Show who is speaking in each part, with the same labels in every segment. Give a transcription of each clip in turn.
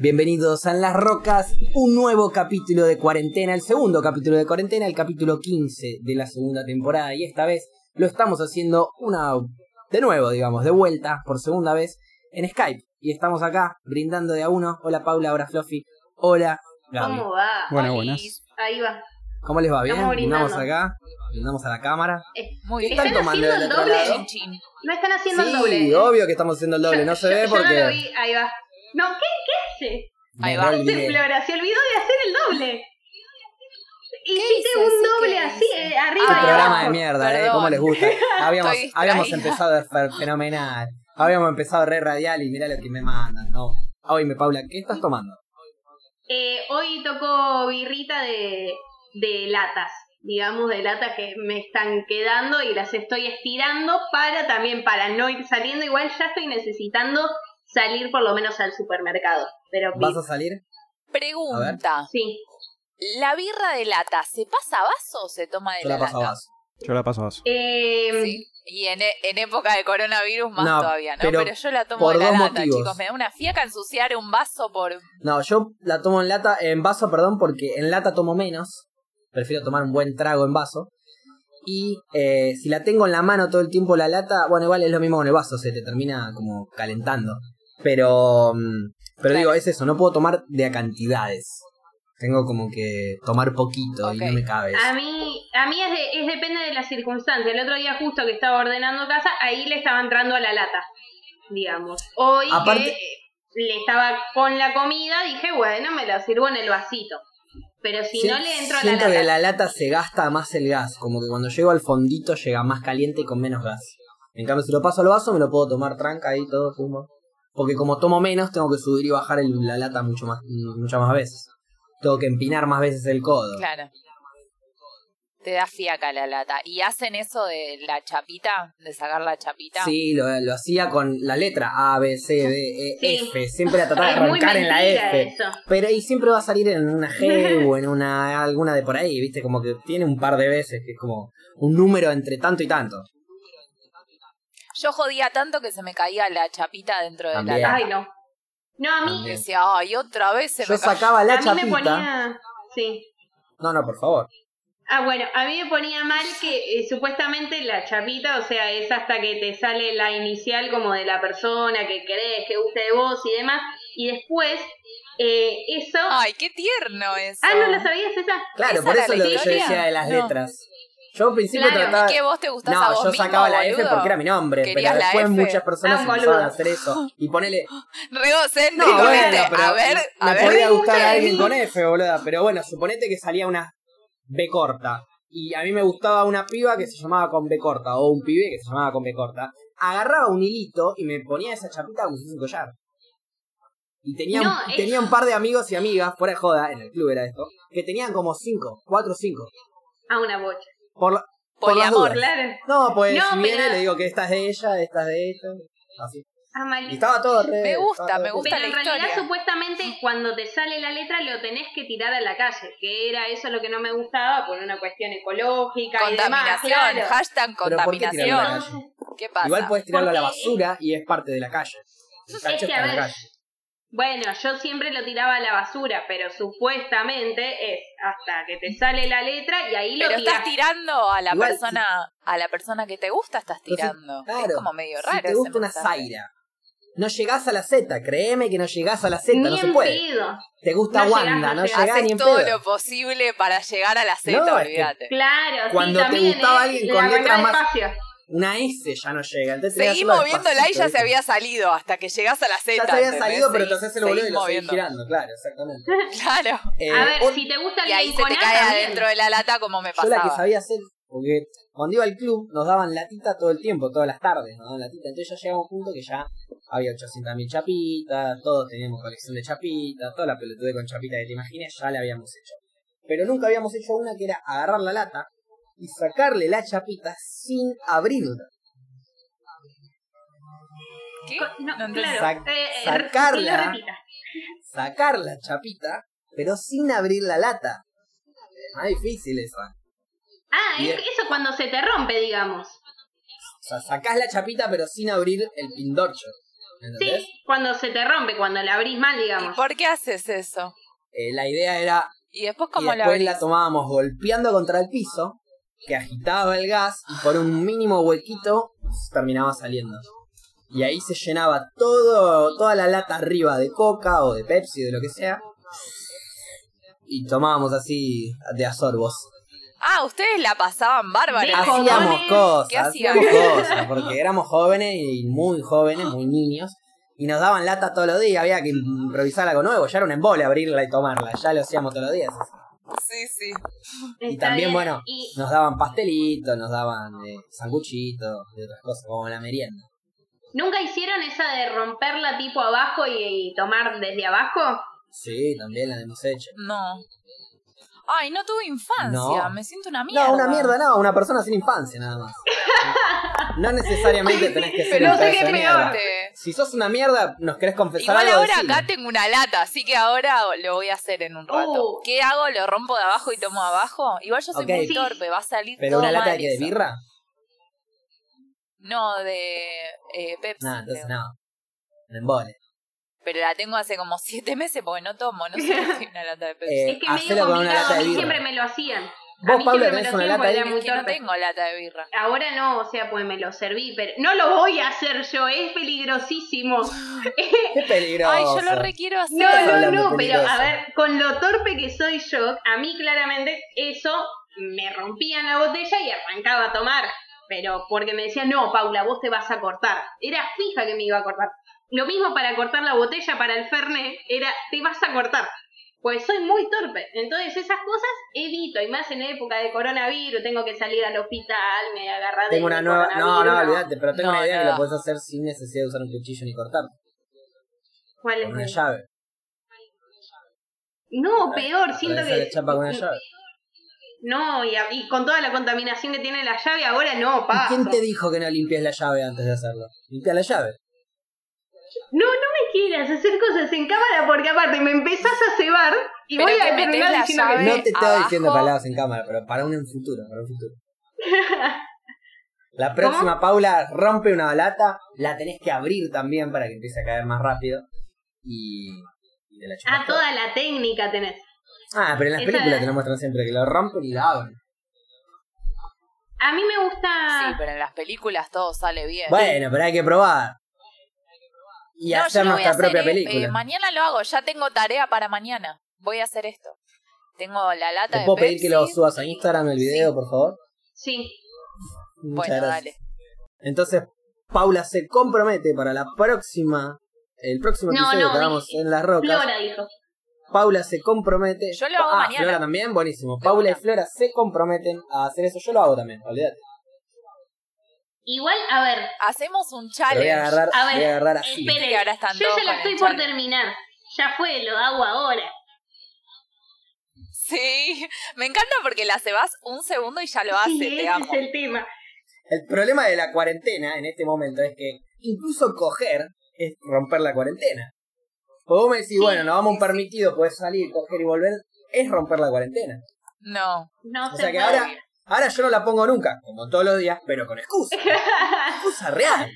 Speaker 1: Bienvenidos a las Rocas, un nuevo capítulo de cuarentena, el segundo capítulo de cuarentena, el capítulo 15 de la segunda temporada y esta vez lo estamos haciendo una de nuevo, digamos, de vuelta por segunda vez en Skype y estamos acá brindando de a uno. Hola Paula, hola Fluffy, hola Gaby.
Speaker 2: ¿Cómo va?
Speaker 3: Buenas,
Speaker 2: Olis.
Speaker 3: buenas.
Speaker 2: Ahí va.
Speaker 1: ¿Cómo les va? ¿Bien?
Speaker 2: Estamos
Speaker 1: Brindamos acá, brindamos a la cámara.
Speaker 2: Eh,
Speaker 4: Muy
Speaker 1: ¿Qué
Speaker 4: bien.
Speaker 1: están
Speaker 2: ¿Están
Speaker 1: tomando
Speaker 2: haciendo
Speaker 1: del
Speaker 2: el doble?
Speaker 1: lado?
Speaker 2: No están haciendo el doble.
Speaker 1: Sí,
Speaker 2: ¿eh?
Speaker 1: obvio que estamos haciendo el doble,
Speaker 2: Yo-
Speaker 1: no se
Speaker 2: yo-
Speaker 1: ve
Speaker 2: yo
Speaker 1: porque...
Speaker 2: no lo vi. Ahí va. No, ¿qué, qué hace?
Speaker 4: Ahí
Speaker 1: me
Speaker 4: va.
Speaker 1: olvidé.
Speaker 2: Este Flora se olvidó de hacer el doble. Hiciste
Speaker 4: hice?
Speaker 2: un
Speaker 4: ¿Sí
Speaker 2: doble así, eh, arriba
Speaker 4: Ah,
Speaker 2: y
Speaker 1: programa
Speaker 2: abajo.
Speaker 1: de mierda, ¿eh? ¿Cómo les gusta? Habíamos, habíamos empezado fenomenal. Habíamos empezado re radial y mira lo que me mandan. No. Oye, Paula, ¿qué estás tomando?
Speaker 2: Eh, hoy tocó birrita de, de latas, digamos, de latas que me están quedando y las estoy estirando para también, para no ir saliendo. Igual ya estoy necesitando salir por lo menos al supermercado. Pero
Speaker 1: ¿Vas a salir?
Speaker 4: Pregunta.
Speaker 2: sí,
Speaker 4: ¿La birra de lata se pasa a vaso o se toma de
Speaker 1: Yo la
Speaker 4: la,
Speaker 1: paso a
Speaker 4: lata?
Speaker 1: vaso.
Speaker 3: Yo la paso a vaso.
Speaker 2: Eh,
Speaker 4: Sí. Y en, e- en época de coronavirus más
Speaker 1: No,
Speaker 4: todavía, ¿no?
Speaker 1: pero
Speaker 4: Pero, yo la tomo
Speaker 1: por
Speaker 4: de la
Speaker 1: dos
Speaker 4: lata,
Speaker 1: motivos.
Speaker 4: chicos. Me da una fiaca ensuciar un vaso por...
Speaker 1: No, yo la tomo en lata, en vaso, perdón, porque en lata tomo menos. Prefiero tomar un buen trago en vaso. Y eh, si la tengo en la mano todo el tiempo la lata, bueno, igual es lo mismo con el vaso, se te termina como calentando. Pero, mm, pero digo, es eso, no puedo tomar de a cantidades. Tengo como que tomar poquito y no me cabe. eso.
Speaker 2: A mí, a mí es, de- es depende de las circunstancias. El otro día justo que estaba ordenando casa, ahí le estaba entrando a la lata, digamos. Hoy
Speaker 1: Aparte-
Speaker 2: que le estaba con la comida, dije, bueno, me la sirvo en el vasito. Pero si
Speaker 1: Sí,
Speaker 2: no le entro a la
Speaker 1: siento
Speaker 2: lata.
Speaker 1: que la lata se gasta más el gas, como que cuando llego al fondito llega más caliente y con menos gas. En cambio, si lo paso al vaso, me lo puedo tomar tranca ahí todo, fumo. Porque como tomo menos, tengo que subir y bajar el- la lata mucho más, muchas más veces. Tengo que empinar más veces el codo.
Speaker 4: Claro. Te da fiaca la lata. ¿Y hacen eso de la chapita? ¿De sacar la chapita?
Speaker 1: Sí, lo, lo hacía con la letra A, B, C, D, E,
Speaker 2: Sí.
Speaker 1: F. Siempre la trataba de arrancar en la F.
Speaker 2: eso.
Speaker 1: Pero ahí siempre va a salir en una G o en una alguna de por ahí, ¿viste? Como que tiene un par de veces que es como un número entre tanto y tanto.
Speaker 4: Yo jodía tanto que se me caía la chapita dentro de
Speaker 1: También.
Speaker 4: la lata.
Speaker 2: Ay, no. No, a mí.
Speaker 4: Decía, ay, otra vez se
Speaker 1: Yo
Speaker 4: me
Speaker 1: sacaba la
Speaker 2: a mí
Speaker 1: chapita.
Speaker 2: me ponía... Sí.
Speaker 1: No, no, por favor.
Speaker 2: Ah, bueno, a mí me ponía mal que eh, supuestamente la chapita, o sea, es hasta que te sale la inicial como de la persona que querés, que guste de vos y demás, y después eh, eso...
Speaker 4: Ay, qué tierno eso.
Speaker 2: ah, ¿no lo sabías esa?
Speaker 1: Claro,
Speaker 4: ¿Esa
Speaker 1: por eso
Speaker 4: la
Speaker 1: lo que yo decía de las
Speaker 4: No.
Speaker 1: letras. Yo al principio
Speaker 2: Claro,
Speaker 1: trataba.
Speaker 4: ¿Y qué vos te gustás a
Speaker 1: No,
Speaker 4: vos
Speaker 1: yo
Speaker 4: mismo,
Speaker 1: sacaba la F
Speaker 4: boludo?
Speaker 1: porque era mi nombre, pero
Speaker 4: ¿Querías la
Speaker 1: después
Speaker 4: F?
Speaker 1: muchas personas
Speaker 2: Ah,
Speaker 1: empezaban
Speaker 2: boludo.
Speaker 1: a hacer eso. Y ponele.
Speaker 4: Re egocéntrico,
Speaker 1: No, bueno, pero
Speaker 4: a ver, a
Speaker 1: me
Speaker 4: ver.
Speaker 1: podía gustar a alguien con F, boluda. Pero bueno, suponete que salía una B corta. Y a mí me gustaba una piba que se llamaba con B corta. O un pibe que se llamaba con B corta. Agarraba un hilito y me ponía esa chapita como si fuese un collar. Y tenía,
Speaker 2: No,
Speaker 1: un,
Speaker 2: es-
Speaker 1: tenía un par de amigos y amigas, fuera de joda, en el club era esto, que tenían como cinco, cuatro o cinco.
Speaker 2: Ah, una bocha.
Speaker 1: Por, la- por
Speaker 4: Poliamor.
Speaker 2: Claro.
Speaker 1: No, pues
Speaker 2: No,
Speaker 1: si viene
Speaker 2: pero-
Speaker 1: le digo que esta es de ella, esta es de ella. Así.
Speaker 2: Ah,
Speaker 1: Y estaba todo re.
Speaker 4: Me gusta,
Speaker 1: estaba
Speaker 4: me gusta
Speaker 2: Pero en
Speaker 4: la
Speaker 2: realidad
Speaker 4: historia.
Speaker 2: supuestamente cuando te sale la letra lo tenés que tirar a la calle, que era eso lo que no me gustaba por una cuestión ecológica y demás,
Speaker 4: Contaminación,
Speaker 2: claro.
Speaker 4: hashtag
Speaker 1: Pero ¿por qué tirarlo a la
Speaker 4: contaminación.
Speaker 1: calle?
Speaker 4: ¿Qué pasa?
Speaker 1: Igual puedes tirarlo a la basura y es parte de la calle.
Speaker 2: Es que, a
Speaker 1: en la
Speaker 2: ver,
Speaker 1: calle.
Speaker 2: Bueno, yo siempre lo tiraba a la basura, pero supuestamente es hasta que te sale la letra y ahí lo
Speaker 4: Pero estás tirando a la
Speaker 1: Igual,
Speaker 4: persona, a la persona que te gusta, estás
Speaker 1: Entonces,
Speaker 4: tirando.
Speaker 1: claro,
Speaker 4: es como medio raro.
Speaker 1: Si te gusta una
Speaker 4: mensaje.
Speaker 1: Zaira, no llegás a la Z, créeme que no llegás a la Z,
Speaker 2: Ni
Speaker 1: no se puede.
Speaker 2: pedo.
Speaker 1: Te gusta
Speaker 2: No
Speaker 1: Wanda,
Speaker 2: no
Speaker 1: no
Speaker 2: llegás.
Speaker 1: llegás ni en
Speaker 4: todo
Speaker 1: pedo.
Speaker 4: lo posible para llegar a la Z,
Speaker 1: No, es que-
Speaker 4: olvídate.
Speaker 2: Claro,
Speaker 1: Cuando
Speaker 2: sí,
Speaker 1: te gustaba
Speaker 2: ¿eh?
Speaker 1: alguien con letras más-. Una S ya no llega. Entonces hacerlo
Speaker 4: moviéndola y ya
Speaker 1: ¿viste?
Speaker 4: se había salido hasta que llegás a la Z.
Speaker 1: Ya se había salido, pero haces el boludo y lo seguís girando, claro, exactamente.
Speaker 4: Claro.
Speaker 1: Eh,
Speaker 2: A ver, si te gusta
Speaker 4: Y ahí se te cae
Speaker 2: también.
Speaker 4: adentro de la lata como me
Speaker 1: Yo la que
Speaker 4: pasaba.
Speaker 1: sabía hacer, porque cuando iba al club nos daban latita todo el tiempo, todas las tardes nos daban latita. Entonces ya llegaba un punto que ya había 800.000 chapitas, todos teníamos colección de chapitas, toda la pelotude con chapita que te imagines ya la habíamos hecho. Pero nunca habíamos hecho una que era agarrar la lata y sacarle la chapita sin abrirla.
Speaker 4: ¿Qué?
Speaker 2: No, claro.
Speaker 1: Sac-
Speaker 2: eh, eh,
Speaker 1: sacarla. Sacar la chapita, pero sin abrir la lata. Más difícil eso.
Speaker 2: Ah, es eso cuando se te rompe, digamos.
Speaker 1: O sea, sacás la chapita pero sin abrir el pindorcho. ¿Entendés?
Speaker 2: Sí, cuando se te rompe, cuando la abrís mal,
Speaker 4: ¿Y
Speaker 2: digamos.
Speaker 4: por qué haces eso?
Speaker 1: Eh, la idea era
Speaker 4: Y después
Speaker 1: y
Speaker 4: cómo la
Speaker 1: después
Speaker 4: abrís?
Speaker 1: la tomábamos golpeando contra el piso, que agitaba el gas y por un mínimo huequito terminaba saliendo. Y ahí se llenaba todo, toda la lata arriba de coca o de Pepsi, de lo que sea. Y tomábamos así de a sorbos.
Speaker 4: Ah, ustedes la pasaban bárbara.
Speaker 2: Sí,
Speaker 1: Hacíamos cosas,
Speaker 4: ¿Qué hacían?
Speaker 1: hacíamos cosas, porque éramos jóvenes y muy jóvenes, muy niños. Y nos daban lata todos los días, había que improvisar algo nuevo. Ya era un embole abrirla y tomarla, ya lo hacíamos todos los días.
Speaker 4: Sí, sí.
Speaker 1: Y
Speaker 2: Está
Speaker 1: también,
Speaker 2: bien.
Speaker 1: bueno,
Speaker 2: Y
Speaker 1: nos daban pastelitos, nos daban eh, sanguchitos y otras cosas, como la merienda.
Speaker 2: ¿Nunca hicieron esa de romperla tipo abajo y, y tomar desde abajo?
Speaker 1: Sí, también la hemos hecho.
Speaker 4: No. Ay, no tuve infancia.
Speaker 1: No.
Speaker 4: Me siento una mierda.
Speaker 1: No, una mierda no, una persona sin infancia nada más. No necesariamente tenés que ser
Speaker 4: Pero
Speaker 2: no sé qué peor.
Speaker 1: Si sos una mierda, nos querés confesar
Speaker 4: Igual
Speaker 1: algo,
Speaker 4: ahora acá tengo una lata, así que ahora lo voy a hacer en un rato.
Speaker 2: Uh.
Speaker 4: ¿Qué hago? ¿Lo rompo de abajo y tomo abajo? Igual yo soy muy torpe, va a salir
Speaker 1: Pero
Speaker 4: todo
Speaker 1: una lata
Speaker 4: mal
Speaker 1: de,
Speaker 4: eso.
Speaker 1: birra,
Speaker 4: No, de eh, Pepsi.
Speaker 1: nada, entonces
Speaker 4: creo.
Speaker 1: no. Un embole.
Speaker 4: Pero la tengo hace como siete meses porque no tomo, no sé si una lata de Pepsi.
Speaker 1: Eh,
Speaker 2: Es que medio complicado, a mí siempre me lo hacían. A
Speaker 1: Vos,
Speaker 2: mí
Speaker 1: Paula,
Speaker 2: siempre me
Speaker 1: tenés
Speaker 2: lo
Speaker 1: una lata
Speaker 2: muy
Speaker 4: que no tengo lata de birra.
Speaker 2: Ahora no, o sea, pues me lo serví, pero no lo voy a hacer yo, es peligrosísimo.
Speaker 1: Qué peligroso.
Speaker 4: Ay, yo lo requiero hacer.
Speaker 2: No, no, no, pero a ver, con lo torpe que soy yo, a mí claramente eso me rompían la botella y arrancaba a tomar. Pero porque me decían, no, Paula, vos te vas a cortar. Era fija que me iba a cortar. Lo mismo para cortar la botella para el Fernet, era, te vas a cortar. Pues soy muy torpe. Entonces esas cosas evito. Y más en época de coronavirus, tengo que salir al hospital, me agarra de
Speaker 1: Tengo una nueva. No, no, olvídate, pero tengo
Speaker 4: No,
Speaker 1: una idea que
Speaker 4: no.
Speaker 1: lo podés hacer sin necesidad de usar un cuchillo ni cortar.
Speaker 2: ¿Cuál es
Speaker 1: Con una
Speaker 2: el-
Speaker 1: llave.
Speaker 2: No, peor, siento que...
Speaker 1: la chapa con una llave.
Speaker 2: No, y, a- y con toda la contaminación que tiene la llave, ahora no,
Speaker 1: ¿Y
Speaker 2: paso.
Speaker 1: quién te dijo que no limpies la llave antes de hacerlo? Limpia la llave.
Speaker 2: No, no me quieras hacer cosas en cámara porque aparte me empezás a cebar y
Speaker 4: Pero
Speaker 2: voy a terminar
Speaker 4: la
Speaker 2: diciendo
Speaker 4: llave.
Speaker 2: que
Speaker 1: No te estoy
Speaker 4: abajo.
Speaker 1: diciendo palabras en cámara, pero para un futuro, para un futuro. La próxima, Paula, rompe una lata, la tenés que abrir también para que empiece a caer más rápido. Y, y te la chupas
Speaker 2: Ah,
Speaker 1: toda.
Speaker 2: toda la técnica tenés.
Speaker 1: Ah, pero en las
Speaker 2: Esa-
Speaker 1: películas te lo muestran siempre, que lo rompen y la abren.
Speaker 2: A mí me gusta...
Speaker 4: Sí, pero en las películas todo sale bien.
Speaker 1: Bueno, pero hay que probar. Y
Speaker 4: No,
Speaker 1: hacer nuestra
Speaker 4: hacer,
Speaker 1: propia
Speaker 4: eh,
Speaker 1: película.
Speaker 4: eh, mañana lo hago, ya tengo tarea para mañana. Voy a hacer esto. Tengo la lata
Speaker 1: ¿Te
Speaker 4: de
Speaker 1: puedo pedir que lo subas a Instagram el video,
Speaker 4: Sí.
Speaker 1: por favor?
Speaker 2: Sí.
Speaker 1: Muchas
Speaker 4: Bueno,
Speaker 1: gracias.
Speaker 4: dale.
Speaker 1: Entonces, Paula se compromete para la próxima, el próximo
Speaker 2: No,
Speaker 1: episodio
Speaker 2: no,
Speaker 1: que hagamos en Las Rocas.
Speaker 2: Flora dijo.
Speaker 1: Paula se compromete.
Speaker 4: Yo lo hago
Speaker 1: ah,
Speaker 4: mañana.
Speaker 1: Flora también, buenísimo. Paula y. Flora se comprometen a hacer eso. Yo lo hago también, olvídate.
Speaker 2: Igual, a ver,
Speaker 4: Hacemos un
Speaker 1: Lo voy
Speaker 4: challenge.
Speaker 1: a agarrar,
Speaker 2: A ver,
Speaker 1: voy a agarrar así.
Speaker 2: esperen.
Speaker 4: Ahora están
Speaker 2: Yo ya la estoy
Speaker 4: el
Speaker 2: por
Speaker 4: challenge.
Speaker 2: terminar. Ya fue, lo hago ahora.
Speaker 4: Sí, me encanta porque la cebas un segundo y ya lo hace,
Speaker 2: Sí,
Speaker 4: te
Speaker 2: ese
Speaker 4: amo.
Speaker 2: es el tema.
Speaker 1: El problema de la cuarentena en este momento es que incluso coger es romper la cuarentena. O vos me decís,
Speaker 2: Sí,
Speaker 1: bueno, nos vamos
Speaker 4: sí, sí.
Speaker 1: permitido, puedes salir, coger y volver. Es romper la cuarentena.
Speaker 4: No,
Speaker 2: No
Speaker 1: O
Speaker 2: se
Speaker 1: sea que
Speaker 2: puede.
Speaker 1: ahora, ahora yo no la pongo nunca, como todos los días, pero con excusa. excusa real.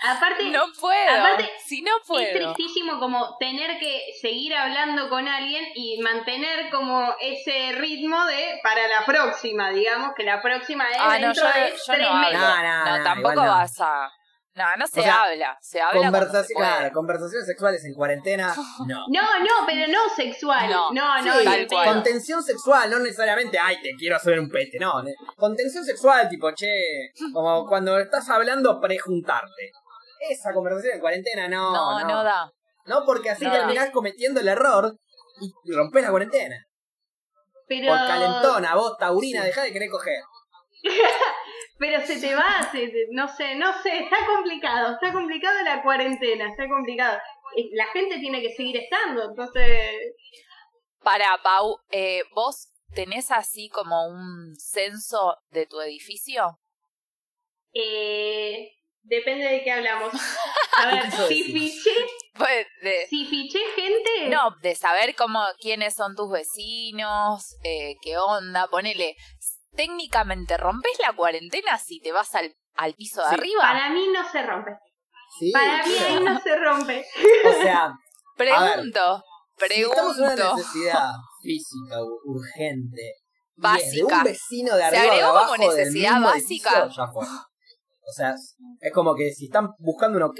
Speaker 2: Aparte,
Speaker 4: no puedo.
Speaker 2: aparte,
Speaker 4: si no
Speaker 2: es
Speaker 4: puedo.
Speaker 2: tristísimo como tener que seguir hablando con alguien y mantener como ese ritmo de para la próxima, digamos que la próxima es
Speaker 4: Ah, no, yo,
Speaker 2: de
Speaker 4: yo
Speaker 2: tres
Speaker 4: no
Speaker 2: meses.
Speaker 1: No, no,
Speaker 4: No,
Speaker 1: no,
Speaker 4: tampoco vas a. No, no se
Speaker 1: O sea,
Speaker 4: habla. Se habla se
Speaker 1: claro, conversaciones sexuales en cuarentena, no.
Speaker 2: No, no, pero no sexual.
Speaker 4: No,
Speaker 2: No, no,
Speaker 1: Sí,
Speaker 4: tal cual.
Speaker 1: contención sexual, no necesariamente, ay, te quiero hacer un pete, no. Contención sexual, tipo, che, como cuando estás hablando prejuntarte. Esa conversación en cuarentena, no.
Speaker 4: No,
Speaker 1: No,
Speaker 4: no, da.
Speaker 1: No, porque así
Speaker 4: No.
Speaker 1: terminás cometiendo el error y rompés la cuarentena.
Speaker 2: Pero,
Speaker 1: Por calentona, vos, taurina, dejá de querer coger.
Speaker 2: pero se te va, se te- no sé, no sé, está complicado, está complicado la cuarentena, está complicado. Eh, La gente tiene que seguir estando, entonces
Speaker 4: Para, Pau, eh, ¿vos tenés así como un censo de tu edificio?
Speaker 2: eh, depende de qué hablamos. A ver,
Speaker 1: ¿Qué quiso
Speaker 2: si fiché,
Speaker 4: Pues de,
Speaker 2: si fiché gente,
Speaker 4: no, de saber cómo, quiénes son tus vecinos, eh, qué onda, ponele. Técnicamente, ¿rompes la cuarentena si te vas al, al piso de
Speaker 1: Sí.
Speaker 4: arriba?
Speaker 2: para mí no se rompe.
Speaker 1: Sí,
Speaker 2: Para mí ahí no se rompe.
Speaker 1: O sea,
Speaker 4: Pregunto,
Speaker 1: si estamos en una
Speaker 4: pregunto.
Speaker 1: necesidad física urgente, es de
Speaker 4: Básica.
Speaker 1: un vecino de
Speaker 4: ¿Se
Speaker 1: arriba de
Speaker 4: agregó como
Speaker 1: abajo del
Speaker 4: necesidad básica?
Speaker 1: edificio, ya fue. O sea, es como que si están buscando un ok,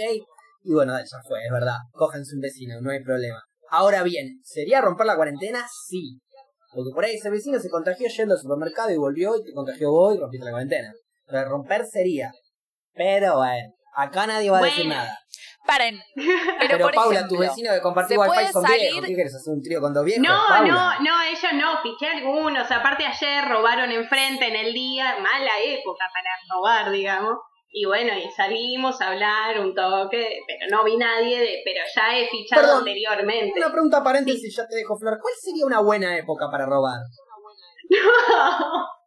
Speaker 1: y bueno, ya fue, es verdad. Cógense un vecino, no hay problema. Ahora bien, ¿sería romper la cuarentena? Sí. Porque por ahí ese vecino se contagió yendo al supermercado y volvió y te contagió vos y rompiste la cuarentena. Pero romper sería. Pero bueno, acá nadie va a decir
Speaker 2: Bueno.
Speaker 1: nada.
Speaker 4: Paren. Pero,
Speaker 1: Pero,
Speaker 4: por
Speaker 1: Paula,
Speaker 4: ejemplo,
Speaker 1: tus vecinos que compartís
Speaker 4: ¿se
Speaker 1: wifi
Speaker 4: puede
Speaker 1: son
Speaker 4: salir-
Speaker 1: viejos. ¿Qué quieres hacer un trío con dos viejos?
Speaker 2: No,
Speaker 1: Paula?
Speaker 2: no, no, ellos no, fiché algunos. Aparte ayer robaron enfrente en el día, mala época para robar, digamos. Y bueno, y salimos a hablar un toque, pero no vi nadie, de, pero ya he fichado
Speaker 1: Perdón,
Speaker 2: anteriormente.
Speaker 1: Una pregunta paréntesis, ya te dejo Flor. ¿Cuál sería una buena época para robar? No,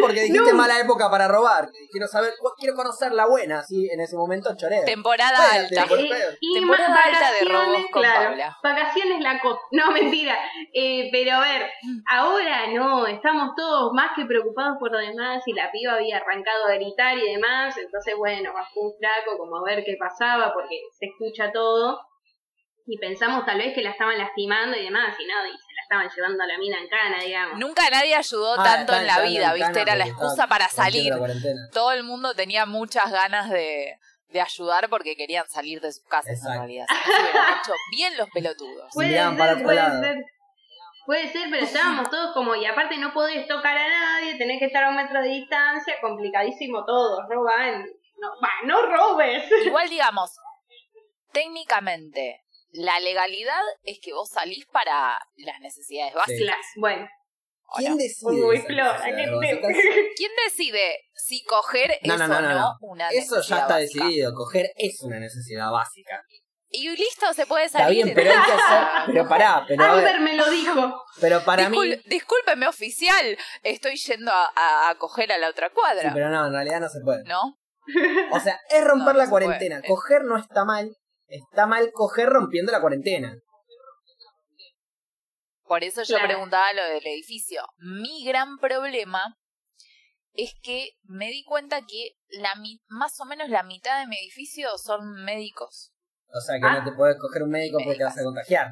Speaker 1: porque dijiste
Speaker 2: No.
Speaker 1: mala época para robar. Quiero saber, quiero conocer la buena, así en ese momento choreo.
Speaker 4: temporada alta.
Speaker 2: Eh, y
Speaker 4: Temporada
Speaker 2: más
Speaker 4: alta de robos con
Speaker 2: claro,
Speaker 4: Paula.
Speaker 2: Vacaciones la cosa. No, mentira. Eh, pero a ver, ahora no, estamos todos más que preocupados por lo demás y la piba había arrancado a gritar y demás. Entonces, bueno, bajó un flaco como a ver qué pasaba porque se escucha todo. Y pensamos tal vez que la estaban lastimando y demás, y no, y se la estaban llevando a la mina en cana, digamos.
Speaker 4: Nunca nadie ayudó
Speaker 1: Ah,
Speaker 4: tanto en la vida,
Speaker 1: en
Speaker 4: ¿viste?
Speaker 1: cana
Speaker 4: Era la excusa para salir. Todo el mundo tenía muchas ganas de, de ayudar porque querían salir de sus casas
Speaker 1: Exacto.
Speaker 4: en realidad. Se hecho bien los pelotudos.
Speaker 1: Para
Speaker 2: puede ser. Puede ser, pero estábamos todos como, y aparte no podés tocar a nadie, tenés que estar a un metro de distancia, complicadísimo todo, roban. No, va, no robes.
Speaker 4: Igual digamos, técnicamente, la legalidad es que vos salís para las necesidades básicas.
Speaker 2: Bueno,
Speaker 1: ¿Quién decide?
Speaker 2: Uy, Flor.
Speaker 4: ¿Quién decide si coger
Speaker 1: No,
Speaker 4: es
Speaker 1: no, no,
Speaker 4: o
Speaker 1: no,
Speaker 4: no,
Speaker 1: no.
Speaker 4: una
Speaker 1: Eso
Speaker 4: necesidad
Speaker 1: ya está
Speaker 4: básica?
Speaker 1: decidido. Coger es una necesidad básica.
Speaker 4: Y listo, se puede
Speaker 1: Está
Speaker 4: salir.
Speaker 1: bien, pero hay que hacer. Pero pará, pero a ver,
Speaker 2: Amber me lo dijo.
Speaker 1: Pero para mí.
Speaker 4: Discúlpeme, oficial, estoy yendo a, a- a coger a la otra
Speaker 1: Sí,
Speaker 4: cuadra.
Speaker 1: pero no, en realidad no se puede.
Speaker 4: ¿No?
Speaker 1: O sea, es romper
Speaker 4: No,
Speaker 1: la
Speaker 4: puede.
Speaker 1: cuarentena. Coger no está mal. Está mal coger rompiendo la cuarentena.
Speaker 4: Por eso yo
Speaker 2: Claro.
Speaker 4: preguntaba lo del edificio. Mi gran problema es que me di cuenta que la mi- más o menos la mitad de mi edificio son médicos.
Speaker 1: O sea que
Speaker 2: Ah.
Speaker 1: no te puedes coger un médico porque te vas a contagiar.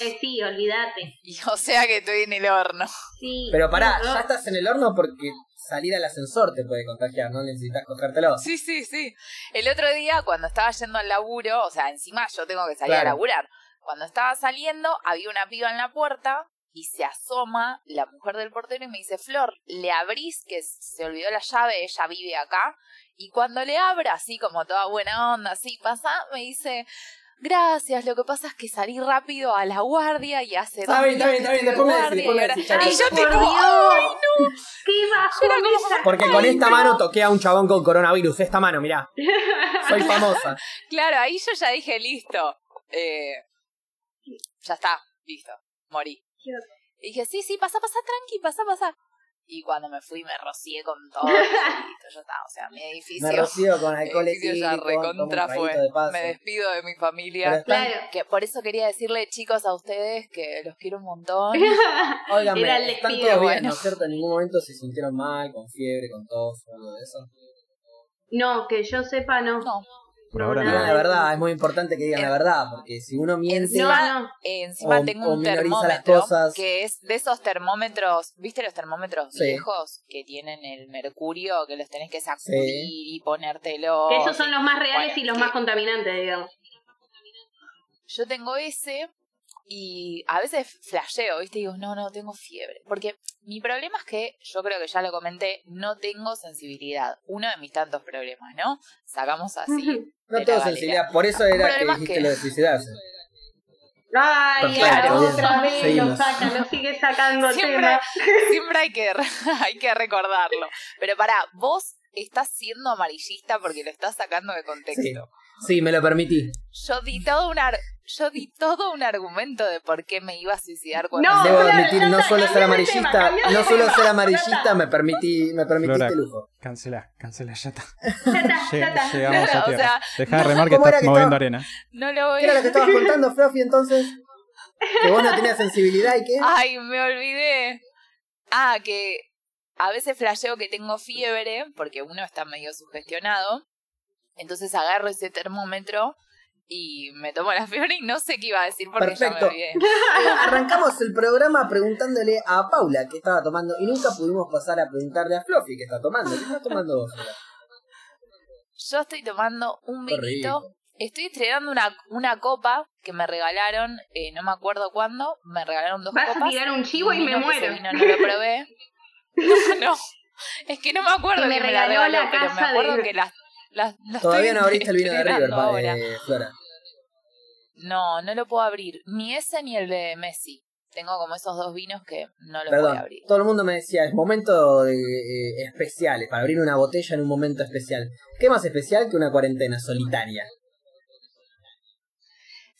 Speaker 2: Eh, sí, olvídate.
Speaker 4: O sea que estoy en el horno.
Speaker 2: Sí.
Speaker 1: Pero pará,
Speaker 2: no,
Speaker 1: ya estás en el horno porque salir al ascensor te puede contagiar, no necesitas cogértelo.
Speaker 4: Sí, sí, sí. El otro día, cuando estaba yendo al laburo, o sea, encima yo tengo que salir
Speaker 1: Claro.
Speaker 4: a laburar. Cuando estaba saliendo, había una piba en la puerta y se asoma la mujer del portero y me dice, Flor, le abrís que se olvidó la llave, ella vive acá. Y cuando le abra, así como toda buena onda, así pasa, me dice, gracias, lo que pasa es que salí rápido a la guardia y hace
Speaker 1: Está
Speaker 4: dos
Speaker 1: bien, está bien, está bien,
Speaker 4: que
Speaker 1: después me decís,
Speaker 4: de
Speaker 1: después me
Speaker 4: guardia".
Speaker 1: decís,
Speaker 4: Y yo
Speaker 2: Por
Speaker 4: tipo,
Speaker 2: Dios.
Speaker 4: ¡ay, no!
Speaker 2: ¡Qué bajo
Speaker 4: Era como-
Speaker 1: Porque con esta
Speaker 2: no.
Speaker 1: mano toqué a un chabón con coronavirus. Esta mano, mirá. Soy famosa.
Speaker 4: Claro, ahí yo ya dije, listo. Eh, ya está, listo. Morí. Y dije, sí, sí, pasa, pasa, tranqui, pasa, pasa. Y cuando me fui me rocié con todo. y ya está. O sea, mi edificio.
Speaker 1: Me rocío con alcohol
Speaker 4: edificio ya recontra fue.
Speaker 1: de.
Speaker 4: Me despido de mi familia.
Speaker 1: están-
Speaker 2: Claro.
Speaker 4: Que por eso quería decirle, chicos, a ustedes que los quiero un montón.
Speaker 1: Óigame,
Speaker 2: Era el
Speaker 1: están
Speaker 2: despido,
Speaker 1: todos bien,
Speaker 4: bueno.
Speaker 1: ¿no es cierto? En ningún momento se sintieron mal, con fiebre, con tos algo de eso.
Speaker 2: No, que yo sepa, no.
Speaker 4: No,
Speaker 3: Por ahora
Speaker 2: nada.
Speaker 1: la verdad, es muy importante que digan la verdad, porque si uno miente...
Speaker 4: Encima-
Speaker 2: No, no.
Speaker 4: Eh, encima
Speaker 1: O-
Speaker 4: tengo un
Speaker 1: minoriza las
Speaker 4: termómetro
Speaker 1: cosas.
Speaker 4: que es de esos termómetros, ¿viste los termómetros
Speaker 1: Sí.
Speaker 4: viejos que tienen el mercurio que los tenés que sacudir y ponértelo?
Speaker 2: Que esos son los más reales
Speaker 4: Bueno,
Speaker 2: y los
Speaker 4: sí.
Speaker 2: más contaminantes, digamos.
Speaker 4: Yo tengo ese y a veces flasheo, ¿viste? Digo, no, no, tengo fiebre. Porque mi problema es que, yo creo que ya lo comenté, no tengo sensibilidad. Uno de mis tantos problemas, ¿no? Sacamos así.
Speaker 1: No tengo sensibilidad, por eso era que dijiste
Speaker 4: que-
Speaker 1: lo de suicidarse.
Speaker 2: Ay,
Speaker 1: bien.
Speaker 2: otra vez lo saca, lo sigue sacando
Speaker 4: Siempre,
Speaker 2: tema.
Speaker 4: siempre hay que, hay que recordarlo. Pero pará, vos estás siendo amarillista porque lo estás sacando de contexto.
Speaker 1: Sí. Sí, me lo permití.
Speaker 4: Yo di todo un ar- yo di todo un argumento de por qué me iba a suicidar cuando
Speaker 2: No,
Speaker 1: Debo admitir, no solo ser amarillista, no solo ser amarillista, me permití, me permitiste
Speaker 3: Flora.
Speaker 1: lujo.
Speaker 3: Cancela, cancela, ya está.
Speaker 2: Ya está, ya
Speaker 3: Lleg-
Speaker 2: está.
Speaker 3: llegamos
Speaker 4: Claro,
Speaker 3: a
Speaker 4: o
Speaker 3: tierra.
Speaker 4: sea,
Speaker 3: Deja de remar que
Speaker 1: ¿cómo era
Speaker 3: estás
Speaker 1: que
Speaker 3: moviendo arena.
Speaker 4: no lo voy
Speaker 1: ¿Qué era lo que estabas contando, Fluffy, entonces? Que vos no tenías sensibilidad y qué.
Speaker 4: Ay, me olvidé. Ah, que a veces flasheo que tengo fiebre porque uno está medio sugestionado Entonces agarro ese termómetro y me tomo la fiebre y no sé qué iba a decir porque ya me
Speaker 1: Perfecto.
Speaker 4: olvidé.
Speaker 1: Eh, arrancamos el programa preguntándole a Paula qué estaba tomando y nunca pudimos pasar a preguntarle a Fluffy qué está tomando. ¿Qué está tomando vos?
Speaker 4: Yo estoy tomando un vinito. Estoy estrenando una, una copa que me regalaron, eh, no me acuerdo cuándo, me regalaron dos
Speaker 2: Vas a
Speaker 4: copas.
Speaker 2: tirar un chivo y me muero.
Speaker 4: vino no lo probé. No, no. Es que no me acuerdo
Speaker 2: Que me
Speaker 4: me la
Speaker 2: regaló
Speaker 4: regaló,
Speaker 2: la
Speaker 4: pero me
Speaker 2: casa
Speaker 4: acuerdo
Speaker 2: de-
Speaker 4: que las, las, las
Speaker 1: Todavía no abriste el vino de River, pa-
Speaker 4: ahora.
Speaker 1: eh, Flora.
Speaker 4: No, no lo puedo abrir. Ni ese ni el de Messi. Tengo como esos dos vinos que no los voy a
Speaker 1: Perdón,
Speaker 4: abrir.
Speaker 1: todo el mundo me decía, es momento de, eh, especial, para abrir una botella en un momento especial. ¿Qué más especial que una cuarentena solitaria?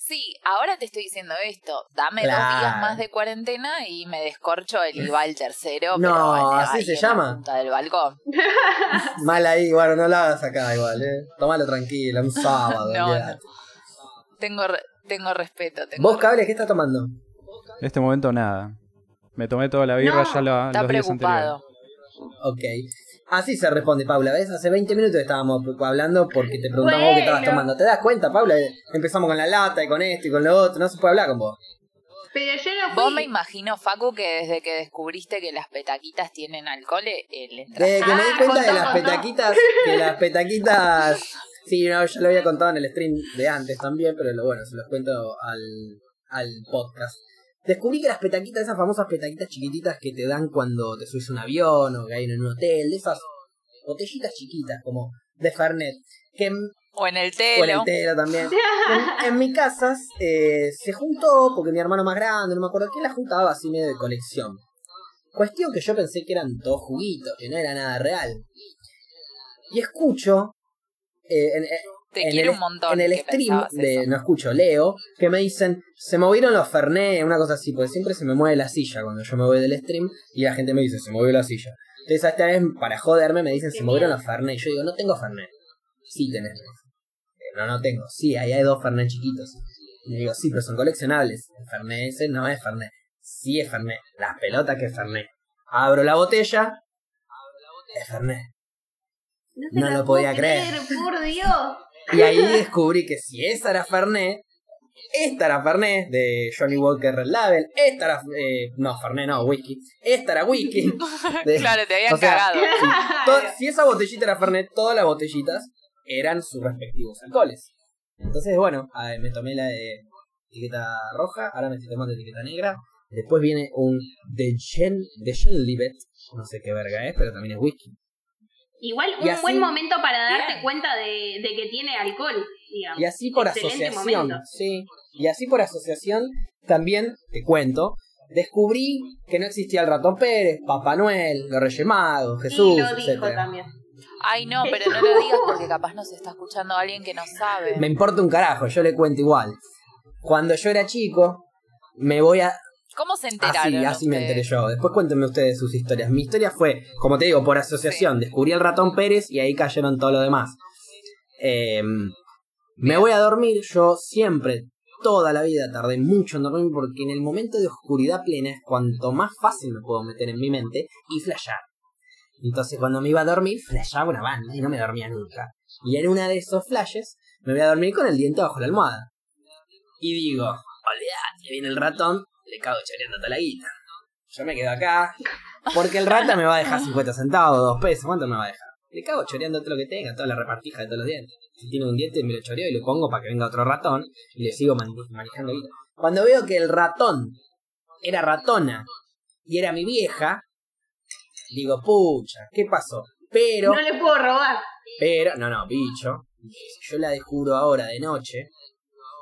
Speaker 4: Sí, ahora te estoy diciendo esto. Dame
Speaker 1: Claro.
Speaker 4: dos días más de cuarentena y me descorcho el IVA el tercero.
Speaker 1: No,
Speaker 4: pero
Speaker 1: ¿así se
Speaker 4: en la
Speaker 1: llama?
Speaker 4: punta del balcón.
Speaker 1: Mal ahí, bueno, no lo hagas acá igual, eh. Tómalo tranquilo, un sábado.
Speaker 4: No. Tengo, re- tengo respeto. Tengo
Speaker 1: ¿Vos, Cable, qué estás tomando?
Speaker 3: En este momento nada. Me tomé toda la birra
Speaker 2: No,
Speaker 3: ya la-
Speaker 4: Está
Speaker 3: los días anteriores.
Speaker 4: preocupado.
Speaker 1: Ok. Así se responde, Paula. ¿Ves? Hace 20 minutos estábamos hablando porque te preguntamos qué estabas tomando. ¿Te das cuenta, Paula? Empezamos con la lata y con esto y con lo otro. No se puede hablar con vos.
Speaker 2: Pero yo no
Speaker 4: Vos me imagino, Facu, que desde que descubriste que las petaquitas tienen alcohol, eh, le entraste.
Speaker 1: Desde que me di
Speaker 2: Ah,
Speaker 1: cuenta de las petaquitas, que las petaquitas. Sí, no, yo lo había contado en el stream de antes también, pero lo bueno, se los cuento al, al podcast. Descubrí que las petaquitas, esas famosas petaquitas chiquititas que te dan cuando te subes a un avión o que hay en un hotel, de esas botellitas chiquitas como de Fernet, que en-
Speaker 4: O en el
Speaker 1: o en el
Speaker 4: telo.
Speaker 1: telo también. En, en mi casa eh, se juntó porque mi hermano más grande, no me acuerdo quién la juntaba así medio de colección. Cuestión que yo pensé que eran todos juguitos, que no era nada real. Y escucho eh, en,
Speaker 4: Te
Speaker 1: en
Speaker 4: quiero
Speaker 1: el,
Speaker 4: un montón.
Speaker 1: en el stream de
Speaker 4: eso.
Speaker 1: no escucho, leo, que me dicen, se movieron los Fernet, una cosa así, porque siempre se me mueve la silla cuando yo me voy del stream y la gente me dice, se movió la silla. Entonces esta vez, para joderme, me dicen, se movieron los Fernet. Y yo digo, no tengo Fernet. Sí tenés. "Eh, No, no tengo. Sí, ahí hay dos Fernet chiquitos. Y digo, sí, pero son coleccionables. El Fernet ese no es Fernet. Sí es Fernet. Las pelotas que es Fernet. Abro la botella. Es Fernet.
Speaker 2: te
Speaker 1: no
Speaker 2: la
Speaker 1: lo podía creer.
Speaker 2: Por Dios.
Speaker 1: Y ahí descubrí que si esa era Fernet, esta era Fernet de Johnny Walker Red Label, esta era. eh, no, Fernet no, whisky. Esta era whisky. de-
Speaker 4: Claro, te habían
Speaker 1: sea,
Speaker 4: cagado.
Speaker 1: to- si esa botellita era Fernet, todas las botellitas eran sus respectivos alcoholes. Entonces, bueno, a ver, me tomé la de etiqueta roja, ahora me estoy tomando etiqueta negra. Después viene un de Gen, de Glenlivet, no sé qué verga es, pero también es whisky.
Speaker 2: Igual un
Speaker 1: así-
Speaker 2: buen momento para darte
Speaker 4: Bien.
Speaker 2: cuenta de, de que tiene alcohol, digamos.
Speaker 1: Y así por
Speaker 2: Excelente
Speaker 1: asociación,
Speaker 2: momento.
Speaker 1: sí. Y así por asociación, también, te cuento, descubrí que no existía el ratón Pérez, Papá Noel, los Reyes Magos, Jesús,
Speaker 2: y lo dijo
Speaker 1: etcétera.
Speaker 2: también.
Speaker 4: Ay, no, pero no lo digas porque capaz nos está escuchando alguien que no sabe.
Speaker 1: Me importa un carajo, yo le cuento igual. Cuando yo era chico, me voy a...
Speaker 4: ¿Cómo se enteraron?
Speaker 1: Así, así me enteré yo. Después cuéntenme ustedes sus historias. Mi historia fue, como te digo, por asociación. Descubrí el ratón Pérez y ahí cayeron todo lo demás. Eh, me voy a dormir. Yo siempre, toda la vida, tardé mucho en dormir porque en el momento de oscuridad plena es cuanto más fácil me puedo meter en mi mente y flashear. Entonces cuando me iba a dormir, flashaba una banda y no me dormía nunca. Y en una de esos flashes, me voy a dormir con el diente bajo la almohada. Y digo, olvidate, viene el ratón, le cago choreando toda la guita. Yo me quedo acá, porque el rata me va a dejar 50 centavos, 2 pesos, ¿cuánto me va a dejar? Le cago choreando todo lo que tenga, toda la repartija de todos los dientes. Si tiene un diente, me lo choreo y lo pongo para que venga otro ratón y le sigo man- manejando guita. Cuando veo que el ratón era ratona y era mi vieja, digo, pucha, ¿qué pasó? Pero,
Speaker 2: No le puedo robar.
Speaker 1: pero, no, no, bicho. Si yo la descubro ahora de noche,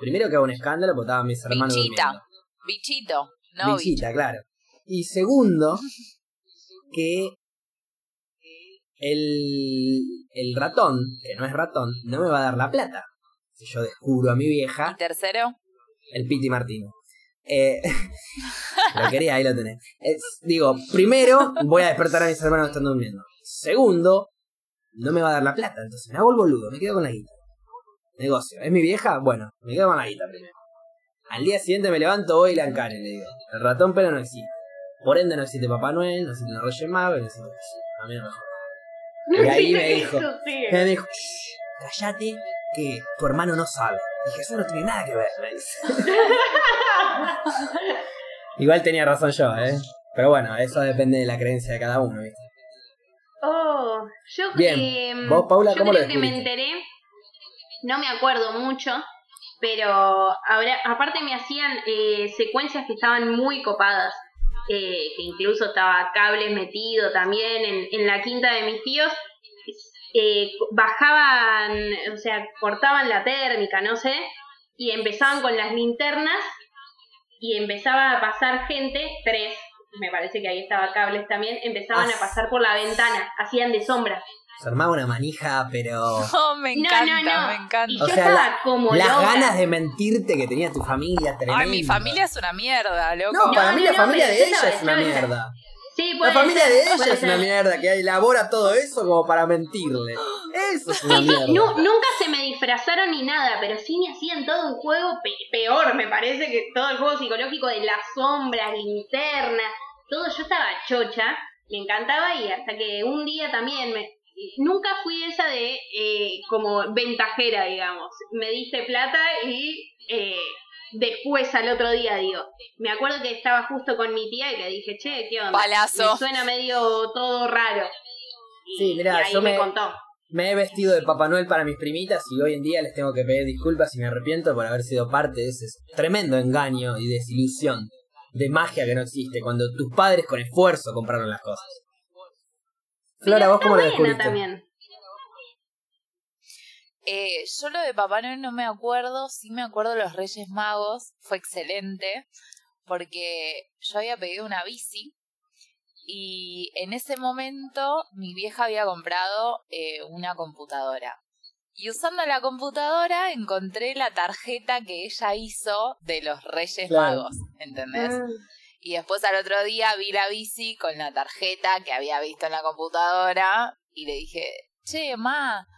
Speaker 1: primero que hago un escándalo porque estaban mis hermanos
Speaker 4: Bichita.
Speaker 1: durmiendo.
Speaker 4: Bichito, no
Speaker 1: Bichita, claro. Y segundo, que el, el ratón, que no es ratón, no me va a dar la plata. Si yo descubro a mi vieja,
Speaker 4: ¿Y tercero?
Speaker 1: el Piti Martino. Eh, lo quería, ahí lo tenés. Es- digo, primero voy a despertar a mis hermanos que están durmiendo. Segundo, no me va a dar la plata, entonces me hago el boludo, me quedo con la guita. Negocio. ¿Es mi vieja? Bueno, me quedo con la guita primero. Al día siguiente me levanto, voy y la encare, le digo. El ratón pero no existe. Por ende no existe Papá Noel, no existe los Reyes Magos, no existe... A mí no me jodas. Y ahí me dijo,
Speaker 2: Eso
Speaker 1: me dijo, "Shh, callate que tu hermano no sabe. Y Jesús no tiene nada que ver, me dice. Igual tenía razón yo, ¿eh? Pero bueno, eso depende de la creencia de cada uno, ¿viste?
Speaker 2: Oh, yo
Speaker 1: Bien.
Speaker 2: eh,
Speaker 1: ¿Vos, Paula,
Speaker 2: yo
Speaker 1: cómo lo
Speaker 2: creo que me enteré, no me acuerdo mucho, pero ahora, aparte me hacían eh, secuencias que estaban muy copadas, eh, que incluso estaba cables metido también en, en la quinta de mis tíos, eh, bajaban, o sea, cortaban la térmica, no sé, y empezaban con las linternas y empezaba a pasar gente, tres, me parece que ahí estaba cables también, empezaban a pasar por la ventana, hacían de sombra.
Speaker 1: Se armaba una manija, pero...
Speaker 4: Oh, me
Speaker 2: No,
Speaker 4: encanta,
Speaker 2: no, no.
Speaker 4: me encanta.
Speaker 2: Y
Speaker 1: O
Speaker 2: yo
Speaker 1: sea,
Speaker 2: estaba
Speaker 1: la-
Speaker 2: como
Speaker 1: Las
Speaker 2: loca.
Speaker 1: ganas de mentirte que tenía tu familia, tremendo.
Speaker 4: Ay, mi familia es una mierda, loco.
Speaker 1: No, para
Speaker 2: No,
Speaker 1: mí
Speaker 2: no,
Speaker 1: la
Speaker 2: no,
Speaker 1: familia de ella es una mierda.
Speaker 2: Sí,
Speaker 1: La familia
Speaker 2: ser,
Speaker 1: de ella es una mierda, que elabora todo eso como para mentirle. Eso es una mierda.
Speaker 2: Nu- nunca se me disfrazaron ni nada, pero sí me hacían todo un juego pe- peor, me parece que todo el juego psicológico de las sombras, linterna, todo yo estaba chocha, me encantaba y hasta que un día también me... Nunca fui esa de eh, como ventajera, digamos. Me diste plata y eh, después al otro día, digo. Me acuerdo que estaba justo con mi tía y le dije, che, ¿qué onda?
Speaker 4: Palazo.
Speaker 2: Me suena medio todo raro. Y,
Speaker 1: Sí, mirá,
Speaker 2: y ahí
Speaker 1: yo
Speaker 2: me
Speaker 1: me-
Speaker 2: contó.
Speaker 1: Me he vestido de Papá Noel para mis primitas y hoy en día les tengo que pedir disculpas y me arrepiento por haber sido parte de ese tremendo engaño y desilusión de magia que no existe cuando tus padres con esfuerzo compraron las cosas. Flora, ¿vos cómo lo descubriste?
Speaker 2: también.
Speaker 4: Eh, yo lo de Papá Noel no me acuerdo, sí me acuerdo de los Reyes Magos, fue excelente, porque yo había pedido una bici y en ese momento mi vieja había comprado eh, una computadora. Y usando la computadora encontré la tarjeta que ella hizo de los Reyes
Speaker 1: Claro.
Speaker 4: Magos, ¿entendés?
Speaker 2: Mm.
Speaker 4: Y después al otro día vi la bici con la tarjeta que había visto en la computadora y le dije, che, ma,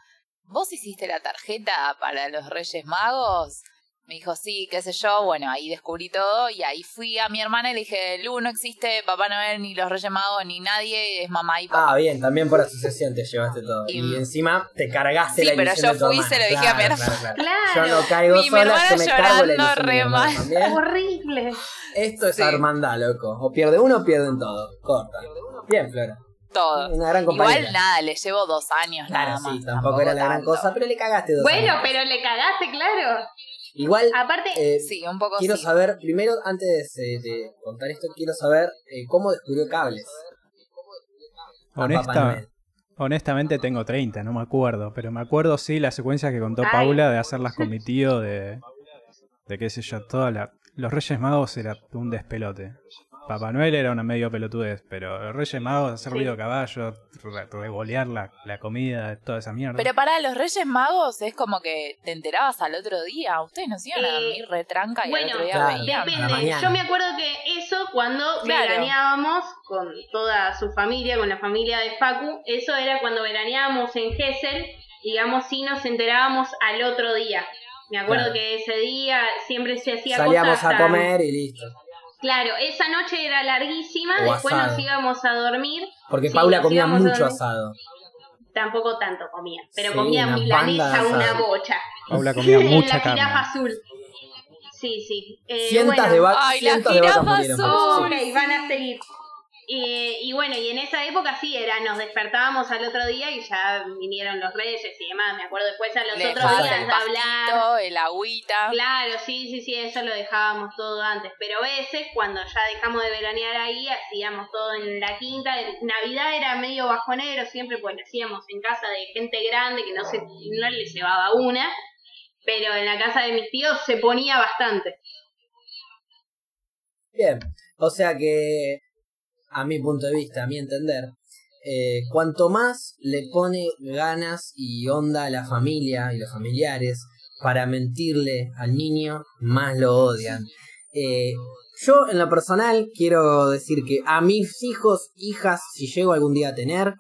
Speaker 4: ¿vos hiciste la tarjeta para los Reyes Magos? Me dijo, sí, qué sé yo. Bueno, ahí descubrí todo y ahí fui a mi hermana y le dije, Lu, no existe Papá Noel, ni los Reyes Magos, ni nadie, es mamá y papá.
Speaker 1: Ah, bien, también por asociación te llevaste todo. Y,
Speaker 4: Y-
Speaker 1: encima te cargaste
Speaker 4: Sí,
Speaker 1: la
Speaker 4: pero yo
Speaker 1: de tu
Speaker 4: fui y se lo dije a mi
Speaker 1: Claro,
Speaker 4: hermana.
Speaker 1: claro, claro.
Speaker 2: Claro.
Speaker 1: Yo no caigo
Speaker 4: Y mi
Speaker 1: sola,
Speaker 4: hermana
Speaker 1: yo me cargo la
Speaker 4: llorando re mal.
Speaker 2: Horrible.
Speaker 1: Esto es
Speaker 4: Sí.
Speaker 1: hermandad, loco. O pierde uno o pierden todo. Corta. Bien, Flora.
Speaker 4: Todo.
Speaker 1: Una gran compañera.
Speaker 4: Igual nada, le llevo dos años
Speaker 1: Claro,
Speaker 4: nada más.
Speaker 1: sí, tampoco, era la gran
Speaker 4: tanto.
Speaker 1: cosa, pero le cagaste dos
Speaker 2: Bueno,
Speaker 1: años.
Speaker 2: pero le cagaste, claro.
Speaker 1: Igual,
Speaker 2: Aparte,
Speaker 1: eh,
Speaker 4: Sí, un poco
Speaker 1: quiero
Speaker 4: sí.
Speaker 1: saber, primero, antes de, de contar esto, quiero saber eh, cómo descubrió cables.
Speaker 3: Honesta, honestamente tengo 30, no me acuerdo. Pero me acuerdo sí la secuencia que contó
Speaker 2: Ay.
Speaker 3: Paula de hacerlas con mi tío, de, de qué sé yo, toda la... Los Reyes Magos era un despelote. Papá Noel era una medio pelotudez, pero los Reyes Magos, hacer
Speaker 2: Sí.
Speaker 3: ruido de caballo, re- revolear la, la comida, toda esa mierda.
Speaker 4: Pero para los Reyes Magos es como que te enterabas al otro día. Ustedes no se iban a
Speaker 2: Eh,
Speaker 4: dormir retranca y
Speaker 2: bueno,
Speaker 4: al otro día
Speaker 1: claro.
Speaker 4: veían.
Speaker 2: depende. Yo me acuerdo que eso cuando
Speaker 4: Claro.
Speaker 2: veraneábamos con toda su familia, con la familia de Facu, eso era cuando veraneábamos en Gessel, digamos, si nos enterábamos al otro día. Me acuerdo
Speaker 1: Claro.
Speaker 2: que ese día siempre se hacía
Speaker 1: Salíamos
Speaker 2: cosas
Speaker 1: a comer y listo.
Speaker 2: Claro, esa noche era larguísima,
Speaker 1: O
Speaker 2: después
Speaker 1: asado.
Speaker 2: nos íbamos a dormir,
Speaker 1: Porque
Speaker 2: Sí,
Speaker 1: Paula comía mucho asado.
Speaker 2: tampoco tanto comía, pero
Speaker 1: Sí,
Speaker 2: comía
Speaker 1: una
Speaker 2: milanesa, una bocha.
Speaker 3: Paula comía mucha
Speaker 2: la
Speaker 3: carne.
Speaker 2: jirafa azul. Sí, sí. Eh,
Speaker 1: Cientos
Speaker 2: bueno,
Speaker 1: de vacas,
Speaker 4: Ay, la
Speaker 1: cientos de vacas
Speaker 4: azul.
Speaker 2: Ok, van a seguir. Eh, y bueno, y en esa época sí era, nos despertábamos al otro día y ya vinieron los reyes y demás. Me acuerdo después a los
Speaker 4: Le
Speaker 2: otros días
Speaker 4: el
Speaker 2: de hablar.
Speaker 4: pastito, el agüita.
Speaker 2: Claro, sí, sí, sí, eso lo dejábamos todo antes. Pero a veces, cuando ya dejamos de veranear ahí, hacíamos todo en la quinta. Navidad era medio bajonero siempre, pues lo hacíamos en casa de gente grande que no se no le llevaba una. Pero en la casa de mis tíos se ponía bastante.
Speaker 1: Bien, o sea que, a mi punto de vista, a mi entender, eh, cuanto más le pone ganas y onda a la familia y los familiares para mentirle al niño, más lo odian. Eh, yo, en lo personal, quiero decir que a mis hijos, hijas, si llego algún día a tener,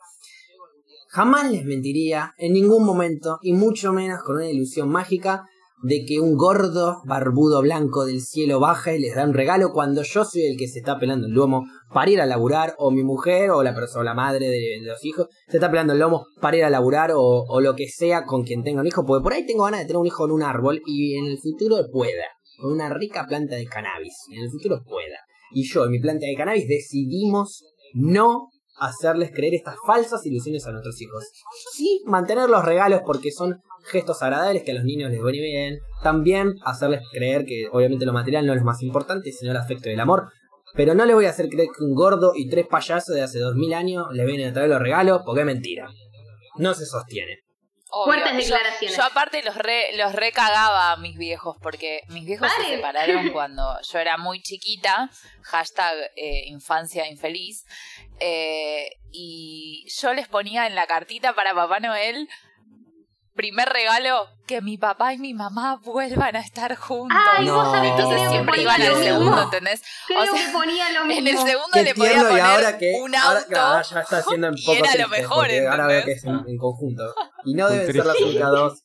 Speaker 1: jamás les mentiría en ningún momento, y mucho menos con una ilusión mágica, de que un gordo barbudo blanco del cielo baja y les da un regalo cuando yo soy el que se está pelando el lomo para ir a laburar, o mi mujer, o la persona, la madre de, los hijos, se está pelando el lomo para ir a laburar, o, o lo que sea con quien tenga un hijo, porque por ahí tengo ganas de tener un hijo en un árbol y en el futuro pueda, con una rica planta de cannabis, y en el futuro pueda. Y yo, en mi planta de cannabis, decidimos no hacerles creer estas falsas ilusiones a nuestros hijos. Sí, mantener los regalos porque son gestos agradables que a los niños les viene bien. También hacerles creer que obviamente lo material no es lo más importante, sino el afecto y el amor. Pero no les voy a hacer creer que un gordo y tres payasos de hace dos mil años le vienen a traer los regalos porque es mentira. No se sostiene.
Speaker 2: Fuertes declaraciones.
Speaker 4: Yo, aparte los re, los recagaba a mis viejos porque mis viejos se separaron cuando yo era muy chiquita, hashtag eh, infancia infeliz, eh, y yo les ponía en la cartita para Papá Noel primer regalo, que mi papá y mi mamá vuelvan a estar juntos.
Speaker 2: Ay, vos
Speaker 4: Entonces siempre iban al segundo, ¿entendés?
Speaker 2: Creo o sea, que ponía lo mismo.
Speaker 4: En el segundo le podía poner ahora que, un auto.
Speaker 1: Ahora, ya está haciendo un poco
Speaker 4: y era lo mejor,
Speaker 1: Ahora veo que es en, conjunto. Y no deben ser las únicas dos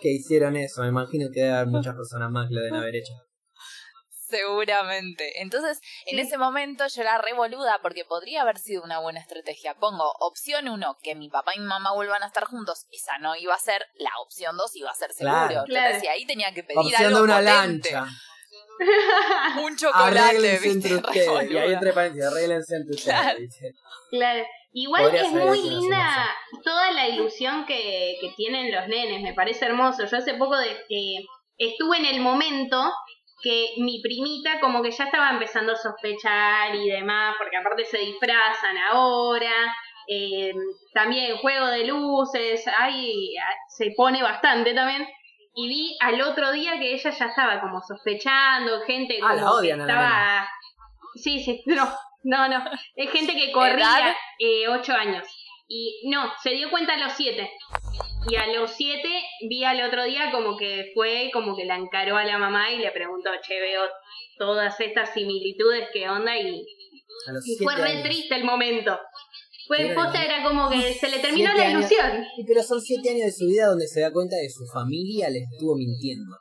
Speaker 1: que hicieron eso. Me imagino que debe haber muchas personas más que lo deben haber hecho.
Speaker 4: Seguramente. Entonces, en ese momento yo era revoluda porque podría haber sido una buena estrategia. Pongo opción uno, que mi papá y mi mamá vuelvan a estar juntos. Esa no iba a ser. La opción dos iba a ser seguro. Claro, ahí tenía que pedir
Speaker 1: opción
Speaker 4: algo
Speaker 1: de una
Speaker 4: potente.
Speaker 1: lancha.
Speaker 4: Un chocolate,
Speaker 1: entre ustedes. Y ahí entre paréntesis, arreglense entre ustedes.
Speaker 2: Claro. Igual es muy linda toda la ilusión que, que tienen los nenes, me parece hermoso. Yo hace poco de, eh, estuve en el momento que mi primita como que ya estaba empezando a sospechar y demás, porque aparte se disfrazan ahora, eh, también juego de luces, ahí se pone bastante también. Y vi al otro día que ella ya estaba como sospechando, gente
Speaker 1: ah,
Speaker 2: como
Speaker 1: que
Speaker 2: estaba... Sí, sí, no, no, no. Es gente que corría eh, ocho años. Y no, se dio cuenta a los siete. Y a los siete vi al otro día como que fue, como que la encaró a la mamá y le preguntó, che, veo todas estas similitudes, ¿qué onda? Y, fue re triste el momento. Fue posta, era como que se le terminó la ilusión.
Speaker 1: pero son siete años de su vida donde se da cuenta de que su familia le estuvo mintiendo.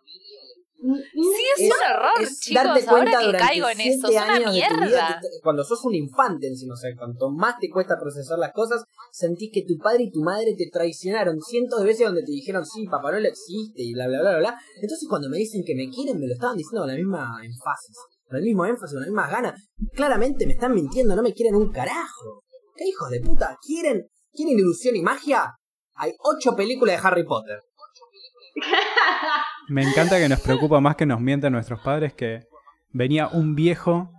Speaker 4: Sí, es, un error, chicos. Darte cuenta ahora que caigo en eso, es una mierda.
Speaker 1: cuando sos un infante encima, o sea, cuanto más te cuesta procesar las cosas, sentís que tu padre y tu madre te traicionaron cientos de veces donde te dijeron, sí, Papá Noel existe y bla, bla, bla, bla. Entonces cuando me dicen que me quieren, me lo estaban diciendo con la misma énfasis, con el mismo énfasis, con las mismas ganas. Claramente me están mintiendo, no me quieren un carajo. ¿Qué hijos de puta? ¿Quieren, ¿quieren ilusión y magia? Hay ocho películas de Harry Potter.
Speaker 3: Me encanta que nos preocupa más que nos mientan nuestros padres que venía un viejo,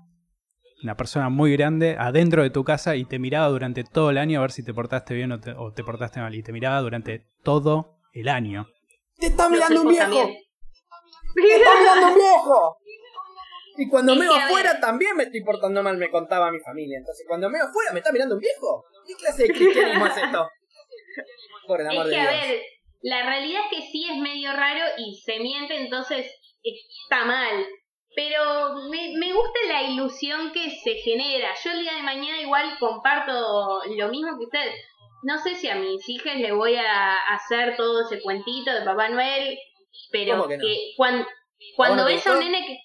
Speaker 3: una persona muy grande, adentro de tu casa y te miraba durante todo el año a ver si te portaste bien o te, portaste mal. Y te miraba durante todo el año.
Speaker 1: ¡Te está mirando un viejo! ¡Te está mirando un viejo! Y cuando me afuera también me estoy portando mal, me contaba mi familia. Entonces, cuando me afuera me está mirando un viejo. ¿Qué clase de cristianismo es esto?
Speaker 2: Por el amor de Dios. La realidad es que sí es medio raro y se miente, entonces está mal. Pero me, me gusta la ilusión que se genera. Yo el día de mañana igual comparto lo mismo que ustedes. No sé si a mis hijas les voy a hacer todo ese cuentito de Papá Noel, pero que, cuando, cuando ves a un nene que...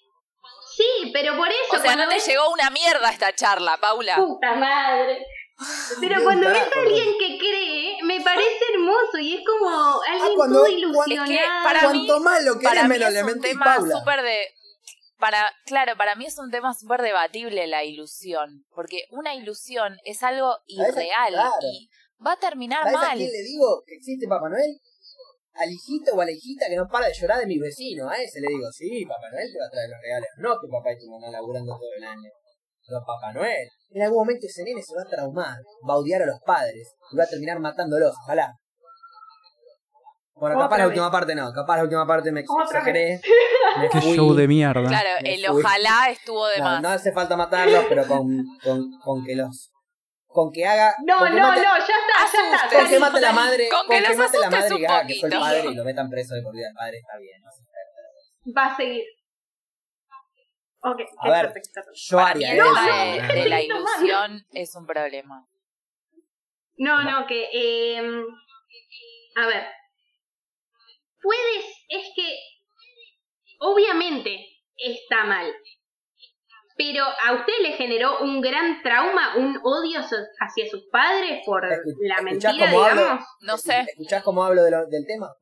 Speaker 2: Sí, pero por eso...
Speaker 4: O sea, no te llegó una mierda esta charla, Paula.
Speaker 2: Puta madre. Pero cuando ves a alguien que cree, me parece hermoso y es como alguien ah, cuando, todo ilusionado. Es que
Speaker 4: para
Speaker 1: Cuanto
Speaker 4: mí,
Speaker 1: más lo que
Speaker 4: para
Speaker 1: mí
Speaker 4: es un tema súper de para claro, para mí es un tema súper debatible la ilusión, porque una ilusión es algo irreal y va a terminar mal.
Speaker 1: a quién le digo que existe Papá Noel? Al hijito o a la hijita que no para de llorar de mi vecino, a ese le digo, sí, Papá Noel te va a traer los regalos, no tu papá y tu mamá laburando todo el año. Pero Papá Noel en algún momento ese nene se va a traumar, va a odiar a los padres y va a terminar matándolos, ojalá. Bueno, capaz la última parte no, capaz la última parte me exageré.
Speaker 3: Me Qué show de mierda.
Speaker 4: Claro, el ojalá estuvo de más.
Speaker 1: No hace falta matarlos, pero con, con, con que los con que haga.
Speaker 2: No, no, no, ya está, ya está.
Speaker 1: Con que mate la madre.
Speaker 4: Con, que,
Speaker 1: mate la madre
Speaker 4: y
Speaker 1: que haga que fue el padre y lo metan preso de por vida. El padre está bien, no sé.
Speaker 2: Va a seguir. Ok,
Speaker 1: a ver, yo haría
Speaker 4: eso. De, de, la ilusión es un problema.
Speaker 2: No, no, que. Eh, a ver. Puedes. Es que. obviamente está mal. Pero a usted le generó un gran trauma, un odio hacia sus padres por la
Speaker 1: ¿escuchás
Speaker 2: mentira,
Speaker 1: cómo hablo?
Speaker 2: digamos.
Speaker 4: No sé.
Speaker 1: ¿Escuchás cómo hablo de lo- del tema?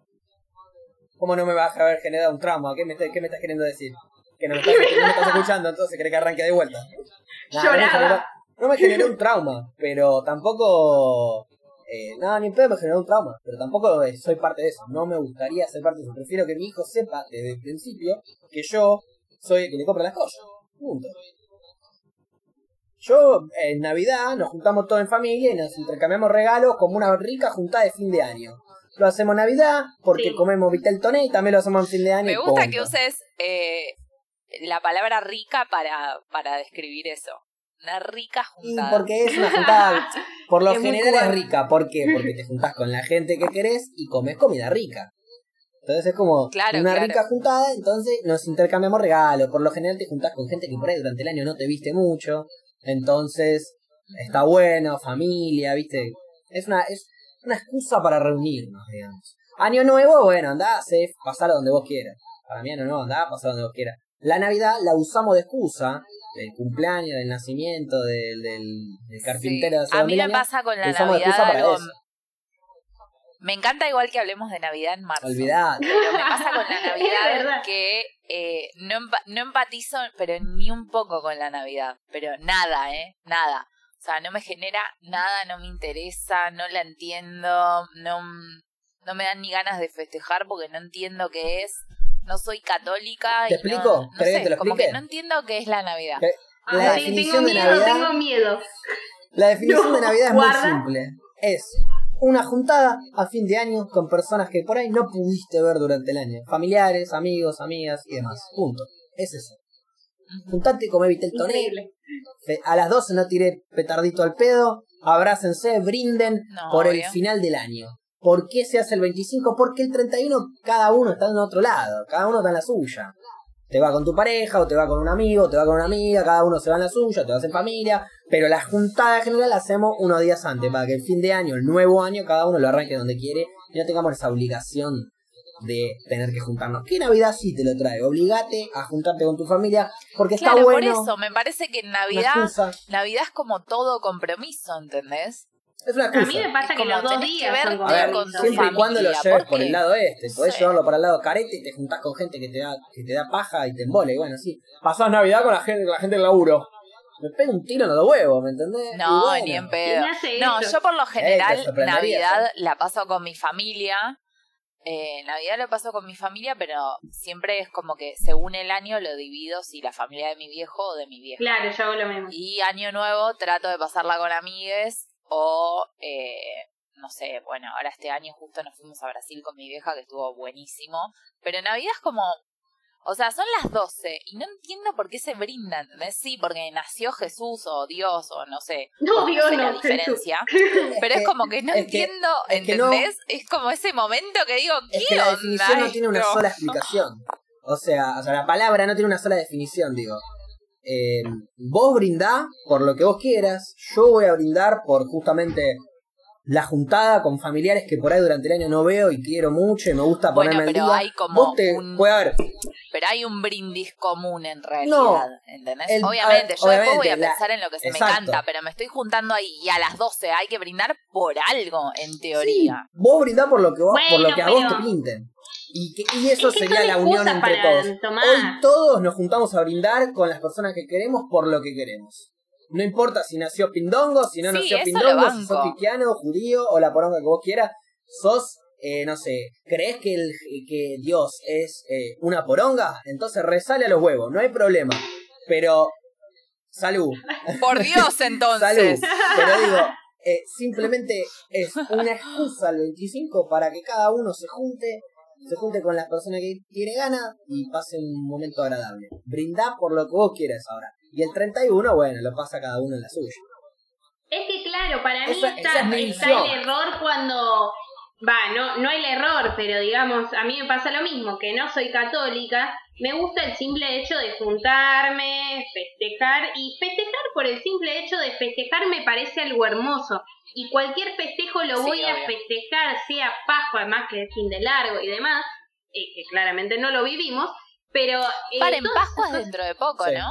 Speaker 1: ¿Cómo no me va a haber generado un trauma? ¿Qué me, está- qué me estás queriendo decir? Que no me estás, que no me estás escuchando, entonces querés que arranque de vuelta. Nah, no, me generó, no me generó un trauma, pero tampoco... Eh, no, ni pedo me generó un trauma, pero tampoco eh, soy parte de eso. No me gustaría ser parte de eso. Prefiero que mi hijo sepa desde el principio que yo soy el que le compra las cosas. Punto. Yo, en Navidad, nos juntamos todos en familia y nos intercambiamos regalos como una rica juntada de fin de año. Lo hacemos en Navidad porque
Speaker 2: Sí.
Speaker 1: comemos vitel toné y también lo hacemos en fin de año.
Speaker 4: Me gusta que uses eh, la palabra rica para, para describir eso. Una rica
Speaker 1: Y
Speaker 4: juntada.
Speaker 1: porque es una juntada, por lo
Speaker 2: Es
Speaker 1: general es rica. ¿Por qué? Porque te juntás con la gente que querés y comes comida rica. Entonces es como
Speaker 4: Claro,
Speaker 1: una
Speaker 4: claro.
Speaker 1: rica juntada, entonces nos intercambiamos regalos. Por lo general te juntás con gente que por ahí durante el año no te viste mucho. Entonces está bueno, familia, ¿viste? Es una, es una excusa para reunirnos, digamos. Año nuevo, bueno, andá, sé, pasar donde vos quieras. Para mí año nuevo, andá, pasar donde vos quieras. La Navidad la usamos de excusa, del cumpleaños, del nacimiento, del, del, del carpintero de hace
Speaker 4: A mí me pasa con la
Speaker 1: usamos de
Speaker 4: Navidad
Speaker 1: excusa para
Speaker 4: algo.
Speaker 1: eso.
Speaker 4: Me encanta igual que hablemos de Navidad en marzo.
Speaker 1: Olvidad.
Speaker 4: Pero me pasa con la Navidad que eh, no, empa- no empatizo, pero ni un poco con la Navidad. Pero nada, ¿eh? Nada. O sea, no me genera nada, no me interesa, no la entiendo, no, no me dan ni ganas de festejar porque no entiendo qué es. No soy católica.
Speaker 1: ¿Te
Speaker 4: y no-
Speaker 1: explico?
Speaker 4: No,
Speaker 1: ¿Querés que
Speaker 4: sé,
Speaker 1: te lo
Speaker 4: como que no entiendo qué es la Navidad.
Speaker 1: La
Speaker 2: Ah, sí, tengo
Speaker 1: definición de
Speaker 2: miedo,
Speaker 1: Navidad-
Speaker 2: tengo miedo.
Speaker 1: La definición
Speaker 2: No,
Speaker 1: de Navidad es
Speaker 2: guarda.
Speaker 1: muy simple. Es una juntada a fin de año con personas que por ahí no pudiste ver durante el año. Familiares, amigos, amigas y demás. Punto. Es eso. Juntate, come vitel. Fe- A las 12 no tiré petardito al pedo. Abrácense, brinden
Speaker 4: No,
Speaker 1: por el final del año. ¿Por qué se hace el 25? Porque el 31 cada uno está en otro lado. Cada uno está en la suya. Te va con tu pareja, o te va con un amigo, o te va con una amiga, cada uno se va en la suya, te vas en familia, pero la juntada general la hacemos unos días antes, para que el fin de año, el nuevo año, cada uno lo arranque donde quiere y no tengamos esa obligación de tener que juntarnos. ¿Qué Navidad sí te lo trae? Obligate a juntarte con tu familia, porque está bueno.
Speaker 4: por eso me parece que en Navidad. Navidad es como todo compromiso, ¿entendés?
Speaker 1: Es una
Speaker 2: A mí
Speaker 1: excusa.
Speaker 2: me pasa
Speaker 4: Es
Speaker 2: que los dos
Speaker 4: que
Speaker 2: días
Speaker 4: verte
Speaker 2: son
Speaker 1: A ver,
Speaker 4: con
Speaker 2: compromisos.
Speaker 4: tu
Speaker 1: siempre y cuando lo lleves
Speaker 4: ¿por
Speaker 1: el lado este. Podés
Speaker 4: Sí.
Speaker 1: llevarlo para el lado carete y te juntás con gente que te da, que te da paja y te embole. Y bueno, sí. Pasás Navidad con la gente, la gente del laburo. Me pega un tiro en los huevos, ¿me entendés?
Speaker 4: No,
Speaker 1: Y bueno,
Speaker 4: ni en
Speaker 2: ¿Quién
Speaker 4: pedo. No, yo por lo general
Speaker 1: te sorprenderías,
Speaker 4: Navidad la paso con mi familia. Eh, Navidad lo paso con mi familia, pero siempre es como que según el año lo divido si la familia de mi viejo o de mi vieja.
Speaker 2: Claro, yo hago lo mismo.
Speaker 4: Y año nuevo trato de pasarla con amigues o, eh, no sé, bueno, ahora este año justo nos fuimos a Brasil con mi vieja que estuvo buenísimo. Pero Navidad es como, o sea, son las 12 y no entiendo por qué se brindan. ¿entendés? Sí, porque nació Jesús o Dios o no sé.
Speaker 2: No, Dios,
Speaker 4: sé la
Speaker 2: no,
Speaker 4: diferencia. Pero es como que no
Speaker 1: es que-
Speaker 4: entiendo,
Speaker 1: es que no-
Speaker 4: ¿entendés? Es como ese momento que digo, ¿qué
Speaker 1: Es que la
Speaker 4: onda
Speaker 1: definición no tiene una sola explicación. O sea, o sea, la palabra no tiene una sola definición, digo. Eh, vos brindá por lo que vos quieras, yo voy a brindar por justamente la juntada con familiares que por ahí durante el año no veo y quiero mucho y me gusta
Speaker 4: Bueno,
Speaker 1: ponerme al
Speaker 4: pero
Speaker 1: día.
Speaker 4: hay como
Speaker 1: te,
Speaker 4: un-
Speaker 1: puede haber,
Speaker 4: Pero hay un brindis común en realidad,
Speaker 1: No.
Speaker 4: ¿entendés?
Speaker 1: El- a
Speaker 4: obviamente,
Speaker 1: ver,
Speaker 4: yo después voy a
Speaker 1: la-
Speaker 4: pensar en lo que se me canta, pero me estoy juntando ahí y a las 12 hay que brindar por algo, en
Speaker 1: sí,
Speaker 4: teoría.
Speaker 1: vos brindá por lo que, vos, por lo que a vos te pinten. Y, que, y eso
Speaker 2: Es que
Speaker 1: sería la unión entre
Speaker 2: para
Speaker 1: todos.
Speaker 2: tomar.
Speaker 1: Hoy todos nos juntamos a brindar con las personas que queremos por lo que queremos. No importa si nació Pindongo, si no
Speaker 4: Sí,
Speaker 1: nació Pindongo, si sos cristiano, judío o la poronga que vos quieras, sos, eh, no sé, ¿crees que, el, que Dios es eh, una poronga? Entonces resale a los huevos, no hay problema. Pero, salud.
Speaker 4: Por Dios,
Speaker 1: Salud.
Speaker 4: entonces.
Speaker 1: Pero digo, eh, simplemente es una excusa el 25 para que cada uno se junte, se junte con las personas que tiene ganas y pase un momento agradable. Brindá por lo que vos quieras ahora. Y el 31, bueno, lo pasa cada uno en la suya.
Speaker 2: Es que claro, para mí
Speaker 1: Esa-
Speaker 2: está,
Speaker 1: esa es mi
Speaker 2: está
Speaker 1: visión.
Speaker 2: el error cuando... Va, no, no el error, pero digamos, a mí me pasa lo mismo, que no soy católica, me gusta el simple hecho de juntarme, festejar, y festejar por el simple hecho de festejar me parece algo hermoso. Y cualquier festejo lo
Speaker 4: Sí,
Speaker 2: voy a festejar, sea Pascua, además que es fin de largo y demás, eh, que claramente no lo vivimos, Pero. Eh,
Speaker 4: Paren, Pascua es dentro de poco,
Speaker 1: Sí.
Speaker 4: ¿no?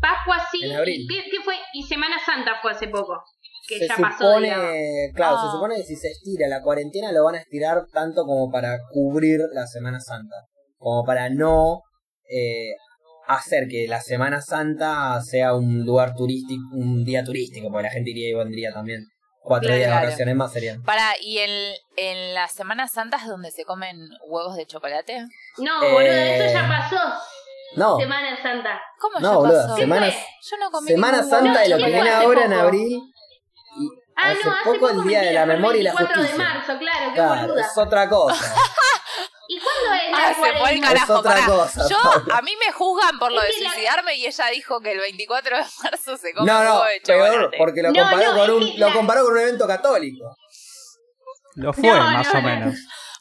Speaker 2: Pascua sí.
Speaker 1: En abril.
Speaker 2: ¿Y qué, qué fue? Y Semana Santa fue hace poco. Que
Speaker 1: se
Speaker 2: ya
Speaker 1: supone,
Speaker 2: pasó, digamos.
Speaker 1: claro,
Speaker 4: Ah.
Speaker 1: se supone que si se estira la cuarentena lo van a estirar tanto como para cubrir la Semana Santa, como para no eh, hacer que la Semana Santa sea un lugar turístico, un día turístico, porque la gente iría y vendría también. Cuatro
Speaker 2: Claro.
Speaker 1: días de
Speaker 4: Claro.
Speaker 1: vacaciones más serían.
Speaker 4: Para, ¿y en, en las Semanas Santas donde se comen huevos de chocolate?
Speaker 2: No,
Speaker 1: Eh,
Speaker 2: boludo, eso ya pasó.
Speaker 1: No,
Speaker 2: Semana Santa.
Speaker 4: ¿Cómo
Speaker 1: No,
Speaker 4: ya
Speaker 1: boluda,
Speaker 4: pasó?
Speaker 1: semanas-
Speaker 4: Yo no comí
Speaker 1: Semana Santa y lo
Speaker 4: de
Speaker 1: que
Speaker 2: ¿qué fue
Speaker 1: viene ahora en
Speaker 2: poco?
Speaker 1: abril. Y
Speaker 2: Ah,
Speaker 1: hace
Speaker 2: no, hace
Speaker 1: poco el Día de la Memoria y la
Speaker 2: 24
Speaker 1: Justicia.
Speaker 2: de marzo, claro, qué
Speaker 1: Claro,
Speaker 2: boluda.
Speaker 1: es otra cosa.
Speaker 2: ¿Y cuándo es la
Speaker 4: Ah, se fue el carajo,
Speaker 1: Es otra
Speaker 4: pará.
Speaker 1: cosa,
Speaker 4: Yo,
Speaker 1: Paula.
Speaker 4: a mí me juzgan por lo de suicidarme y ella dijo que el 24 de marzo se come
Speaker 1: No,
Speaker 4: un
Speaker 1: no,
Speaker 4: huevo de
Speaker 1: peor,
Speaker 4: chocolate.
Speaker 1: porque lo
Speaker 2: No,
Speaker 1: comparó,
Speaker 2: no,
Speaker 1: con un, lo comparó con un evento católico.
Speaker 3: Lo fue,
Speaker 2: No,
Speaker 3: más
Speaker 2: no,
Speaker 3: o
Speaker 2: no.
Speaker 3: menos.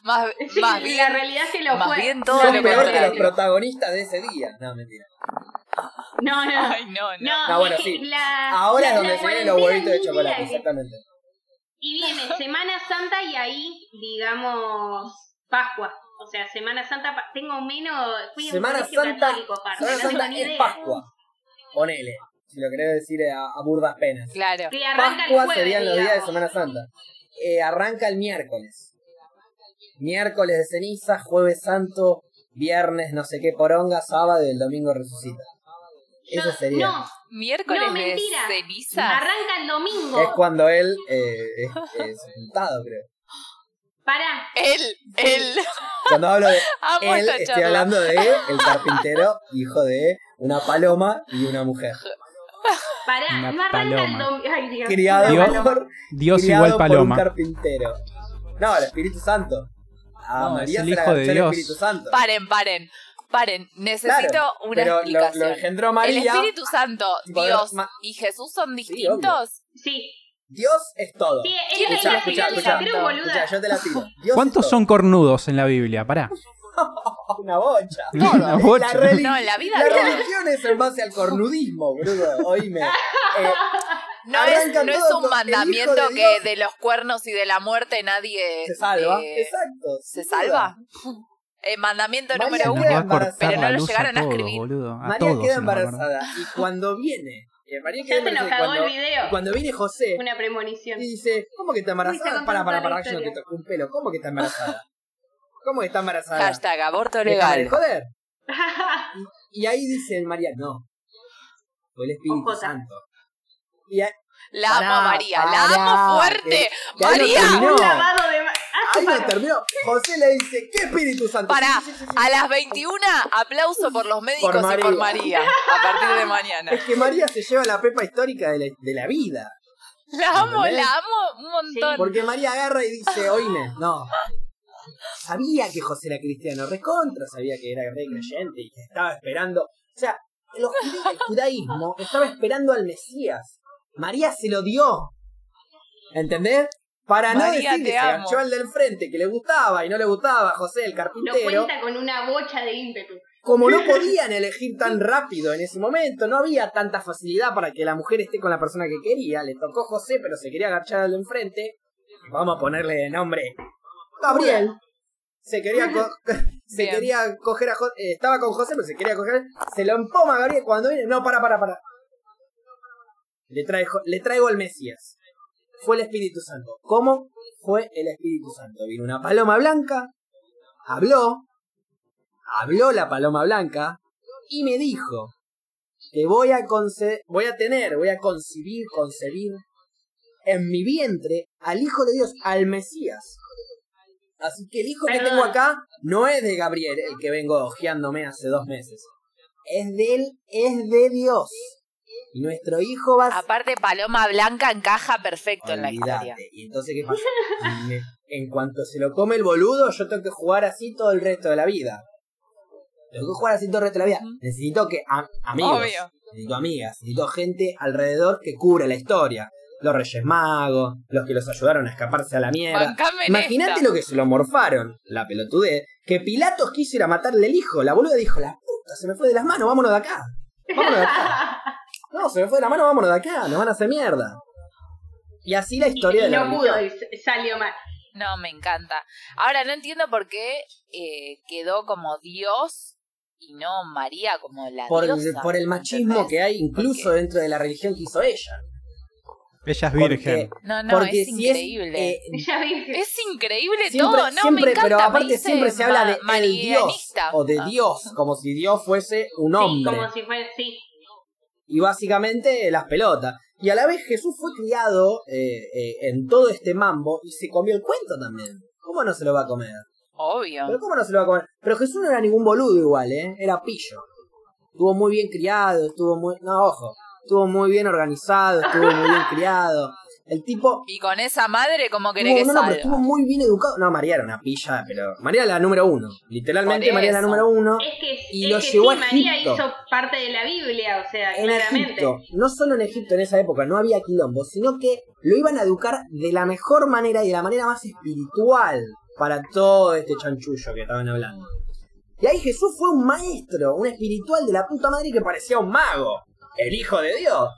Speaker 4: Más,
Speaker 2: Sí,
Speaker 4: más
Speaker 2: la realidad es que lo
Speaker 4: más
Speaker 2: fue.
Speaker 4: bien todo
Speaker 1: Son
Speaker 4: lo
Speaker 1: peor que los protagonistas de ese día. No, mentira.
Speaker 2: No, no.
Speaker 4: Ay, no, no.
Speaker 2: No,
Speaker 1: No, bueno,
Speaker 2: es que
Speaker 1: sí.
Speaker 2: la-
Speaker 1: Ahora
Speaker 2: la-
Speaker 1: es donde
Speaker 2: la
Speaker 1: se vienen los huevitos de chocolate,
Speaker 2: que-
Speaker 1: exactamente.
Speaker 2: Y viene Semana Santa y ahí, digamos, Pascua. O sea, Semana Santa, tengo menos. Fui un
Speaker 1: Semana
Speaker 2: colegio
Speaker 1: Santa,
Speaker 2: católico, aparte,
Speaker 1: Semana
Speaker 2: no
Speaker 1: Santa es
Speaker 2: idea.
Speaker 1: Pascua. Ponele, si lo querés decir a, a burdas penas.
Speaker 4: Claro.
Speaker 2: Que arranca el
Speaker 1: Pascua
Speaker 2: jueves,
Speaker 1: serían los días de. Semana Santa. Eh, arranca el miércoles. Miércoles de ceniza, jueves santo, viernes no sé qué poronga, sábado y el domingo resucita.
Speaker 2: Yo-
Speaker 1: Eso sería.
Speaker 2: No,
Speaker 4: Miércoles
Speaker 2: No,
Speaker 4: de
Speaker 2: mentira.
Speaker 4: ceniza.
Speaker 2: arranca el domingo.
Speaker 1: Es cuando él eh, es, es sepultado, creo.
Speaker 2: Pará.
Speaker 4: Él, él.
Speaker 1: Cuando hablo de
Speaker 4: Amo
Speaker 1: él, estoy
Speaker 4: charla.
Speaker 1: hablando de el carpintero, hijo de una paloma y una mujer.
Speaker 2: Pará,
Speaker 3: Una
Speaker 2: no arranca el
Speaker 3: paloma.
Speaker 2: domingo. Ay, Dios.
Speaker 1: Criado,
Speaker 3: Dios-
Speaker 2: paloma.
Speaker 1: por,
Speaker 3: Dios
Speaker 1: criado
Speaker 3: igual
Speaker 1: por un
Speaker 3: paloma.
Speaker 1: carpintero. No, el Espíritu Santo. A
Speaker 3: No, es
Speaker 1: María
Speaker 3: el
Speaker 1: se la
Speaker 3: hijo de
Speaker 1: agachó el
Speaker 3: Dios.
Speaker 1: Espíritu Santo.
Speaker 4: Paren, paren, paren. Necesito
Speaker 1: Claro,
Speaker 4: una
Speaker 1: pero
Speaker 4: explicación.
Speaker 1: lo engendró
Speaker 4: ¿El. Espíritu Santo, Dios y Jesús son distintos?
Speaker 2: Sí.
Speaker 1: Dios es todo.
Speaker 2: Sí, él
Speaker 4: ¿Quién
Speaker 2: es la
Speaker 4: el
Speaker 1: escuchá, escuchá,
Speaker 2: la
Speaker 4: escuchá,
Speaker 1: yo te la tiro. Dios
Speaker 3: ¿Cuántos son cornudos en la Biblia? Pará.
Speaker 1: Una bocha.
Speaker 3: Una
Speaker 1: La,
Speaker 3: bocha.
Speaker 4: No, en la vida
Speaker 1: la religión es en base al cornudismo, boludo. Oíme. Eh,
Speaker 4: No es, no un
Speaker 1: el
Speaker 4: mandamiento
Speaker 1: de
Speaker 4: que
Speaker 1: Dios.
Speaker 4: de los cuernos y de la muerte nadie
Speaker 1: se salva.
Speaker 4: eh,
Speaker 1: Exacto.
Speaker 4: se
Speaker 1: duda.
Speaker 4: salva. Eh, mandamiento
Speaker 1: María
Speaker 4: número uno. pero no
Speaker 3: la
Speaker 4: lo llegaron
Speaker 3: a
Speaker 4: escribir.
Speaker 3: boludo. A
Speaker 1: María
Speaker 3: todos
Speaker 1: queda embarazada y cuando viene, eh, María
Speaker 2: Ya se nos cagó
Speaker 1: cuando,
Speaker 2: el video.
Speaker 1: cuando viene José
Speaker 2: Una premonición.
Speaker 1: y dice, ¿cómo que está embarazada? Para, para, para, que yo no te toco un pelo. ¿Cómo que está embarazada? ¿Cómo que está embarazada?
Speaker 4: Hashtag aborto
Speaker 1: de
Speaker 4: legal.
Speaker 1: joder. Y ahí dice María, no. Fue el Espíritu
Speaker 2: Ojota.
Speaker 1: Santo. Y ahí,
Speaker 4: La amo
Speaker 1: Pará,
Speaker 4: a María, la amo fuerte.
Speaker 1: que- que
Speaker 4: María.
Speaker 2: Un lavado de
Speaker 1: ahí
Speaker 2: para-
Speaker 1: no terminó. José le dice, ¿qué Espíritu Santo?
Speaker 4: Pará,
Speaker 1: Sí, sí, sí, sí.
Speaker 4: a las 21, aplauso por los médicos
Speaker 1: Por
Speaker 4: y por María. A partir de mañana.
Speaker 1: Es que María se lleva la pepa histórica de la, de la vida.
Speaker 4: La amo,
Speaker 1: ¿Entendés?
Speaker 4: la amo un montón.
Speaker 1: Porque María agarra y dice, oíme, no. Sabía que José era cristiano, recontra, sabía que era re creyente y que estaba esperando. O sea, los el judaísmo estaba esperando al Mesías. María se lo dio. ¿Entendés? Para no
Speaker 4: María,
Speaker 1: decir que se al del frente, que le gustaba y no le gustaba a José, el carpintero.
Speaker 2: cuenta con una bocha de ímpetu.
Speaker 1: Como no podían elegir tan rápido en ese momento, no había tanta facilidad para que la mujer esté con la persona que quería. Le tocó José, pero se quería agachar al de enfrente. Vamos a ponerle de nombre Gabriel. Se quería, co- se
Speaker 4: Bien.
Speaker 1: quería coger a José. estaba con José, pero se quería coger. Se lo empoma a Gabriel cuando viene. No, para, para, para. Le, traigo, le traigo al Mesías. Fue el Espíritu Santo. ¿Cómo fue el Espíritu Santo? Vino una paloma blanca, habló, habló la paloma blanca y me dijo que voy a conce- voy a tener, voy a concebir, concebir en mi vientre al Hijo de Dios, al Mesías. Así que el hijo que tengo acá no es de Gabriel, el que vengo ojeándome hace dos meses. Es de él, es de Dios. Y nuestro hijo va a
Speaker 4: Aparte, Paloma Blanca encaja perfecto en la historia.
Speaker 1: Y entonces, ¿qué pasa? Me- en cuanto se lo come el boludo, yo tengo que jugar así todo el resto de la vida. Tengo que jugar así todo el resto de la vida. Necesito que a- amigos,
Speaker 4: Obvio.
Speaker 1: necesito amigas, necesito gente alrededor que cubra la historia. Los Reyes Magos, los que los ayudaron a escaparse a la mierda. Imagínate lo que se lo morfaron, la pelotudez, que Pilatos quiso ir a matarle el hijo. La boluda dijo, la puta, se me fue de las manos, vámonos de acá. Vámonos de acá. No, se me fue de la mano, vámonos de acá, nos van a hacer mierda. Y así la historia
Speaker 2: y
Speaker 1: de la
Speaker 2: no pudo y salió mal.
Speaker 4: No, me encanta. Ahora, no entiendo por qué eh, quedó como Dios y no María como la
Speaker 1: Por,
Speaker 4: diosa.
Speaker 1: por el machismo
Speaker 4: ¿entendés?
Speaker 1: que hay incluso
Speaker 4: Porque-
Speaker 1: dentro de la religión
Speaker 4: Porque-
Speaker 1: que hizo ella.
Speaker 3: Ella es
Speaker 1: Porque-
Speaker 3: virgen.
Speaker 4: No, no,
Speaker 1: porque
Speaker 4: es
Speaker 1: si
Speaker 4: increíble.
Speaker 1: es eh,
Speaker 2: vi que-
Speaker 4: Es increíble
Speaker 1: siempre,
Speaker 4: todo, no,
Speaker 1: siempre-
Speaker 4: me encanta.
Speaker 1: pero aparte siempre se habla de el Dios o de. Dios, como si Dios fuese un
Speaker 2: Sí,
Speaker 1: hombre.
Speaker 2: como si fuera, sí.
Speaker 1: Y básicamente las pelotas. Y a la vez Jesús fue criado eh, eh, en todo este mambo y se comió el cuento también. ¿Cómo no se lo va a comer?
Speaker 4: Obvio.
Speaker 1: Pero ¿cómo no se lo va a comer? Pero Jesús no era ningún boludo igual, ¿eh? Era pillo. Estuvo muy bien criado, estuvo muy... No, ojo. Estuvo muy bien organizado, estuvo muy bien criado. El tipo...
Speaker 4: Y con esa madre, ¿cómo querés
Speaker 1: No,
Speaker 4: que
Speaker 1: no, no, pero estuvo muy bien educado. No, María era una pilla, pero... María era la número uno. Literalmente María era la número uno.
Speaker 2: Es que,
Speaker 1: Y
Speaker 2: es
Speaker 1: lo
Speaker 2: que
Speaker 1: llevó
Speaker 2: sí,
Speaker 1: a
Speaker 2: María
Speaker 1: Egipto.
Speaker 2: hizo parte de la Biblia, o sea,
Speaker 1: en
Speaker 2: claramente.
Speaker 1: Egipto, no solo en Egipto en esa época no había quilombo, sino que lo iban a educar de la mejor manera y de la manera más espiritual para todo este chanchullo que estaban hablando. Y ahí Jesús fue un maestro, un espiritual de la puta madre que parecía un mago, el hijo de Dios.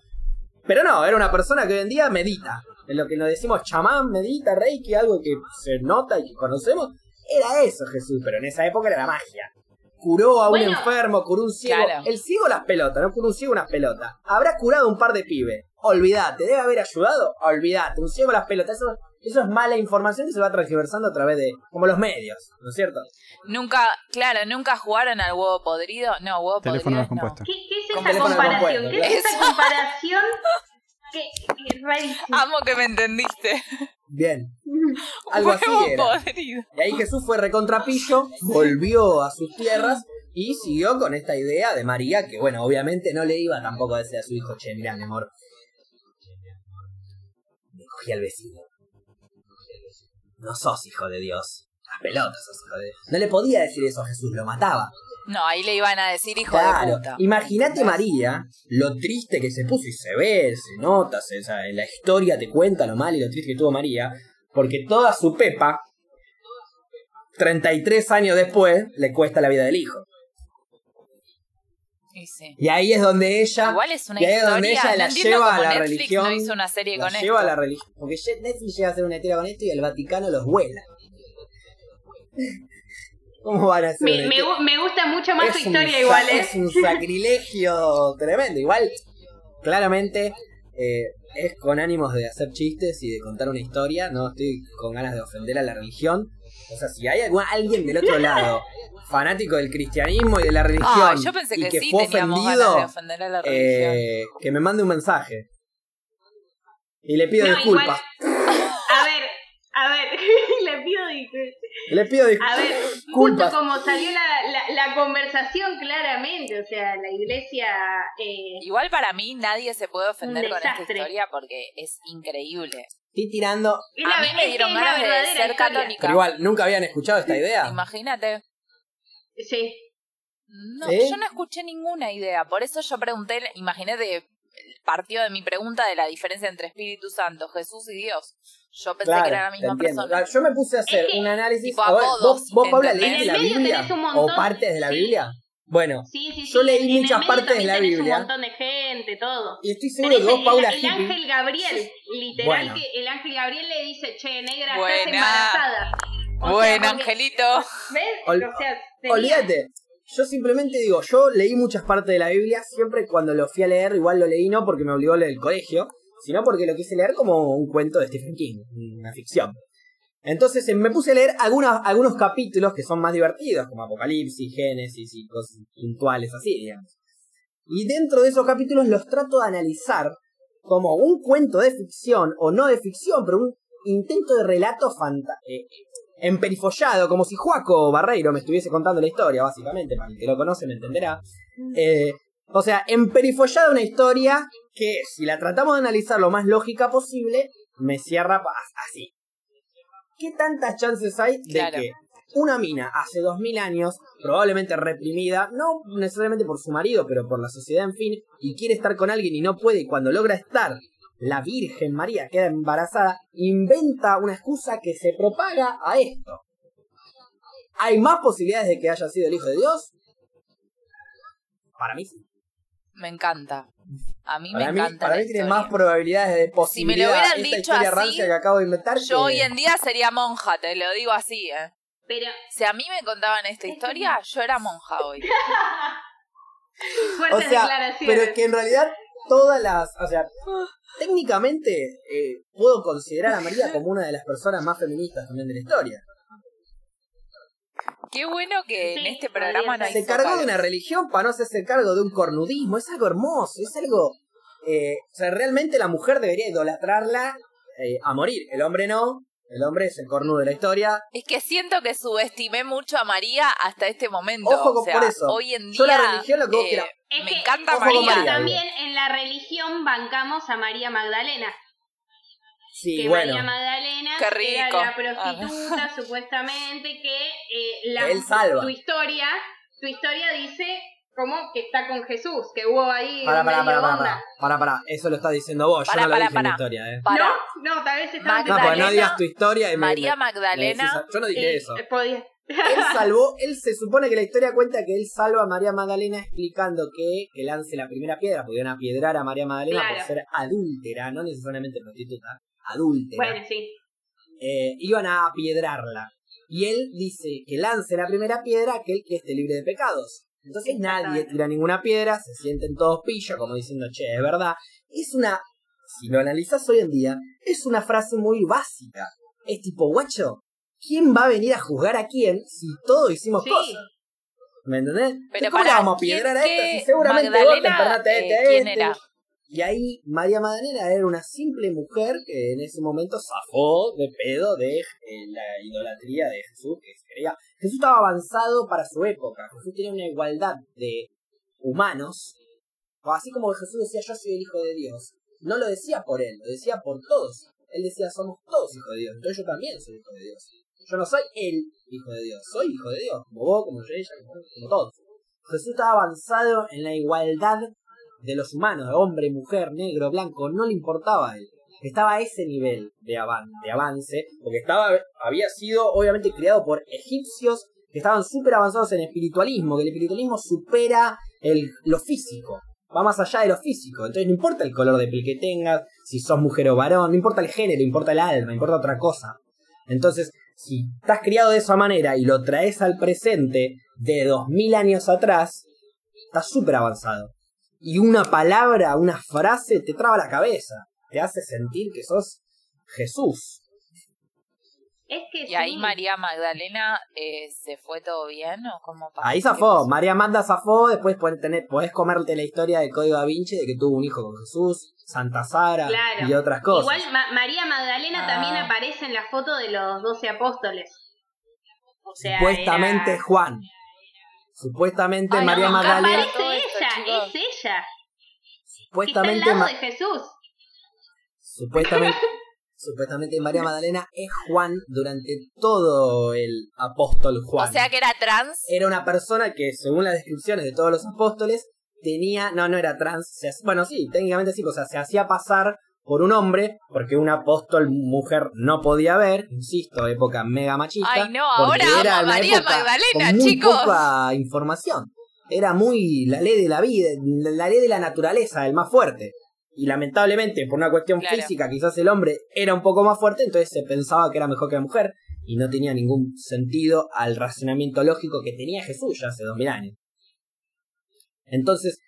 Speaker 1: Pero no, era una persona que hoy en día medita. En lo que nos decimos chamán, medita, reiki, algo que se nota y que conocemos. Era eso Jesús, pero en esa época era la magia. Curó a un
Speaker 2: Bueno,
Speaker 1: enfermo, curó un ciego.
Speaker 4: claro.
Speaker 1: El ciego las pelotas, no curó un ciego unas pelotas. Habrá curado un par de pibes. Olvídate, debe haber ayudado. Olvídate, un ciego las pelotas. Eso, eso es mala información que se va transversando a través de, como los medios, ¿no es cierto?
Speaker 4: Nunca, claro, nunca jugaron al huevo podrido. No, huevo
Speaker 3: Teléfono
Speaker 4: podrido.
Speaker 3: descompuesto.
Speaker 2: ¿Qué, qué es esa comparación? ¿Qué es esa comparación? ¿Qué, qué rarísimo.
Speaker 4: Amo que me entendiste.
Speaker 1: Bien. Algo así era. Y ahí Jesús fue recontrapillo, volvió a sus tierras y siguió con esta idea de María, que bueno, obviamente no le iba tampoco a decir a su hijo, che, mirá, mi amor. Me cogí al vecino. No sos hijo de Dios. Las pelotas sos hijo de Dios. No le podía decir eso a Jesús, lo mataba.
Speaker 4: No, ahí le iban a decir hijo de
Speaker 1: Claro,
Speaker 4: puta.
Speaker 1: imagínate María, lo triste que se puso y se ve, se nota, se, o sea, en la historia te cuenta lo mal y lo triste que tuvo María, porque toda su pepa, 33 años después, le cuesta la vida del hijo.
Speaker 4: Y sí.
Speaker 1: Y ahí es donde ella,
Speaker 4: Igual es una
Speaker 1: y ahí es donde
Speaker 4: historia.
Speaker 1: ella la
Speaker 4: no entiendo
Speaker 1: lleva a la
Speaker 4: Netflix
Speaker 1: religión,
Speaker 4: no hizo una serie
Speaker 1: la
Speaker 4: con
Speaker 1: lleva a
Speaker 4: esto.
Speaker 1: la religión, porque Netflix llega a hacer una historia con esto y el Vaticano los vuela. ¿Cómo van a hacer
Speaker 2: Me, gusta mucho más
Speaker 1: Es un
Speaker 2: historia
Speaker 1: sa-
Speaker 2: igual, ¿eh?
Speaker 1: Es un sacrilegio tremendo. Igual, claramente, eh, es con ánimos de hacer chistes y de contar una historia. No estoy con ganas de ofender a la religión. O sea, si hay algún- alguien del otro lado, fanático del cristianismo y de la religión,
Speaker 4: yo pensé
Speaker 1: y
Speaker 4: que,
Speaker 1: que
Speaker 4: sí
Speaker 1: fue ofendido,
Speaker 4: ganas de ofender a la religión.
Speaker 1: eh, que me mande un mensaje. Y le pido
Speaker 2: No,
Speaker 1: disculpas.
Speaker 2: A ver, a ver. Le pido A
Speaker 1: disculpas.
Speaker 2: ver, justo como salió la, la, la conversación claramente, o sea, la iglesia... Eh,
Speaker 4: Igual para mí nadie se puede ofender con esta historia porque es increíble.
Speaker 1: Estoy tirando.
Speaker 4: a mí me dieron ganas de ser católica.
Speaker 1: Pero igual, ¿nunca habían escuchado esta idea?
Speaker 4: Imagínate.
Speaker 2: Sí.
Speaker 4: No,
Speaker 1: ¿Sí?
Speaker 4: yo no escuché ninguna idea. Por eso yo pregunté, imagínate, partió de mi pregunta de la diferencia entre Espíritu Santo, Jesús y Dios. Yo pensé
Speaker 1: Claro,
Speaker 4: que era la misma persona.
Speaker 1: Claro, Yo me puse a hacer
Speaker 2: Es que,
Speaker 1: un análisis.
Speaker 4: tipo,
Speaker 1: a ver, ¿Vos, vos Paula, leíste la Biblia? ¿O partes de la
Speaker 2: sí.
Speaker 1: Biblia? Bueno,
Speaker 2: Sí, sí, sí.
Speaker 1: Yo leí
Speaker 2: en
Speaker 1: muchas partes de la
Speaker 2: tenés
Speaker 1: Biblia.
Speaker 2: un montón de gente, todo.
Speaker 1: y estoy seguro que vos,
Speaker 2: el,
Speaker 1: Paula
Speaker 2: el
Speaker 1: hippie,
Speaker 2: ángel Gabriel, literal,
Speaker 1: Bueno.
Speaker 2: que el ángel Gabriel le dice, che, negra,
Speaker 4: Buena.
Speaker 2: estás embarazada. O sea,
Speaker 4: Buen
Speaker 2: porque-
Speaker 4: angelito.
Speaker 2: ¿Ves?
Speaker 1: Ol-
Speaker 2: o sea, tenía-
Speaker 1: olvídate. Yo simplemente digo, yo leí muchas partes de la Biblia, siempre cuando lo fui a leer, igual lo leí no porque me obligó a leer el colegio, sino porque lo quise leer como un cuento de Stephen King, una ficción. Entonces eh, me puse a leer algunos, algunos capítulos que son más divertidos, como Apocalipsis, Génesis y cosas puntuales así, digamos. Y dentro de esos capítulos los trato de analizar como un cuento de ficción, o no de ficción, pero un intento de relato fanta eh, emperifollado, como si Juaco Barreiro me estuviese contando la historia, básicamente, para el que lo conoce me entenderá. Eh, o sea, emperifollada una historia que, si la tratamos de analizar lo más lógica posible, me cierra así. ¿Qué tantas chances hay de
Speaker 4: Claro.
Speaker 1: que una mina hace dos mil años, probablemente reprimida, no necesariamente por su marido, pero por la sociedad en fin, y quiere estar con alguien y no puede, y cuando logra estar, la Virgen María queda embarazada, inventa una excusa que se propaga a esto. ¿Hay más posibilidades de que haya sido el Hijo de Dios? Para mí sí.
Speaker 4: Me encanta. A mí
Speaker 1: Para
Speaker 4: me
Speaker 1: mí,
Speaker 4: encanta.
Speaker 1: para mí tiene
Speaker 4: historia.
Speaker 1: más probabilidades de
Speaker 4: Si me
Speaker 1: posibilidad
Speaker 4: lo hubieran
Speaker 1: esta
Speaker 4: dicho
Speaker 1: historia
Speaker 4: así,
Speaker 1: que acabo de inventar
Speaker 4: Yo
Speaker 1: que-
Speaker 4: hoy en día sería monja, te lo digo así, ¿eh?
Speaker 2: Pero
Speaker 4: Si a mí me contaban esta historia, yo era monja hoy.
Speaker 1: O sea, pero es que en realidad todas las, o sea, técnicamente eh, puedo considerar a María como una de las personas más feministas también de la historia.
Speaker 4: Qué bueno que en este programa no hay
Speaker 1: Se cargó de una religión para no hacerse cargo de un cornudismo, es algo hermoso, es algo, eh, o sea, realmente la mujer debería idolatrarla eh, a morir, el hombre no, el hombre es el cornudo de la historia.
Speaker 4: Es que siento que subestimé mucho a María hasta este momento.
Speaker 1: Ojo con
Speaker 4: o sea,
Speaker 1: por eso.
Speaker 4: Hoy en día.
Speaker 1: Yo la religión lo que vos
Speaker 4: eh,
Speaker 1: quieras.
Speaker 2: Es
Speaker 4: me
Speaker 2: que
Speaker 4: encanta María.
Speaker 1: María.
Speaker 2: también en la religión bancamos a María Magdalena.
Speaker 1: Sí,
Speaker 2: que
Speaker 1: bueno,
Speaker 2: María Magdalena
Speaker 4: Qué rico.
Speaker 2: era la prostituta supuestamente que eh, la,
Speaker 1: Que él salva.
Speaker 2: tu historia tu historia dice como que está con Jesús que hubo ahí
Speaker 1: para, para,
Speaker 2: medio
Speaker 1: para, para, para, para, eso lo estás diciendo vos,
Speaker 4: Pará,
Speaker 1: yo no lo
Speaker 4: pará,
Speaker 1: dije en mi historia, eh.
Speaker 4: Para
Speaker 2: no no tal vez estaba
Speaker 1: No, pues no digas tu historia y
Speaker 4: María
Speaker 1: me-
Speaker 4: Magdalena.
Speaker 1: me decís- yo no dije
Speaker 2: eh,
Speaker 1: eso.
Speaker 2: eh, podía-
Speaker 1: Él salvó, él se supone que la historia cuenta que él salva a María Magdalena explicando que, que lance la primera piedra, porque iban a piedrar a María Magdalena por ser adúltera, no necesariamente prostituta, adúltera.
Speaker 2: bueno sí
Speaker 1: Eh, iban a apiedrarla. Y él dice que lance la primera piedra aquel que esté libre de pecados. Entonces nadie tira ninguna piedra, se sienten todos pillos, como diciendo, che, es verdad. Es una, si lo analizas hoy en día, es una frase muy básica. Es tipo, guacho, ¿quién va a venir a juzgar a quién si todos hicimos
Speaker 2: Sí.
Speaker 1: cosas? ¿Me entendés?
Speaker 4: Pero
Speaker 1: ¿Cómo la vamos a
Speaker 4: ¿quién-
Speaker 1: piedrar a esta
Speaker 4: qué
Speaker 1: si seguramente vos te este,
Speaker 4: eh,
Speaker 1: este?
Speaker 4: era?
Speaker 1: Y ahí María Magdalena era una simple mujer que en ese momento zafó de pedo de eh, la idolatría de Jesús, que se creía. Jesús estaba avanzado para su época. Jesús tenía una igualdad de humanos. Así como Jesús decía yo soy el Hijo de Dios. No lo decía por él, lo decía por todos. Él decía somos todos hijos de Dios. Entonces yo también soy hijo de Dios. Yo no soy el hijo de Dios, soy hijo de Dios. Como vos, como ella, como todos. Jesús estaba avanzado en la igualdad de los humanos, hombre, mujer, negro, blanco, no le importaba a él. Estaba a ese nivel de, avan de avance, porque estaba, había sido obviamente criado por egipcios que estaban súper avanzados en espiritualismo, que el espiritualismo supera el, lo físico, va más allá de lo físico. Entonces no importa el color de piel que tengas, si sos mujer o varón, no importa el género, importa el alma, importa otra cosa. Entonces, si estás criado de esa manera y lo traes al presente de dos mil años atrás, estás súper avanzado y una palabra, una frase te traba la cabeza, te hace sentir que sos Jesús.
Speaker 2: es que
Speaker 4: Y ahí. María Magdalena eh, se fue todo bien o cómo pasó?
Speaker 1: Ahí
Speaker 4: ¿Qué
Speaker 1: zafó? María Manda zafó, después podés, tener, podés comerte la historia del Código da Vinci de que tuvo un hijo con Jesús, Santa Sara
Speaker 2: Claro.
Speaker 1: y otras cosas.
Speaker 2: igual Ma- María Magdalena
Speaker 4: Ah.
Speaker 2: también aparece en la foto de los doce apóstoles o sea
Speaker 1: Supuestamente
Speaker 2: era-
Speaker 1: Juan. Supuestamente
Speaker 4: Ay,
Speaker 1: María
Speaker 4: no,
Speaker 1: Magdalena.
Speaker 2: ella es ella está al
Speaker 1: Supuestamente,
Speaker 2: lado
Speaker 1: Ma-
Speaker 2: de Jesús
Speaker 1: supuestamente, supuestamente María Magdalena es Juan durante todo el apóstol Juan.
Speaker 4: O sea que era trans.
Speaker 1: era una persona que, según las descripciones de todos los apóstoles, tenía, no, no era trans, se bueno, sí, técnicamente sí, o sea, se hacía pasar por un hombre, porque un apóstol mujer no podía haber, insisto, época mega machista.
Speaker 4: Ay, no, ahora
Speaker 1: era
Speaker 4: amo a
Speaker 1: una
Speaker 4: María Magdalena,
Speaker 1: con muy
Speaker 4: chicos.
Speaker 1: poca información. Era muy la ley de la vida, la ley de la naturaleza, el más fuerte. Y lamentablemente, por una cuestión
Speaker 4: Claro.
Speaker 1: física, quizás el hombre era un poco más fuerte, entonces se pensaba que era mejor que la mujer, y no tenía ningún sentido al razonamiento lógico que tenía Jesús ya hace dos mil años. Entonces,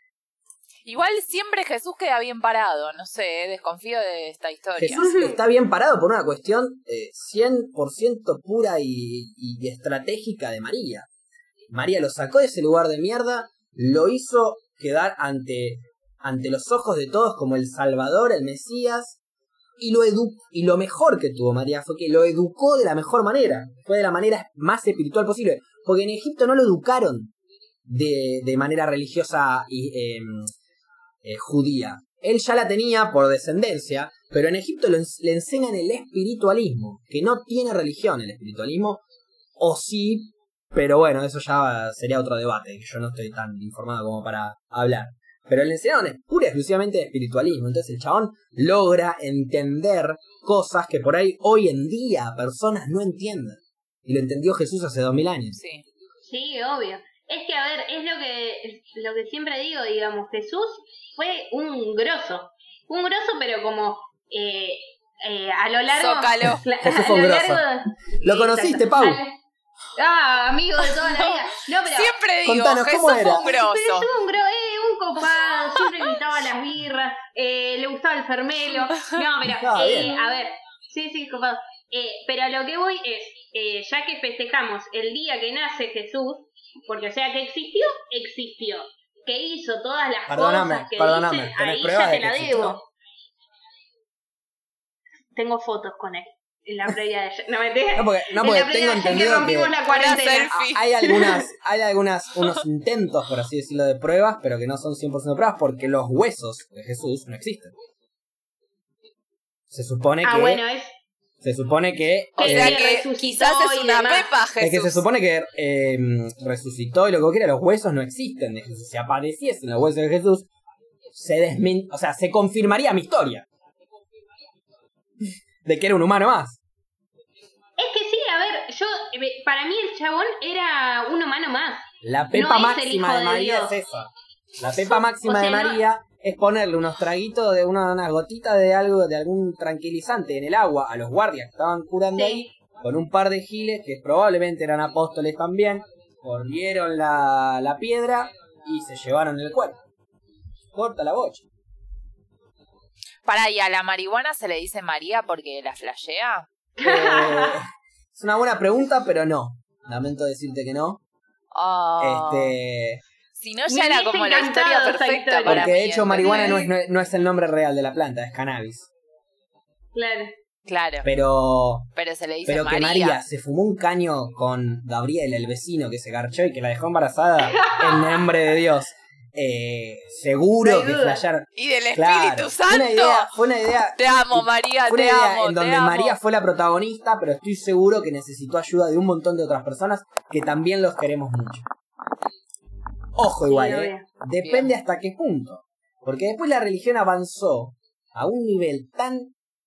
Speaker 4: Igual siempre Jesús queda bien parado. No sé, eh, desconfío de esta historia.
Speaker 1: Jesús está bien parado por una cuestión eh, 100% pura y, y estratégica de María. María lo sacó de ese lugar de mierda, lo hizo quedar ante, ante los ojos de todos como el Salvador, el Mesías, y lo, edu y lo mejor que tuvo María fue que lo educó de la mejor manera, fue de la manera más espiritual posible, porque en Egipto no lo educaron de, de manera religiosa y em, eh, judía. Él ya la tenía por descendencia, pero en Egipto le enseñan el espiritualismo, que no tiene religión el espiritualismo, o sí, pero bueno, eso ya sería otro debate, yo no estoy tan informado como para hablar. Pero le enseñaron pura y exclusivamente de espiritualismo, entonces el chabón logra entender cosas que por ahí hoy en día personas no entienden. Y lo entendió Jesús hace dos mil años.
Speaker 4: Sí.
Speaker 2: Sí, obvio. Es que, a ver, es lo que, lo que siempre digo, digamos, Jesús fue un grosso. Un grosso, pero como eh, eh, a lo largo...
Speaker 4: Zócalo.
Speaker 1: Jesús
Speaker 2: a
Speaker 1: fue un
Speaker 2: lo
Speaker 1: grosso.
Speaker 2: largo-
Speaker 1: ¿Lo conociste. Pau?
Speaker 2: Ah, amigo de toda la vida. No, pero.
Speaker 4: Siempre digo,
Speaker 1: Contanos,
Speaker 4: Jesús
Speaker 1: ¿cómo
Speaker 4: fue
Speaker 1: era?
Speaker 4: un
Speaker 2: Pero
Speaker 4: grosso.
Speaker 2: es un eh, un copado, siempre invitaba las birras, eh, le gustaba el fermelo. No, pero,
Speaker 1: Ah,
Speaker 2: eh, a ver, sí, sí, copado. Eh, pero a lo que voy es, eh, ya que festejamos el día que nace Jesús, porque o sea que existió, existió. Que hizo todas las
Speaker 1: Perdóname,
Speaker 2: cosas que
Speaker 1: perdóname,
Speaker 2: dicen,
Speaker 1: ¿tenés
Speaker 2: ahí
Speaker 1: pruebas
Speaker 2: ya
Speaker 1: de
Speaker 2: te
Speaker 1: que
Speaker 2: la
Speaker 1: existió?
Speaker 2: debo. Tengo fotos con él en la previa de ayer. No, mentira.
Speaker 1: No, porque, no,
Speaker 2: en
Speaker 1: porque
Speaker 2: la previa
Speaker 1: tengo
Speaker 2: de ayer que
Speaker 1: entendido que
Speaker 2: rompimos la cuarentena.
Speaker 1: hay algunas, hay algunas, unos intentos, por así decirlo, de pruebas, pero que no son 100% pruebas porque los huesos de Jesús no existen. Se supone
Speaker 2: Ah,
Speaker 1: que,
Speaker 2: bueno, es
Speaker 1: se supone que,
Speaker 4: O
Speaker 2: Que
Speaker 4: sea
Speaker 1: eh,
Speaker 2: sí,
Speaker 4: que
Speaker 2: resucitó
Speaker 4: quizás es
Speaker 2: y
Speaker 4: una pepa, Jesús.
Speaker 1: es que se supone que eh, resucitó y lo que vos quieras, los huesos no existen de Jesús. Si apareciesen los huesos de Jesús, se desmin o sea, se confirmaría mi historia. De que era un humano más.
Speaker 2: Es que sí, a ver, yo, eh, para mí el chabón era un humano más.
Speaker 1: La pepa
Speaker 2: No
Speaker 1: máxima de
Speaker 2: de
Speaker 1: María
Speaker 2: Dios.
Speaker 1: es esa. La pepa máxima
Speaker 2: O sea,
Speaker 1: de
Speaker 2: no-
Speaker 1: María es ponerle unos traguitos de una, unas gotitas de algo, de algún tranquilizante en el agua a los guardias que estaban curando
Speaker 2: Sí.
Speaker 1: ahí, con un par de giles que probablemente eran apóstoles también, corrieron la, la piedra y se llevaron el cuerpo. Corta la bocha.
Speaker 4: Para, ¿y a la marihuana se le dice María porque la flashea?
Speaker 1: Eh, es una buena pregunta, pero no. Lamento decirte que no.
Speaker 4: Oh.
Speaker 1: Este,
Speaker 4: Si no,
Speaker 2: Me
Speaker 4: ya era como la historia perfecta para
Speaker 1: porque de hecho marihuana no es, no es- el nombre real de la planta, es cannabis.
Speaker 2: Claro.
Speaker 4: Claro,
Speaker 1: Pero
Speaker 4: pero se le dice
Speaker 1: Pero que
Speaker 4: María.
Speaker 1: María se fumó un caño con Gabriel, el vecino que se garchó y que la dejó embarazada en nombre de Dios. Eh, seguro
Speaker 2: No
Speaker 1: que
Speaker 2: duda.
Speaker 1: flashearon.
Speaker 4: Y del
Speaker 1: Claro,
Speaker 4: Espíritu
Speaker 1: fue
Speaker 4: Santo.
Speaker 1: una idea, fue una idea,
Speaker 4: Te amo, María,
Speaker 1: fue una
Speaker 4: te
Speaker 1: idea
Speaker 4: amo,
Speaker 1: en donde
Speaker 4: amo.
Speaker 1: María fue la protagonista, pero estoy seguro que necesitó ayuda de un montón de otras personas que también los queremos mucho. Ojo igual,
Speaker 2: Sí,
Speaker 1: eh. Depende
Speaker 4: Bien.
Speaker 1: hasta qué punto. Porque después la religión avanzó a un nivel tan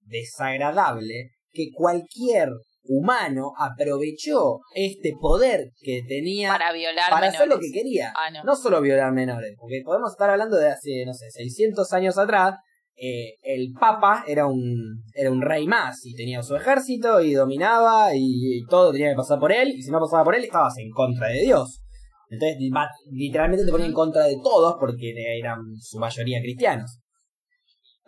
Speaker 1: desagradable que cualquier humano aprovechó este poder que tenía
Speaker 4: para violar
Speaker 1: para hacer lo que quería.
Speaker 4: Ah, no.
Speaker 1: No solo violar menores, porque podemos estar hablando de hace, no sé, 600 años atrás. eh, el Papa era un, era un rey más y tenía su ejército y dominaba y, y todo tenía que pasar por él. Y si no pasaba por él, estabas en contra de Dios. Entonces, literalmente te ponía en contra de todos porque eran su mayoría cristianos.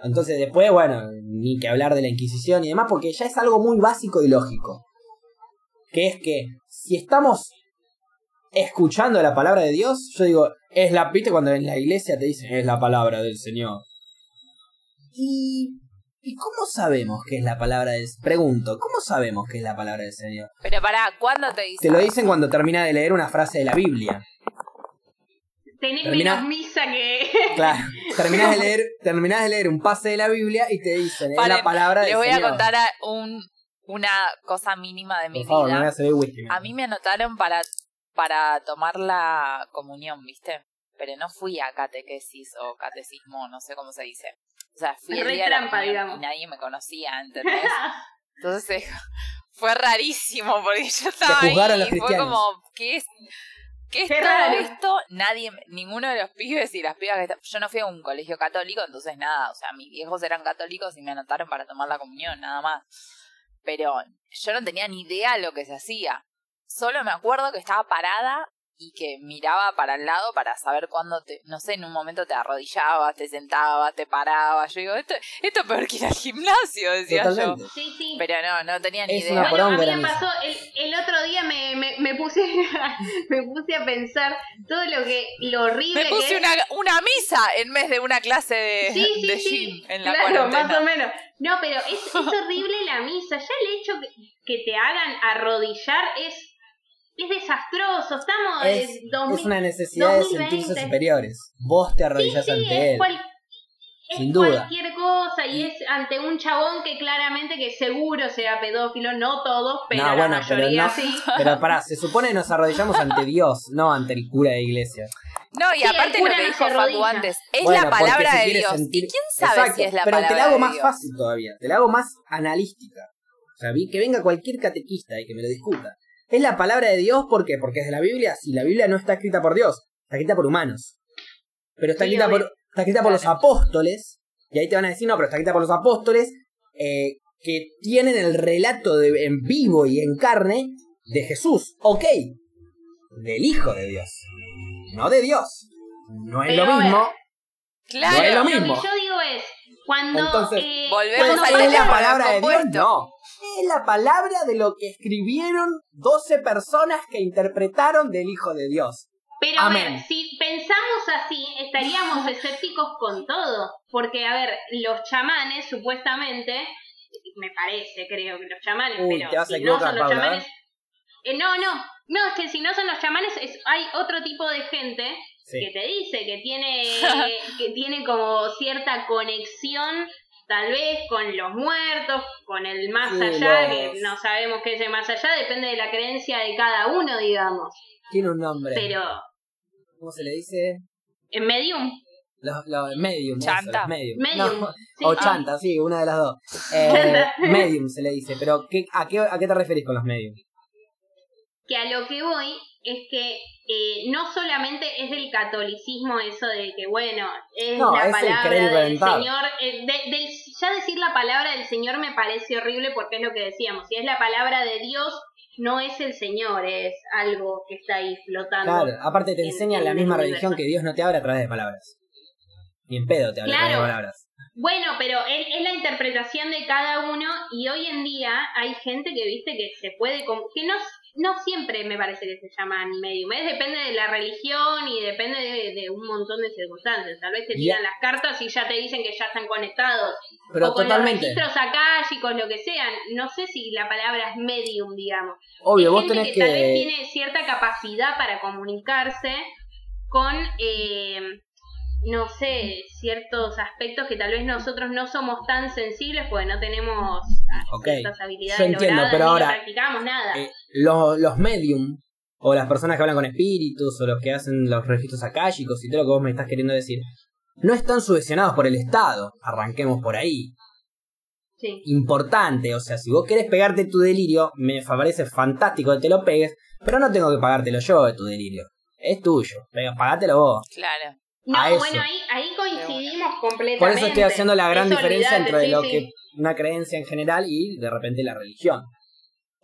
Speaker 1: Entonces, después, bueno, ni que hablar de la Inquisición y demás, porque ya es algo muy básico y lógico. Que es que si estamos escuchando la palabra de Dios, yo digo, es la, viste cuando en la iglesia te dicen, es la palabra del Señor. ¿Y, ¿y cómo sabemos que es la palabra del Pregunto, ¿cómo sabemos que es la palabra del Señor?
Speaker 4: Pero pará, ¿cuándo te dice?
Speaker 1: Te lo dicen cuando termina de leer una frase de la Biblia.
Speaker 2: Tenés
Speaker 1: Termina-
Speaker 2: menos misa que.
Speaker 1: Claro, terminás de leer, terminás de leer un pase de la Biblia y te dicen, es la palabra del
Speaker 4: Les voy
Speaker 1: Señor.
Speaker 4: a contar a- un, una cosa mínima de mi
Speaker 1: Por favor,
Speaker 4: vida.
Speaker 1: me voy a whisky.
Speaker 4: A mí me anotaron para, para tomar la comunión, ¿viste? Pero no fui a catequesis o catecismo, no sé cómo se dice. O sea, fui
Speaker 2: Re
Speaker 4: de
Speaker 2: trampa, digamos.
Speaker 4: y nadie me conocía, ¿entendés? Entonces fue rarísimo porque yo estaba ahí
Speaker 1: los
Speaker 4: y fue como, ¿qué es? ¿Qué es
Speaker 2: Qué
Speaker 4: todo
Speaker 2: raro.
Speaker 4: esto? Nadie, ninguno de los pibes y las pibas que esta- yo no fui a un colegio católico, entonces nada, o sea, mis viejos eran católicos y me anotaron para tomar la comunión, nada más. Pero yo no tenía ni idea lo que se hacía. Solo me acuerdo que estaba parada y que miraba para el lado para saber cuándo te, no sé, en un momento te arrodillabas, te sentabas, te parabas. Yo digo, esto, esto es peor que ir al gimnasio, decía
Speaker 1: Totalmente.
Speaker 4: yo.
Speaker 2: Sí, sí.
Speaker 4: Pero no, no tenía ni
Speaker 1: Es
Speaker 4: idea.
Speaker 1: una
Speaker 2: Bueno, a mí me pasó, el, el otro día me, me, me puse me puse a pensar todo lo que lo horrible
Speaker 4: Me
Speaker 2: que
Speaker 4: puse
Speaker 2: es.
Speaker 4: una, una misa en vez de una clase de,
Speaker 2: Sí, sí,
Speaker 4: de
Speaker 2: sí,
Speaker 4: gym en la
Speaker 2: claro,
Speaker 4: cuarentena.
Speaker 2: más o menos. No, pero es, es horrible la misa. Ya el hecho que, que te hagan arrodillar es, es desastroso. Estamos
Speaker 1: Es,
Speaker 2: en 2000
Speaker 1: es una necesidad de
Speaker 2: 2020.
Speaker 1: sentirse superiores. Vos te arrodillás
Speaker 2: sí,
Speaker 1: ante
Speaker 2: es,
Speaker 1: él.
Speaker 2: cual- es
Speaker 1: Sin duda.
Speaker 2: cualquier cosa y es ante un chabón que claramente que seguro sea pedófilo, no todos, pero
Speaker 1: No,
Speaker 2: la
Speaker 1: bueno, pero
Speaker 2: mayoría
Speaker 1: no-
Speaker 2: sí.
Speaker 1: Pero pará, se supone que nos arrodillamos ante Dios, no ante el cura de iglesia.
Speaker 4: No, y
Speaker 2: Sí,
Speaker 4: aparte lo que dijo Facu antes, es
Speaker 1: Bueno,
Speaker 4: la palabra de Dios.
Speaker 1: sentir-
Speaker 4: ¿Y quién sabe
Speaker 1: Exacto,
Speaker 4: si es la
Speaker 1: pero
Speaker 4: palabra
Speaker 1: te la hago
Speaker 4: de
Speaker 1: más
Speaker 4: Dios?
Speaker 1: fácil todavía, te la hago más analística. O sea, vi- que venga cualquier catequista y que me lo discuta. ¿Es la palabra de Dios por qué? Porque es de la Biblia. Si la Biblia no está escrita por Dios, está escrita por humanos. Pero está
Speaker 2: Sí,
Speaker 1: escrita por, está escrita por los apóstoles. Y ahí te van a decir, no, pero está escrita por los apóstoles eh, que tienen el relato de, en vivo y en carne de Jesús, ok, del Hijo de Dios, no de Dios. No es
Speaker 2: Pero,
Speaker 1: lo mismo.
Speaker 4: Claro.
Speaker 1: No es lo mismo.
Speaker 2: yo cuando...
Speaker 1: Entonces,
Speaker 2: eh,
Speaker 4: volvemos
Speaker 2: cuando
Speaker 4: al
Speaker 1: ¿Es
Speaker 4: tema
Speaker 1: la palabra de Dios? No. Es la palabra de lo que escribieron 12 personas que interpretaron del Hijo de Dios.
Speaker 2: Pero a ver, si pensamos así, estaríamos escépticos con todo. Porque, a ver, los chamanes, supuestamente, me parece, creo que los chamanes,
Speaker 1: Uy,
Speaker 2: pero
Speaker 1: a
Speaker 2: si no son los
Speaker 1: Paula,
Speaker 2: chamanes. Eh, no, no, no, es que si no son los chamanes, es, hay otro tipo de gente
Speaker 1: Sí.
Speaker 2: que te dice que tiene, que tiene como cierta conexión, tal vez con los muertos, con el más
Speaker 1: Sí,
Speaker 2: allá,
Speaker 1: los-
Speaker 2: que no sabemos qué es el más allá, depende de la creencia de cada uno, digamos.
Speaker 1: Tiene un nombre.
Speaker 2: Pero,
Speaker 1: ¿Cómo se le dice?
Speaker 2: en medium.
Speaker 1: Los, los medium. eso,
Speaker 4: Chanta.
Speaker 1: los medium.
Speaker 2: Medium,
Speaker 1: No,
Speaker 2: sí.
Speaker 1: O chanta, sí, una de las dos. Eh, medium se le dice. Pero ¿qué, a, qué, ¿a qué te referís con los medium?
Speaker 2: que a lo que voy es que eh, no solamente es del catolicismo eso de que, bueno, es
Speaker 1: No,
Speaker 2: la
Speaker 1: es
Speaker 2: palabra del. Señor. eh, de- del- ya decir la palabra del Señor me parece horrible porque es lo que decíamos. Si es la palabra de Dios, no es el Señor, es algo que está ahí flotando.
Speaker 1: Claro, aparte te
Speaker 2: en-
Speaker 1: enseña
Speaker 2: en
Speaker 1: la misma religión que Dios no te habla a través de palabras. Ni en pedo te habla a través de palabras.
Speaker 2: Bueno, pero es, es la interpretación de cada uno y hoy en día hay gente que viste que se puede, que no, no siempre me parece que se llaman medium, es depende de la religión y depende de, de un montón de circunstancias. Tal vez te tiran las cartas y ya te dicen que ya están conectados.
Speaker 1: Pero
Speaker 2: o con
Speaker 1: totalmente.
Speaker 2: los registros akáshicos, lo que sean. No sé si la palabra es medium, digamos.
Speaker 1: Obvio, vos
Speaker 2: gente
Speaker 1: tenés
Speaker 2: que, tal vez
Speaker 1: que.
Speaker 2: tiene cierta capacidad para comunicarse con, eh, no sé, ciertos aspectos que tal vez nosotros no somos tan sensibles porque no tenemos
Speaker 1: Ok,
Speaker 2: ciertas habilidades
Speaker 1: yo entiendo,
Speaker 2: logradas
Speaker 1: pero
Speaker 2: ni
Speaker 1: ahora,
Speaker 2: practicamos nada.
Speaker 1: Eh, los, los medium, o las personas que hablan con espíritus, o los que hacen los registros akáshicos y todo lo que vos me estás queriendo decir, no están subvencionados por el Estado. Arranquemos por ahí.
Speaker 2: sí.
Speaker 1: Importante, o sea, si vos querés pegarte tu delirio, me parece fantástico que te lo pegues, pero no tengo que pagártelo yo de tu delirio. Es tuyo, pega- pagátelo vos.
Speaker 4: Claro.
Speaker 2: No,
Speaker 1: a eso.
Speaker 2: bueno, ahí, ahí coincidimos completamente.
Speaker 1: Por eso estoy haciendo la gran
Speaker 2: Eso
Speaker 1: diferencia
Speaker 2: olvidate,
Speaker 1: entre
Speaker 2: sí,
Speaker 1: lo
Speaker 2: sí.
Speaker 1: que una creencia en general y de repente la religión.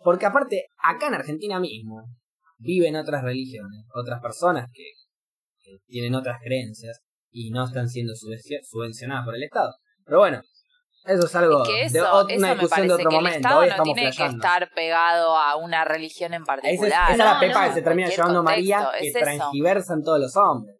Speaker 1: Porque aparte, acá en Argentina mismo viven otras religiones, otras personas que, que tienen otras creencias y no están siendo subvenci- subvencionadas por el Estado. Pero bueno, eso es algo
Speaker 4: Es que
Speaker 1: de
Speaker 4: eso,
Speaker 1: ot-
Speaker 4: eso
Speaker 1: una
Speaker 4: me
Speaker 1: discusión
Speaker 4: parece
Speaker 1: de otro
Speaker 4: que el
Speaker 1: momento.
Speaker 4: Estado
Speaker 1: Hoy
Speaker 4: no
Speaker 1: estamos
Speaker 4: tiene que estar pegado a una religión en
Speaker 1: Esa es,
Speaker 4: particular.
Speaker 1: esa es la
Speaker 2: No,
Speaker 1: pepa
Speaker 2: no,
Speaker 1: que se termina llevando María, que
Speaker 4: es
Speaker 1: transgiversan todos los hombres.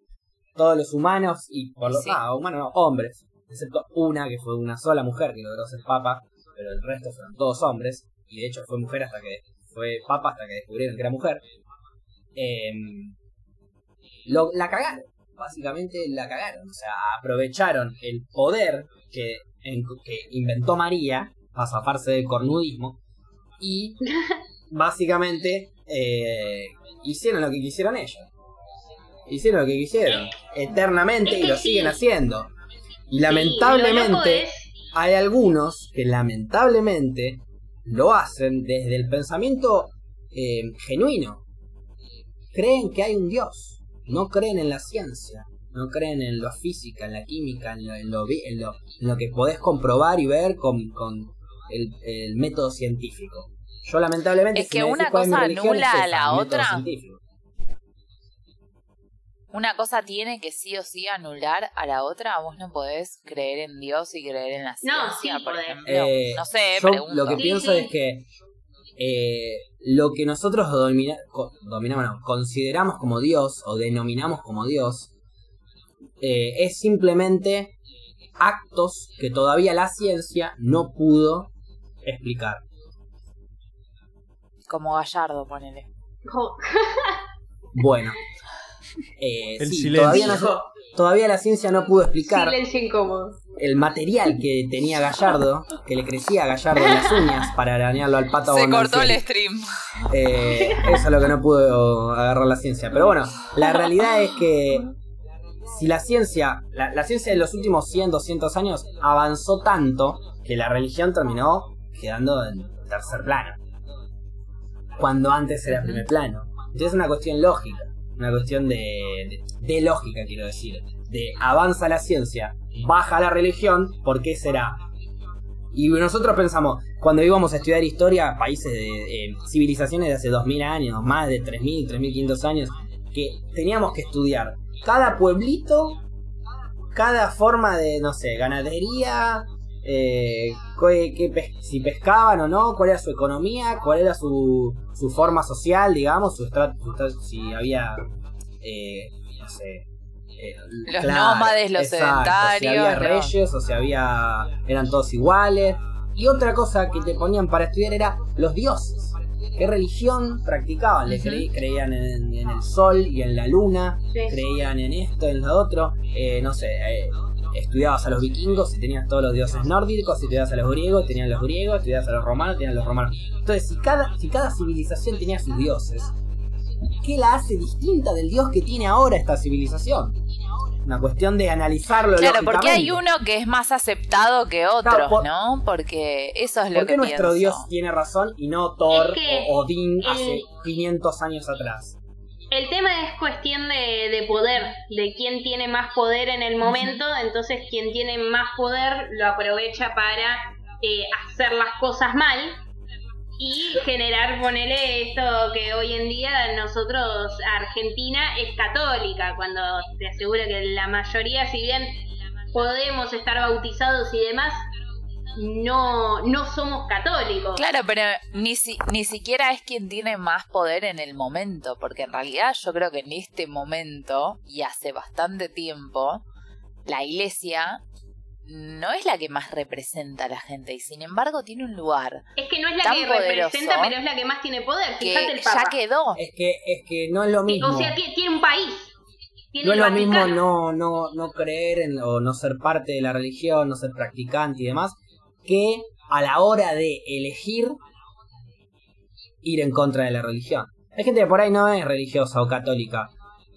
Speaker 1: Todos los humanos y por los
Speaker 4: Sí.
Speaker 1: no, humanos no, hombres. Excepto una que fue una sola mujer que logró ser papa, pero el resto fueron todos hombres. Y de hecho fue mujer hasta que fue papa hasta que descubrieron que era mujer. Em, lo, la cagaron. Básicamente la cagaron. O sea, aprovecharon el poder que, en- que inventó María para zafarse del cornudismo. Y básicamente eh, hicieron lo que quisieron ellos. Hicieron lo que quisieron. Eternamente y lo siguen haciendo. Y
Speaker 2: lo
Speaker 1: lamentablemente hay algunos que lamentablemente lo hacen desde el pensamiento eh, genuino. Creen que hay un Dios. No creen en la ciencia. No creen en la física, en la química, en lo, en lo, en lo- en lo que podés comprobar y ver con, con el, el método científico. Yo lamentablemente...
Speaker 4: Es
Speaker 1: si
Speaker 4: que una cosa anula
Speaker 1: es
Speaker 4: a la
Speaker 1: el método
Speaker 4: otra. Una cosa tiene que sí o sí anular a la otra. Vos no podés creer en Dios y creer en la
Speaker 2: No,
Speaker 4: ciencia,
Speaker 2: sí
Speaker 4: por ejemplo.
Speaker 1: Eh,
Speaker 4: no sé,
Speaker 1: Yo
Speaker 4: pregunto.
Speaker 1: lo que pienso
Speaker 2: sí.
Speaker 1: es que eh, lo que nosotros domina- dominamos, no, consideramos como Dios o denominamos como Dios eh, es simplemente actos que todavía la ciencia no pudo explicar.
Speaker 4: Como Gallardo, ponele.
Speaker 1: Bueno, eh,
Speaker 3: El
Speaker 1: sí,
Speaker 3: silencio.
Speaker 1: todavía, no se- todavía la ciencia no pudo explicar
Speaker 2: Silencio incómodo.
Speaker 1: el material que tenía Gallardo, que le crecía a Gallardo en las uñas para arañarlo al pato
Speaker 4: Se cortó el stream.
Speaker 1: Eh, eso es lo que no pudo agarrar la ciencia. Pero bueno, la realidad es que si la ciencia, la, la ciencia de los últimos 100, 200 años avanzó tanto que la religión terminó quedando en tercer plano. Cuando antes era primer plano. Entonces es una cuestión lógica, una cuestión de, de, lógica, quiero decir. De avanza la ciencia, baja la religión, ¿por qué será? Y nosotros pensamos, cuando íbamos a estudiar historia, países de civilizaciones de hace 2000 años, más de 3000, 3500 años, que teníamos que estudiar cada pueblito, cada forma de, no sé, ganadería, eh, pes- si pescaban o no, cuál era su economía, cuál era su, su forma social, digamos, su su si había, eh, no sé, eh,
Speaker 4: Los nómades, los
Speaker 1: Si había
Speaker 4: sedentarios, ¿no?
Speaker 1: reyes o si había, eran todos iguales. Y otra cosa que te ponían para estudiar era los dioses. ¿Qué religión practicaban? Le
Speaker 4: Ujú.
Speaker 1: creí- creían en, en el sol y en la luna,
Speaker 2: Sí.
Speaker 1: creían en esto, en lo otro. Eh, no sé, eh, estudiabas a los vikingos y tenías todos los dioses nórdicos, si estudiabas a los griegos, tenían los griegos, estudiabas a los romanos, tenían los romanos. Entonces, si cada, si cada civilización tenía sus dioses, ¿qué la hace distinta del dios que tiene ahora esta civilización? Una cuestión de analizarlo.
Speaker 4: Claro, porque hay uno que es más aceptado que
Speaker 1: Claro, por-
Speaker 4: ¿no? Porque eso es lo
Speaker 1: ¿Por
Speaker 4: que
Speaker 1: qué nuestro
Speaker 4: pienso.
Speaker 1: dios tiene razón y no Thor
Speaker 2: Es que
Speaker 1: o Odín
Speaker 2: el-
Speaker 1: hace 500 años atrás?
Speaker 2: El tema es cuestión de, de poder, de quién tiene más poder en el momento, entonces quien tiene más poder lo aprovecha para eh, hacer las cosas mal y generar, ponele esto que hoy en día nosotros, Argentina es católica, cuando te aseguro que la mayoría, si bien podemos estar bautizados y demás, no, no somos católicos.
Speaker 4: Claro, pero ni, si, ni siquiera es quien tiene más poder en el momento, porque en realidad yo creo que en este momento, y hace bastante tiempo, la iglesia no es la que más representa a la gente, y sin embargo tiene un lugar
Speaker 2: Es que no es la que representa, pero es la que más tiene poder.
Speaker 4: que
Speaker 2: Fíjate el
Speaker 4: ya
Speaker 2: Papa.
Speaker 4: quedó.
Speaker 1: Es que, es que no es lo mismo.
Speaker 2: O sea, tiene, tiene un país. Tiene
Speaker 1: No es lo mismo no, no, no creer en, o no ser parte de la religión, no ser practicante y demás, que a la hora de elegir ir en contra de la religión. Hay gente que por ahí no es religiosa o católica,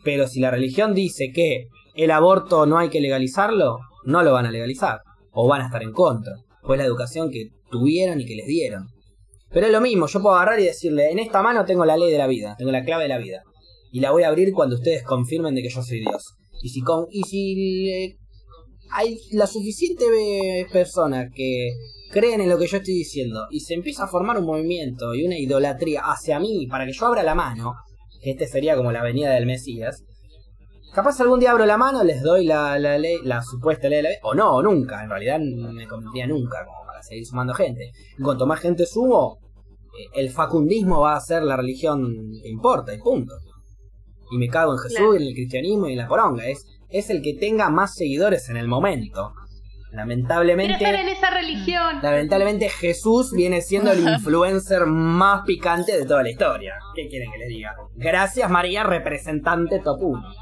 Speaker 1: pero si la religión dice que el aborto no hay que legalizarlo, no lo van a legalizar, o van a estar en contra. Fue la educación que tuvieron y que les dieron. Pero es lo mismo, yo puedo agarrar y decirle, en esta mano tengo la ley de la vida, tengo la clave de la vida. Y la voy a abrir cuando ustedes confirmen de que yo soy Dios. Y si, con, y si eh, hay la suficiente eh, personas que creen en lo que yo estoy diciendo y se empieza a formar un movimiento y una idolatría hacia mí para que yo abra la mano, que este sería como la venida del Mesías, capaz algún día abro la mano, les doy la, la ley, la supuesta ley de la vida, o no, o nunca, en realidad no me convendría nunca, como para seguir sumando gente. Cuanto más gente sumo, eh, el facundismo va a ser la religión que importa, y punto. Y me cago en Jesús,
Speaker 2: Claro.
Speaker 1: en el cristianismo y en la poronga, es, es el que tenga más seguidores en el momento. Lamentablemente...
Speaker 2: estar en esa religión.
Speaker 1: Lamentablemente Jesús viene siendo el influencer más picante de toda la historia. ¿Qué quieren que les diga? Gracias María, representante top 1.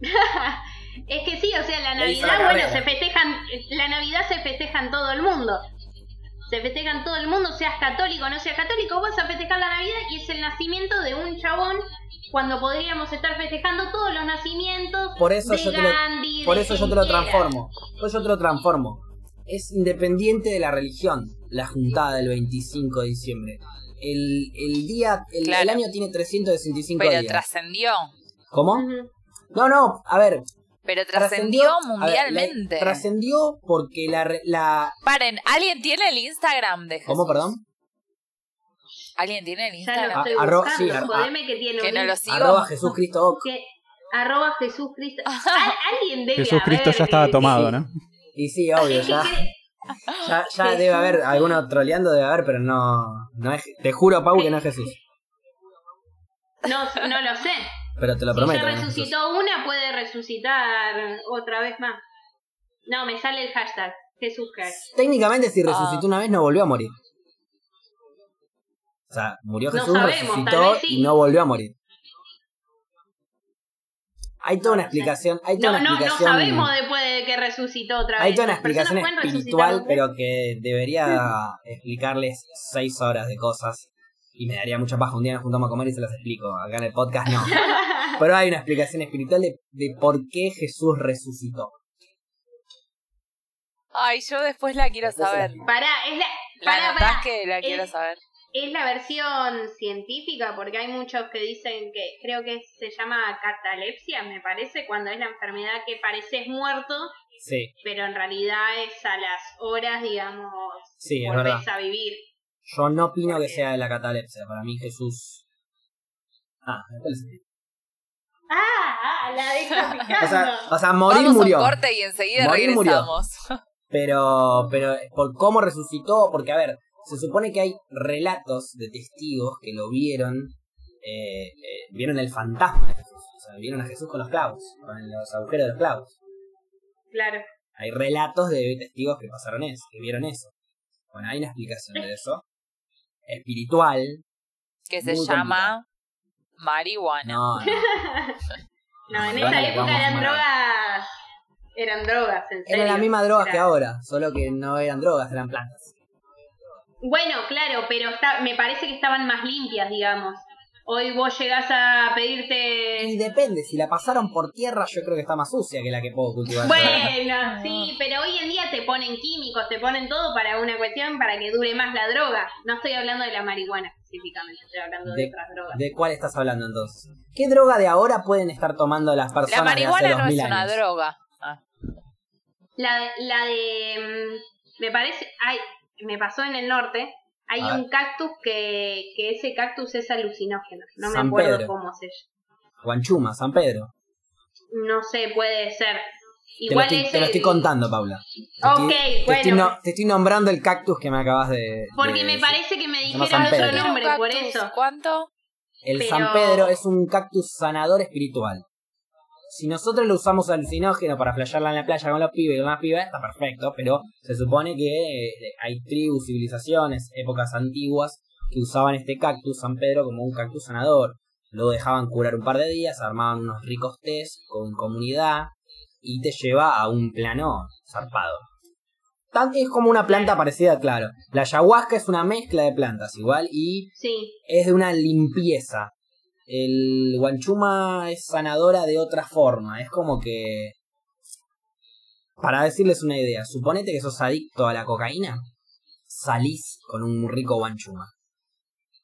Speaker 2: es que sí, o sea, la Navidad,
Speaker 1: la
Speaker 2: bueno, se festejan, la Navidad se festeja en todo el mundo. Se festeja en todo el mundo, seas católico o no seas católico, vas a festejar la Navidad y es el nacimiento de un chabón cuando podríamos estar festejando todos los nacimientos
Speaker 1: Por eso
Speaker 2: de
Speaker 1: yo te lo-
Speaker 2: Gandhi,
Speaker 1: Por eso yo te lo transformo. Por eso yo te lo transformo. Es independiente de la religión, la juntada del 25 de diciembre. El, el día, el,
Speaker 4: Claro.
Speaker 1: el año tiene 365
Speaker 4: Pero
Speaker 1: días.
Speaker 4: trascendió.
Speaker 1: ¿Cómo? No, no, a ver.
Speaker 4: Pero trascendió mundialmente.
Speaker 1: Trascendió porque la, re- la...
Speaker 4: Paren, ¿alguien tiene el Instagram de Jesús?
Speaker 1: ¿Cómo, perdón?
Speaker 4: ¿Alguien tiene el
Speaker 2: Ya lo
Speaker 4: Instagram?
Speaker 2: estoy
Speaker 1: Ah, arro-
Speaker 2: buscando,
Speaker 1: sí,
Speaker 2: jodeme que tiene
Speaker 4: que
Speaker 2: un
Speaker 4: no lo
Speaker 2: link
Speaker 4: sigo.
Speaker 1: Arroba Jesús Cristo Oc.
Speaker 2: que arroba Jesús Cristo. Al- Alguien debe
Speaker 3: Jesús Cristo ya estaba tomado, ¿no?
Speaker 1: Y sí, obvio, ya. Ya, debe haber, alguno troleando debe haber, pero no, no es, te juro, Pau, que no es Jesús.
Speaker 2: No, no lo sé.
Speaker 1: Pero te lo
Speaker 2: Si
Speaker 1: prometo.
Speaker 2: ya
Speaker 1: Jesús.
Speaker 2: resucitó una, puede resucitar otra vez más. No, me sale el hashtag Jesús Christ.
Speaker 1: Técnicamente, si
Speaker 4: Ah.
Speaker 1: resucitó una vez, no volvió a morir. O sea, murió
Speaker 2: No
Speaker 1: Jesús,
Speaker 2: sabemos,
Speaker 1: resucitó
Speaker 2: sí.
Speaker 1: y no volvió a morir. Hay toda una explicación, hay toda
Speaker 2: No,
Speaker 1: una
Speaker 2: no, no
Speaker 1: explicación.
Speaker 2: sabemos después de que resucitó otra vez.
Speaker 1: hay toda una explicación espiritual, pero que debería explicarles seis horas de cosas. Y me daría mucha paja. Un día nos juntamos a comer y se las explico. Acá en el podcast no. Pero hay una explicación espiritual de, de por qué Jesús resucitó.
Speaker 4: Ay, yo después la quiero
Speaker 1: Después la
Speaker 4: saber.
Speaker 1: explico.
Speaker 2: Pará, es la.
Speaker 4: La
Speaker 2: Pará,
Speaker 4: notás
Speaker 2: pará.
Speaker 4: que la
Speaker 2: Es-
Speaker 4: quiero saber.
Speaker 2: Es la versión científica porque hay muchos que dicen que creo que se llama catalepsia, me parece, cuando es la enfermedad que pareces muerto,
Speaker 1: Sí,
Speaker 2: pero en realidad es a las horas, digamos,
Speaker 1: sí,
Speaker 2: volvés
Speaker 1: verdad.
Speaker 2: a vivir.
Speaker 1: Yo no opino que sea de la catalepsia. Para mí Jesús... Ah.
Speaker 2: Ah, ah, la deja picando.
Speaker 1: O sea, o sea morir
Speaker 4: Vamos
Speaker 1: murió.
Speaker 4: a un corte y enseguida
Speaker 1: Morir murió. Pero, pero por cómo resucitó, porque a ver, se supone que hay relatos de testigos que lo vieron, eh, eh, vieron el fantasma de Jesús, o sea, vieron a Jesús con los clavos, con los agujeros de los clavos.
Speaker 2: Claro.
Speaker 1: Hay relatos de testigos que pasaron eso, que vieron eso. Bueno, hay una explicación de eso, espiritual.
Speaker 4: Que se llama marihuana.
Speaker 1: No, no.
Speaker 2: No, en esa época eran drogas. Eran drogas, en serio.
Speaker 1: Eran las mismas drogas
Speaker 2: Era-
Speaker 1: que ahora, solo que no eran drogas, eran plantas.
Speaker 2: Bueno, claro, pero está, me parece que estaban más limpias, digamos. Hoy vos llegás a
Speaker 1: Y
Speaker 2: pedirte.
Speaker 1: depende, si la pasaron por tierra, yo creo que está más sucia que la que puedo cultivar.
Speaker 2: Bueno, sí, pero hoy en día te ponen químicos, te ponen todo para una cuestión para que dure más la droga. No estoy hablando de la marihuana específicamente, estoy hablando de,
Speaker 1: De-
Speaker 2: otras drogas.
Speaker 1: ¿De cuál estás hablando entonces? ¿Qué droga de ahora pueden estar tomando las
Speaker 4: La
Speaker 1: personas de hace
Speaker 4: marihuana no
Speaker 1: dos
Speaker 4: es
Speaker 1: mil
Speaker 4: una
Speaker 1: años?
Speaker 4: droga. Ah,
Speaker 2: La, la de. mm, Me parece. Ay, me pasó en el norte. Hay
Speaker 1: A ver.
Speaker 2: un cactus que, que ese cactus es alucinógeno. No me acuerdo
Speaker 1: Pedro.
Speaker 2: cómo se llama.
Speaker 1: Guanchuma, San Pedro.
Speaker 2: No sé, puede ser.
Speaker 1: Te lo,
Speaker 2: Igual
Speaker 1: estoy,
Speaker 2: ese-
Speaker 1: te lo estoy contando, Paula. Te
Speaker 2: Ok,
Speaker 1: estoy- te, estoy
Speaker 2: bueno.
Speaker 1: no- te estoy nombrando el cactus que me acabas de.
Speaker 2: Porque
Speaker 1: de
Speaker 2: me
Speaker 1: decir.
Speaker 2: parece que me dijeron otro
Speaker 4: ¿Tiene un
Speaker 2: nombre, por eso.
Speaker 4: ¿Cuánto?
Speaker 1: El
Speaker 2: pero-
Speaker 1: San Pedro es un cactus sanador espiritual. Si nosotros lo usamos alucinógeno para flashearla en la playa con los pibes y con las pibas, está perfecto, pero se supone que eh, hay tribus, civilizaciones, épocas antiguas que usaban este cactus San Pedro como un cactus sanador. Lo dejaban curar un par de días, armaban unos ricos tés con comunidad y te lleva a un plano zarpado. Tan- es como una planta parecida, claro. La ayahuasca es una mezcla de plantas igual y
Speaker 2: Sí,
Speaker 1: es de una limpieza. El guanchuma es sanadora de otra forma. Es como que. Para decirles una idea, suponete que sos adicto a la cocaína, salís con un rico guanchuma.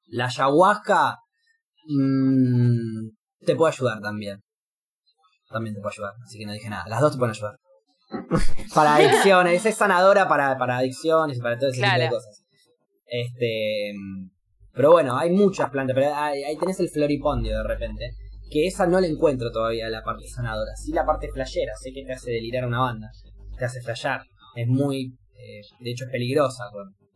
Speaker 1: La ayahuasca mm, te puede ayudar también. También te puede ayudar, así que no dije nada. Las dos te pueden ayudar. para adicciones, es sanadora para, para adicciones y para todo ese tipo de
Speaker 4: Claro.
Speaker 1: cosas. Este. Pero bueno, hay muchas plantas, pero ahí, ahí tenés el floripondio de repente. Que esa no le encuentro todavía la parte sanadora. Sí la parte flashera, sé que te hace delirar una banda. Te hace flashear. Es muy... eh, de hecho es peligrosa.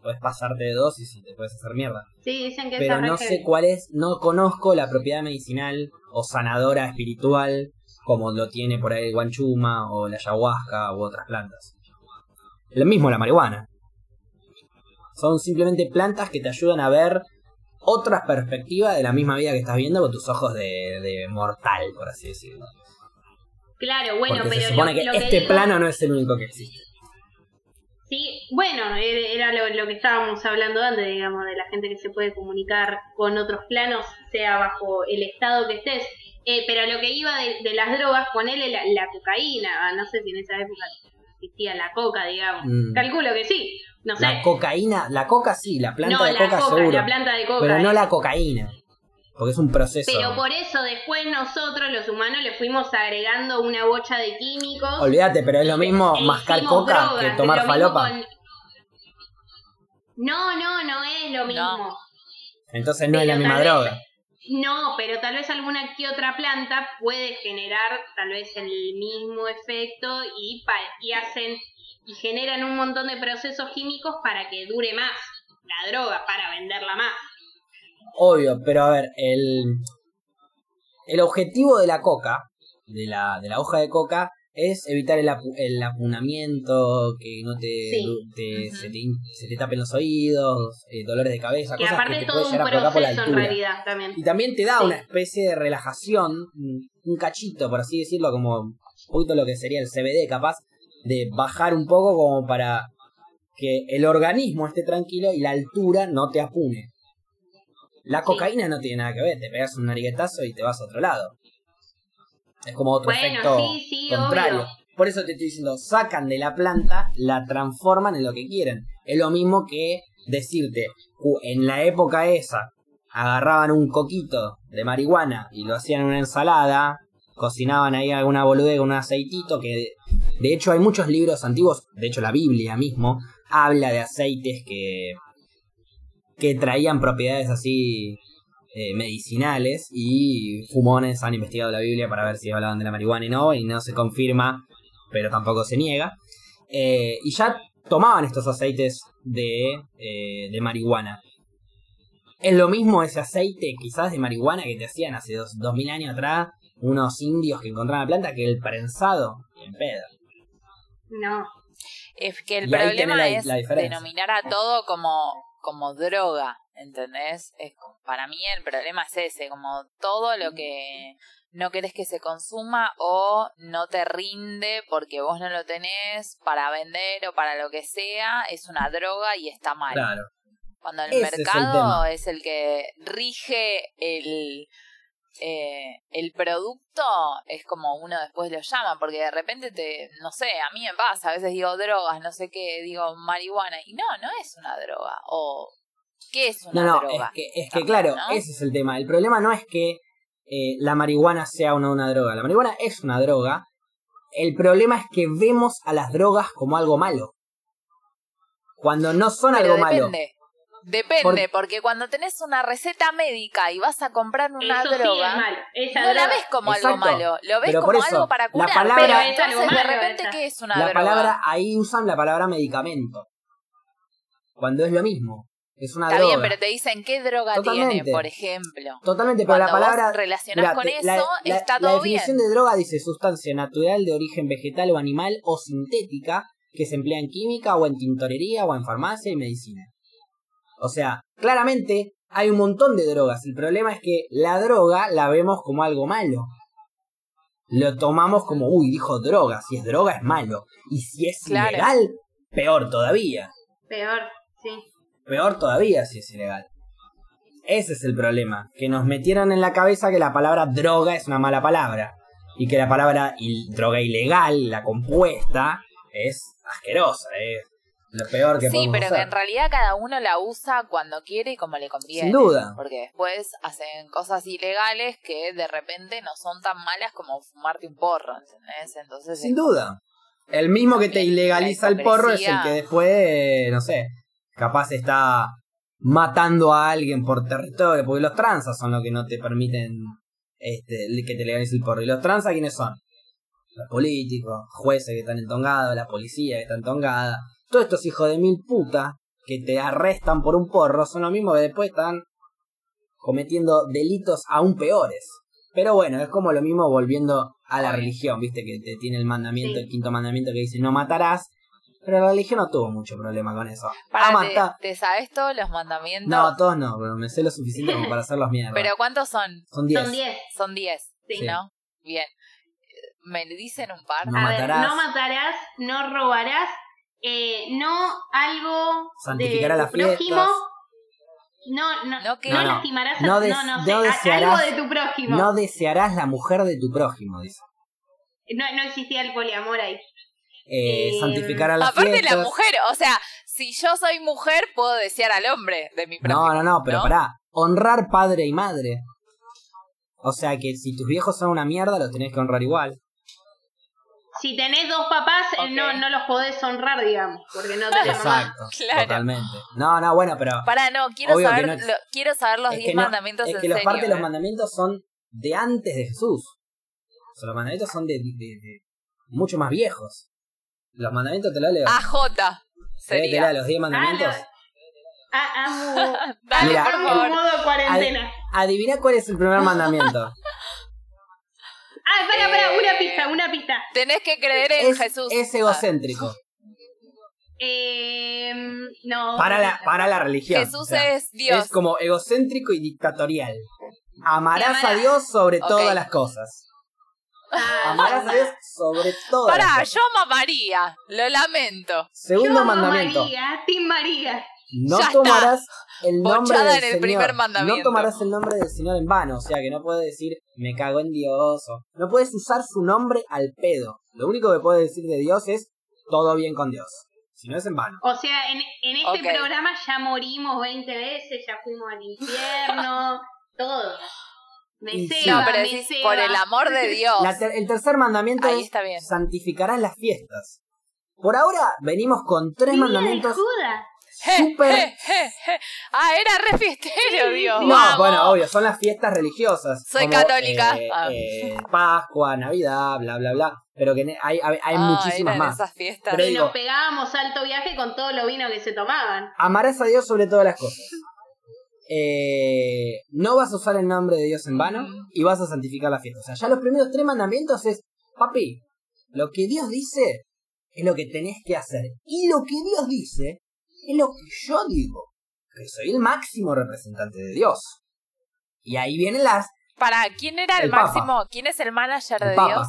Speaker 1: Puedes pasarte de dosis y te puedes hacer mierda.
Speaker 2: sí, dicen que
Speaker 1: Pero no sé cuál es, no conozco la propiedad medicinal o sanadora espiritual como lo tiene por ahí el guanchuma o la ayahuasca u otras plantas. Lo mismo la marihuana. Son simplemente plantas que te ayudan a ver otra perspectiva de la misma vida que estás viendo con tus ojos de, de mortal, por así decirlo.
Speaker 2: Claro, bueno,
Speaker 1: Porque
Speaker 2: pero
Speaker 1: se supone
Speaker 2: lo,
Speaker 1: que
Speaker 2: lo que
Speaker 1: este
Speaker 2: digo-
Speaker 1: plano no es el único que existe.
Speaker 2: Sí, bueno, era lo, lo que estábamos hablando antes, digamos, de la gente que se puede comunicar con otros planos, sea bajo el estado que estés. Eh, pero lo que iba de, de las drogas, ponele la, la cocaína, ah, no sé si en esa época existía la coca, digamos.
Speaker 1: Mm.
Speaker 2: Calculo que sí, no sé.
Speaker 1: La cocaína, la coca sí, la planta
Speaker 2: no,
Speaker 1: de
Speaker 2: la
Speaker 1: coca,
Speaker 2: coca,
Speaker 1: seguro.
Speaker 2: la planta de coca.
Speaker 1: pero no
Speaker 2: eh.
Speaker 1: la cocaína. Porque es un proceso.
Speaker 2: Pero por eso después nosotros, los humanos, le fuimos agregando una bocha de químicos.
Speaker 1: Olvídate, pero es lo mismo
Speaker 2: e
Speaker 1: mascar coca
Speaker 2: drogas,
Speaker 1: que tomar falopa.
Speaker 2: con- No, no, no es lo mismo.
Speaker 1: Entonces no es la misma droga.
Speaker 2: No, pero tal vez alguna que otra planta puede generar tal vez el mismo efecto y, y hacen y generan un montón de procesos químicos para que dure más la droga, para venderla más.
Speaker 1: Obvio, pero a ver, el, el objetivo de la coca, de la, de la hoja de coca, es evitar el, apu- el apunamiento, que no te,
Speaker 2: Sí.
Speaker 1: te-
Speaker 4: Ujú.
Speaker 1: se, te, se te tapen los oídos, eh, dolores de cabeza, cosas
Speaker 2: aparte
Speaker 1: que te
Speaker 2: todo
Speaker 1: puede
Speaker 2: un
Speaker 1: provocar por la
Speaker 2: proceso en
Speaker 1: altura.
Speaker 2: realidad también.
Speaker 1: Y también te da
Speaker 2: Sí.
Speaker 1: una especie de relajación, un cachito, por así decirlo, como un poquito lo que sería el CBD, capaz de bajar un poco como para que el organismo esté tranquilo y la altura no te apune. La
Speaker 2: Sí.
Speaker 1: cocaína no tiene nada que ver, te pegas un nariguetazo y te vas a otro lado. Es como otro
Speaker 2: Bueno,
Speaker 1: efecto
Speaker 2: sí, sí,
Speaker 1: contrario.
Speaker 2: obvio.
Speaker 1: Por eso te estoy diciendo, sacan de la planta, la transforman en lo que quieren. Es lo mismo que decirte, "Uh, en la época esa, agarraban un coquito de marihuana y lo hacían en una ensalada, cocinaban ahí alguna boludez con un aceitito, que de hecho hay muchos libros antiguos, de hecho la Biblia mismo, habla de aceites que, que traían propiedades así eh, medicinales y fumones han investigado la Biblia para ver si hablaban de la marihuana y no, y no se confirma, pero tampoco se niega. Eh, y ya tomaban estos aceites de, eh, de marihuana. Es lo mismo ese aceite quizás de marihuana que te hacían hace dos, dos mil años atrás unos indios que encontraban la planta que el prensado en pedo.
Speaker 2: No.
Speaker 4: Es que el
Speaker 1: Y
Speaker 4: problema
Speaker 1: la-
Speaker 4: es
Speaker 1: la
Speaker 4: denominar a todo como, como droga, ¿entendés? Es, para mí el problema es ese, como todo lo que no querés que se consuma o no te rinde porque vos no lo tenés para vender o para lo que sea, es una droga y está mal.
Speaker 1: Claro.
Speaker 4: Cuando el
Speaker 1: Ese es el
Speaker 4: mercado es el, que rige el, eh, el producto, es como uno después lo llama, porque de repente te, no sé, a mí me pasa, a veces digo drogas, no sé qué, digo marihuana, y no, no es una droga, o ¿qué es una
Speaker 1: No, no, es que, es que claro,
Speaker 4: ¿no?
Speaker 1: ese es el tema. El problema no es que eh, la marihuana sea o no una droga. La marihuana es una droga. El problema es que vemos a las drogas como algo malo. Cuando no son
Speaker 4: Pero
Speaker 1: algo malo.
Speaker 4: depende. Depende, porque cuando tenés una receta médica y vas a comprar una
Speaker 2: Eso sí es
Speaker 4: droga,
Speaker 2: malo.
Speaker 4: No la ves como algo malo, lo ves
Speaker 1: Pero
Speaker 4: como
Speaker 1: por eso,
Speaker 4: algo para
Speaker 1: la
Speaker 4: curar.
Speaker 1: palabra-
Speaker 2: Pero es algo
Speaker 4: entonces de repente. ¿qué es una
Speaker 1: La
Speaker 4: droga?
Speaker 1: palabra, ahí usan la palabra medicamento. Cuando es lo mismo. Es una
Speaker 4: Está
Speaker 1: droga.
Speaker 4: bien, pero te dicen qué droga
Speaker 1: Totalmente.
Speaker 4: tiene, por ejemplo.
Speaker 1: Totalmente, pero la
Speaker 4: Cuando vos
Speaker 1: palabra.
Speaker 4: relacionás
Speaker 1: Mirá,
Speaker 4: con
Speaker 1: te-
Speaker 4: eso,
Speaker 1: la, la-
Speaker 4: está
Speaker 1: la
Speaker 4: todo
Speaker 1: definición
Speaker 4: bien.
Speaker 1: de droga dice sustancia natural de origen vegetal o animal o sintética que se emplea en química o en tintorería o en farmacia y medicina. O sea, claramente hay un montón de drogas. El problema es que la droga la vemos como algo malo. Lo tomamos como, uy, dijo droga. Si es droga es malo. Y si es
Speaker 4: Claro.
Speaker 1: ilegal, peor todavía.
Speaker 2: Peor, sí.
Speaker 1: Peor todavía si es ilegal. Ese es el problema, que nos metieron en la cabeza que la palabra droga es una mala palabra y que la palabra il- droga ilegal, la compuesta, es asquerosa, es lo peor que
Speaker 4: Sí, pero que en realidad cada uno la usa cuando quiere y como le conviene.
Speaker 1: Sin duda.
Speaker 4: Porque después hacen cosas ilegales que de repente no son tan malas como fumarte un porro, ¿entendés? Entonces
Speaker 1: Sin duda. El mismo que te ilegaliza el porro es el que después, no sé, capaz está matando a alguien por territorio, porque los transas son los que no te permiten este, que te legalice el porro. ¿Y los transas quiénes son? Los políticos, jueces que están entongados, la policía que está entongada. Todos estos hijos de mil puta que te arrestan por un porro son los mismos que después están cometiendo delitos aún peores. Pero bueno, es como lo mismo volviendo a la religión, viste que te tiene el mandamiento,
Speaker 2: Sí.
Speaker 1: el quinto mandamiento que dice no matarás. Pero la religión no tuvo mucho problema con eso.
Speaker 4: Para,
Speaker 1: Ah,
Speaker 4: te,
Speaker 1: mata-
Speaker 4: te sabes todos los mandamientos?
Speaker 1: No, todos no, pero me sé lo suficiente como para hacerlos mierda.
Speaker 4: ¿Pero cuántos son?
Speaker 1: Son 10.
Speaker 2: Son 10.
Speaker 4: Son 10,
Speaker 2: Sí.
Speaker 4: ¿no? Bien. ¿Me dicen un par?
Speaker 1: No
Speaker 2: a
Speaker 1: matarás.
Speaker 2: ver, no matarás, no robarás, eh, no algo
Speaker 1: Santificarás
Speaker 2: de
Speaker 1: las
Speaker 2: tu prójimo,
Speaker 1: fiestas.
Speaker 4: No
Speaker 2: no, no, no,
Speaker 1: No, no.
Speaker 2: lastimarás a
Speaker 1: No des-
Speaker 2: no, no,
Speaker 1: no
Speaker 2: sé, a-
Speaker 1: desearás-
Speaker 2: algo de tu prójimo.
Speaker 1: No
Speaker 2: No,
Speaker 1: desearás la mujer de tu prójimo, dice.
Speaker 2: no, existía el poliamor ahí.
Speaker 1: Eh,
Speaker 2: Eh,
Speaker 1: santificar a las
Speaker 4: Aparte
Speaker 1: fiestas.
Speaker 4: la mujer, o sea, si yo soy mujer, puedo desear al hombre de mi prójimo.
Speaker 1: No, no, no, pero
Speaker 4: ¿no?
Speaker 1: pará. Honrar padre y madre. O sea que si tus viejos son una mierda, los tenés que honrar igual.
Speaker 2: Si tenés dos papás, eh, no, no los podés honrar, digamos, porque no mamá.
Speaker 1: Exacto.
Speaker 4: Claro.
Speaker 1: Totalmente. No, no, bueno, pero.
Speaker 4: Para, no, quiero saber,
Speaker 1: no ex-
Speaker 4: lo- quiero saber los
Speaker 1: es
Speaker 4: 10
Speaker 1: que no-
Speaker 4: mandamientos
Speaker 1: es
Speaker 4: en
Speaker 1: que los
Speaker 4: serio.
Speaker 1: parte de los
Speaker 4: ¿eh?
Speaker 1: mandamientos son de antes de Jesús. O sea, los mandamientos son de, de- de- mucho más viejos. Los mandamientos te los leo.
Speaker 4: AJ
Speaker 1: Te
Speaker 4: sería.
Speaker 1: leo los 10 mandamientos.
Speaker 2: Ah, amo,
Speaker 4: Dale,
Speaker 1: Mira,
Speaker 4: por favor.
Speaker 2: modo cuarentena.
Speaker 1: Adivina cuál es el primer mandamiento.
Speaker 2: Ah, para, para,
Speaker 4: Eh,
Speaker 2: una pista, una pista.
Speaker 4: Tenés que creer en
Speaker 1: es,
Speaker 4: Jesús.
Speaker 1: es egocéntrico.
Speaker 2: Eh, no.
Speaker 1: Para la, para la religión.
Speaker 4: Jesús
Speaker 1: O sea,
Speaker 4: es Dios.
Speaker 1: Es como egocéntrico y dictatorial. Amarás
Speaker 2: Y
Speaker 1: a Dios sobre todas las cosas.
Speaker 2: Ah,
Speaker 1: Amarás a Dios sobre las
Speaker 4: Pará, yo amo a María. Lo lamento.
Speaker 1: Segundo
Speaker 2: Yo
Speaker 1: mandamiento.
Speaker 2: María, Tim María.
Speaker 1: No
Speaker 4: Ya está.
Speaker 1: tomarás el nombre
Speaker 4: Bochada
Speaker 1: del
Speaker 4: en el
Speaker 1: Señor.
Speaker 4: primer mandamiento.
Speaker 1: No tomarás el nombre del Señor en vano, o sea que no puedes decir me cago en Dios o no puedes usar su nombre al pedo. Lo único que puedes decir de Dios es todo bien con Dios. Si no es en vano.
Speaker 2: O sea, en, en este
Speaker 4: Ok.
Speaker 2: programa ya morimos 20 veces, ya fuimos al infierno, todo. Me
Speaker 1: Y sí.
Speaker 2: ceba,
Speaker 4: No, pero
Speaker 2: me
Speaker 4: decís,
Speaker 2: ceba.
Speaker 4: por el amor de Dios.
Speaker 1: La ter- el tercer mandamiento
Speaker 4: Ahí
Speaker 1: es
Speaker 4: está bien.
Speaker 1: santificarás las fiestas. Por ahora venimos con tres mandamientos
Speaker 2: Judas.
Speaker 4: Je,
Speaker 1: súper
Speaker 4: je, je. Ah, era re fiestero, Dios.
Speaker 1: No,
Speaker 4: vamos.
Speaker 1: bueno, obvio, son las fiestas religiosas.
Speaker 4: Soy
Speaker 1: como,
Speaker 4: católica.
Speaker 1: eh,
Speaker 4: Ah.
Speaker 1: eh, Pascua, Navidad, bla, bla, bla. Pero que hay, hay, hay
Speaker 4: Ah,
Speaker 1: muchísimas más.
Speaker 4: esas fiestas.
Speaker 1: Pero
Speaker 2: Y
Speaker 1: digo-
Speaker 2: nos pegábamos alto viaje con todo lo vino que se tomaban.
Speaker 1: Amarás a Dios sobre todas las cosas. Eh, no vas a usar el nombre de Dios en vano y vas a santificar la fiesta. O sea, ya los primeros tres mandamientos es, papi, lo que Dios dice es lo que tenés que hacer. Y lo que Dios dice es lo que yo digo. Que soy el máximo representante de Dios. Y ahí vienen las...
Speaker 4: Para, ¿quién era el,
Speaker 1: El Papa.
Speaker 4: máximo? ¿Quién es el manager
Speaker 1: El
Speaker 4: de
Speaker 1: Papa.
Speaker 4: Dios?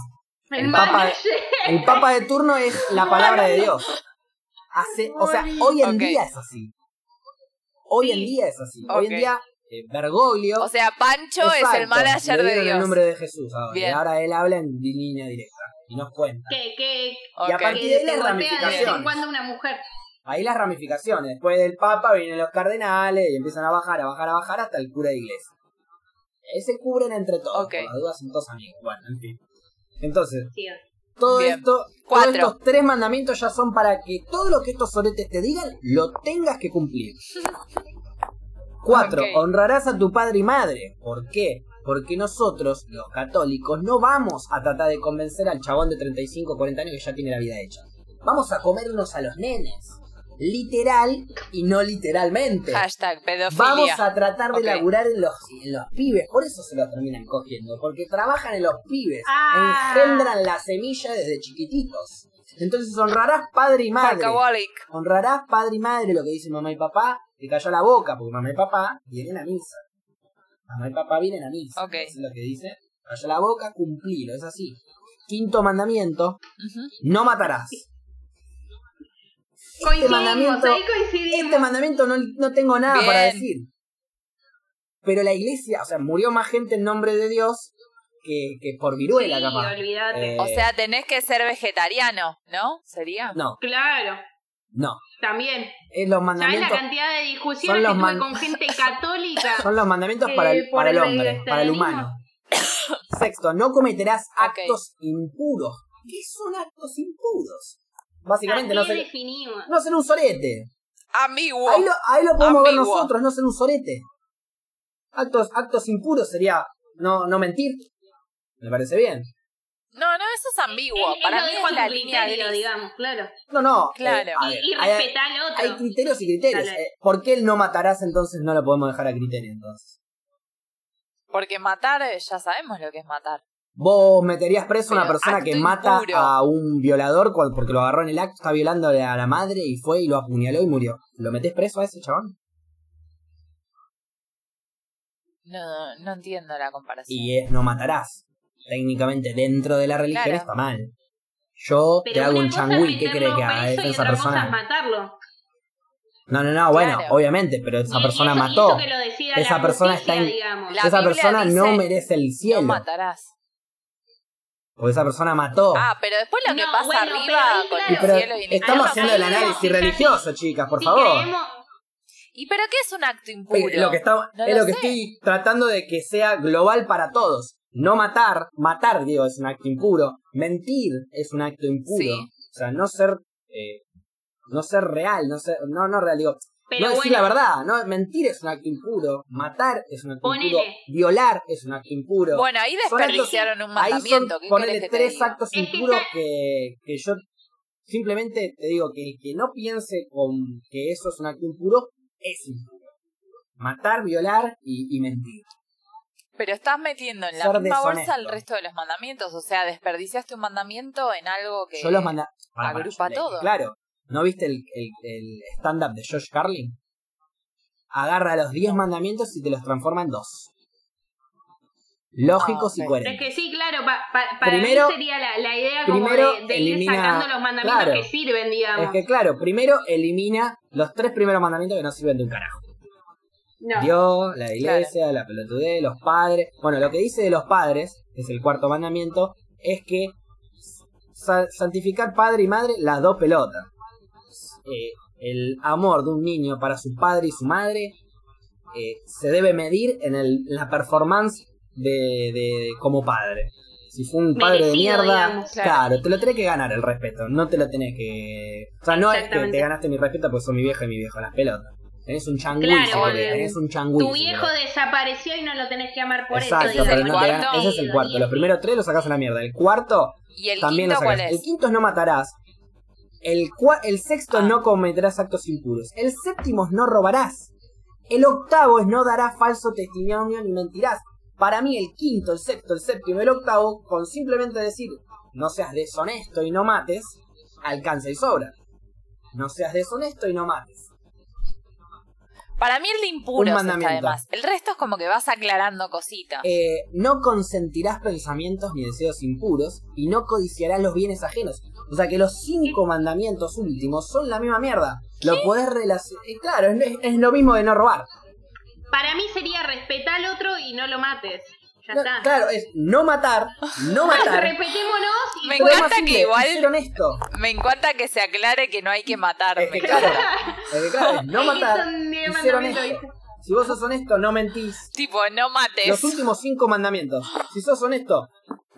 Speaker 2: El
Speaker 1: El Papa, el de turno es la palabra de Dios. Hace, o sea, hoy en
Speaker 4: Ok.
Speaker 1: día es así. Hoy en día es así. Hoy en día, eh, Bergoglio.
Speaker 4: O sea, Pancho es el manager de Dios.
Speaker 1: el nombre de Jesús ahora.
Speaker 4: Bien.
Speaker 1: Y ahora él habla en línea directa. Y nos cuenta.
Speaker 2: Que, que,
Speaker 1: Y a partir
Speaker 2: que
Speaker 1: de ahí
Speaker 2: se
Speaker 1: las
Speaker 2: de vez en
Speaker 1: ramificaciones.
Speaker 2: cuando una mujer.
Speaker 1: Ahí las ramificaciones. Después del Papa vienen los cardenales y empiezan a bajar, a bajar, a bajar hasta el cura de iglesia. Ahí se cubren entre todos.
Speaker 4: Ok.
Speaker 1: Por las dudas son todos amigos. Bueno, en fin. Entonces,
Speaker 2: Sí.
Speaker 1: Todo
Speaker 4: Bien.
Speaker 1: esto, todos estos tres mandamientos ya son para que todo lo que estos soretes te digan, lo tengas que cumplir. Cuatro, honrarás a tu padre y madre. ¿Por qué? Porque nosotros, los católicos, no vamos a tratar de convencer al chabón de 35 o 40 años que ya tiene la vida hecha. Vamos a comernos a los nenes. Literal y no literalmente.
Speaker 4: Hashtag pedofilia.
Speaker 1: Vamos a tratar de laburar en los, en los pibes, por eso se los terminan cogiendo, porque trabajan en los pibes,
Speaker 2: Ah.
Speaker 1: engendran la semilla desde chiquititos. Entonces honrarás padre y madre.
Speaker 4: Alcoholic.
Speaker 1: Honrarás padre y madre, lo que dicen mamá y papá, te cayó la boca, porque mamá y papá vienen a misa. Mamá y papá vienen a misa.
Speaker 4: Ok.
Speaker 1: Eso es lo que dice. Cayó la boca, cumplilo, es así. Quinto mandamiento, no matarás.
Speaker 2: Coincidimos,
Speaker 1: mandamiento-
Speaker 2: ahí coincidimos.
Speaker 1: Este mandamiento no, no tengo nada
Speaker 4: Bien.
Speaker 1: para decir. Pero la iglesia, o sea, murió más gente en nombre de Dios que, que por viruela,
Speaker 2: sí,
Speaker 1: capaz. Eh,
Speaker 4: O sea, tenés que ser vegetariano, ¿no? ¿Sería?
Speaker 1: No,
Speaker 2: Claro,
Speaker 1: no.
Speaker 2: también.
Speaker 1: Es los
Speaker 2: ¿Sabes la
Speaker 1: mandamientos,
Speaker 2: cantidad de discusiones que tuve con gente católica?
Speaker 1: son los mandamientos
Speaker 2: Eh,
Speaker 1: para el, para el
Speaker 2: el
Speaker 1: hombre, para el humano. Sexto, no cometerás actos impuros. ¿Qué son actos impuros? Básicamente no ser,
Speaker 2: definimos.
Speaker 1: no ser un sorete.
Speaker 4: Ambiguo.
Speaker 1: Ahí lo, ahí lo podemos ver nosotros, no ser un sorete. Actos, actos impuros sería no, no mentir. Me parece bien.
Speaker 4: No, no, eso es ambiguo. Para mí es la línea gris.
Speaker 2: digamos, claro.
Speaker 1: No, no.
Speaker 4: Claro.
Speaker 1: eh, a
Speaker 2: Y, y respetar al otro.
Speaker 1: hay criterios y criterios. Eh, ¿Por qué el no matarás entonces no lo podemos dejar a criterio entonces?
Speaker 4: Porque matar, eh, ya sabemos lo que es matar.
Speaker 1: ¿Vos meterías preso a una persona que mata
Speaker 4: impuro.
Speaker 1: a un violador porque lo agarró en el acto, está violando a la madre y fue y lo apuñaló y murió? ¿Lo metés preso a ese chabón?
Speaker 4: No, no entiendo la comparación.
Speaker 1: Y es no matarás. Técnicamente dentro de la religión
Speaker 4: Claro.
Speaker 1: está mal. Yo te hago un changüí, ¿qué crees que haga esa
Speaker 2: cosa es
Speaker 1: persona?
Speaker 2: matarlo.
Speaker 1: No, no, no, bueno,
Speaker 4: Claro.
Speaker 1: obviamente, pero esa
Speaker 2: Y
Speaker 1: persona
Speaker 2: eso- y
Speaker 1: mató.
Speaker 2: eso que lo decida
Speaker 1: Esa
Speaker 2: la
Speaker 1: persona
Speaker 2: justicia,
Speaker 1: está en- esa
Speaker 4: Biblia
Speaker 1: persona no merece el
Speaker 4: No
Speaker 1: cielo.
Speaker 4: matarás.
Speaker 1: Porque esa persona mató.
Speaker 4: Ah, pero después lo que pasa
Speaker 2: bueno,
Speaker 4: arriba con
Speaker 2: claro.
Speaker 4: Cielo y el
Speaker 1: estamos haciendo el análisis religioso, chicas, por
Speaker 2: Si
Speaker 1: favor.
Speaker 2: creemos-
Speaker 4: ¿Y pero qué es un acto impuro?
Speaker 1: Eh, lo que está,
Speaker 4: No
Speaker 1: es
Speaker 4: lo
Speaker 1: lo que estoy tratando de que sea global para todos. No matar, matar, digo, es un acto impuro. Mentir es un acto impuro.
Speaker 4: Sí.
Speaker 1: O sea, no ser, eh, no ser real, no ser, no, no real, digo,
Speaker 2: Pero
Speaker 1: no decir
Speaker 2: bueno,
Speaker 1: la verdad, no, mentir es un acto impuro, matar es un acto
Speaker 2: Ponele.
Speaker 1: impuro, violar es un acto impuro.
Speaker 4: Bueno, ahí
Speaker 1: Son
Speaker 4: desperdiciaron un
Speaker 1: Ahí
Speaker 4: mandamiento.
Speaker 1: son,
Speaker 4: ¿Qué
Speaker 1: ponele tres
Speaker 4: diga?
Speaker 1: actos
Speaker 2: Es que
Speaker 1: impuros que, que yo simplemente te digo que el que no piense con que eso es un acto impuro, es impuro. Matar, violar y, y mentir.
Speaker 4: Pero estás metiendo en la
Speaker 1: Ser
Speaker 4: misma bolsa el resto de los mandamientos. O sea, desperdiciaste un mandamiento en algo que.
Speaker 1: Yo los manda... Pará, pará,
Speaker 4: agrupa todo.
Speaker 1: Claro. ¿No viste el, el, el stand-up de Josh Carlin? Agarra los 10 mandamientos y te los transforma en dos. Lógicos
Speaker 4: Ah,
Speaker 1: y coherentes.
Speaker 2: Es que sí, claro, pa- pa- para
Speaker 1: Primero-
Speaker 2: mí sería la, la idea como de, ir sacando los mandamientos
Speaker 1: claro.
Speaker 2: que sirven, digamos.
Speaker 1: Es que claro, primero elimina los tres primeros mandamientos que no sirven de un carajo.
Speaker 2: No.
Speaker 1: Dios, la iglesia, la pelotudez, los padres. Bueno, lo que dice de los padres, que es el cuarto mandamiento, es que sa- santificar padre y madre las dos pelotas. Eh, el amor de un niño para su padre y su madre eh, se debe medir en, el, en la performance de, de- como padre. Si fue un padre de mierda,
Speaker 2: digamos,
Speaker 1: claro.
Speaker 4: claro.
Speaker 1: te lo tenés que ganar el respeto, no te lo tenés que... O sea, no es que te ganaste mi respeto porque sos mi vieja y mi viejo, las pelotas. Tenés un changüí,
Speaker 2: Claro,
Speaker 1: si tenés un changüí.
Speaker 2: Tu viejo desapareció y no lo tenés que amar por
Speaker 1: Exacto,
Speaker 2: eso.
Speaker 4: es
Speaker 1: pero no te
Speaker 4: cuarto.
Speaker 1: ganas- ese es el cuarto. Los primeros tres los sacás a la mierda. El cuarto
Speaker 4: ¿Y el
Speaker 1: también lo
Speaker 4: quinto
Speaker 1: sacás.
Speaker 4: cuál
Speaker 1: El quinto es no matarás. El, el sexto
Speaker 4: Ah.
Speaker 1: no cometerás actos impuros. El séptimo es no robarás. El octavo es no darás falso testimonio ni mentirás. Para mí el quinto, el sexto, el séptimo y el octavo, con simplemente decir no seas deshonesto y no mates, alcanza y sobra. No seas deshonesto y no mates.
Speaker 4: Para mí el de
Speaker 1: Un
Speaker 4: impuros está de
Speaker 1: mandamiento.
Speaker 4: más. El resto es como que vas aclarando cositas.
Speaker 1: Eh, no consentirás pensamientos ni deseos impuros y no codiciarás los bienes ajenos. O sea que los cinco mandamientos últimos son la misma mierda. Lo podés relacionar. claro, es, es lo mismo de no robar.
Speaker 2: Para mí sería respetar al otro y no lo mates. Ya
Speaker 1: No,
Speaker 2: está.
Speaker 1: claro, es no matar, no matar.
Speaker 2: Respetémonos y
Speaker 4: Me encanta
Speaker 1: simple,
Speaker 4: que igual-. Me encanta que se aclare que no hay que matar.
Speaker 1: Es
Speaker 4: me
Speaker 1: que, claro, es que, claro, es no matar. Si vos sos honesto, no mentís.
Speaker 4: Tipo, no mates.
Speaker 1: Los últimos cinco mandamientos. Si sos honesto,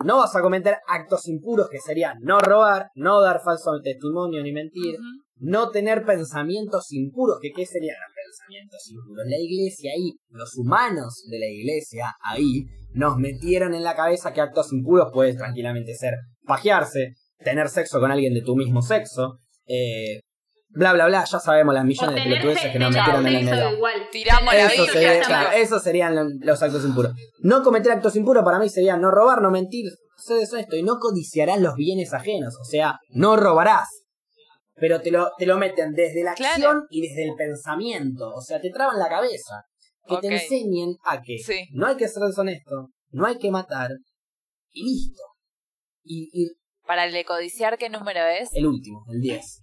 Speaker 1: no vas a cometer actos impuros que serían no robar, no dar falso testimonio ni mentir, no tener pensamientos impuros. ¿Que ¿Qué serían los pensamientos impuros? La iglesia ahí, los humanos de la iglesia ahí, nos metieron en la cabeza que actos impuros puedes tranquilamente ser pajearse, tener sexo con alguien de tu mismo sexo, eh, bla bla bla, ya sabemos las millones de pelotudeces que nos metieron en medio.
Speaker 2: igual.
Speaker 4: Tiramos la
Speaker 1: Eso,
Speaker 4: Biblia,
Speaker 1: sería- claro, esos serían lo- los actos impuros. No cometer actos impuros para mí sería no robar, no mentir, ser deshonesto y no codiciarás los bienes ajenos. O sea, no robarás. Pero te lo, te lo meten desde la
Speaker 4: Claro.
Speaker 1: acción y desde el pensamiento. O sea, te traban la cabeza. Que te
Speaker 4: Ok.
Speaker 1: enseñen a que
Speaker 4: Sí.
Speaker 1: no hay que ser deshonesto, no hay que matar y listo. Y, y
Speaker 4: Para el de codiciar, ¿qué número es?
Speaker 1: el último, el 10.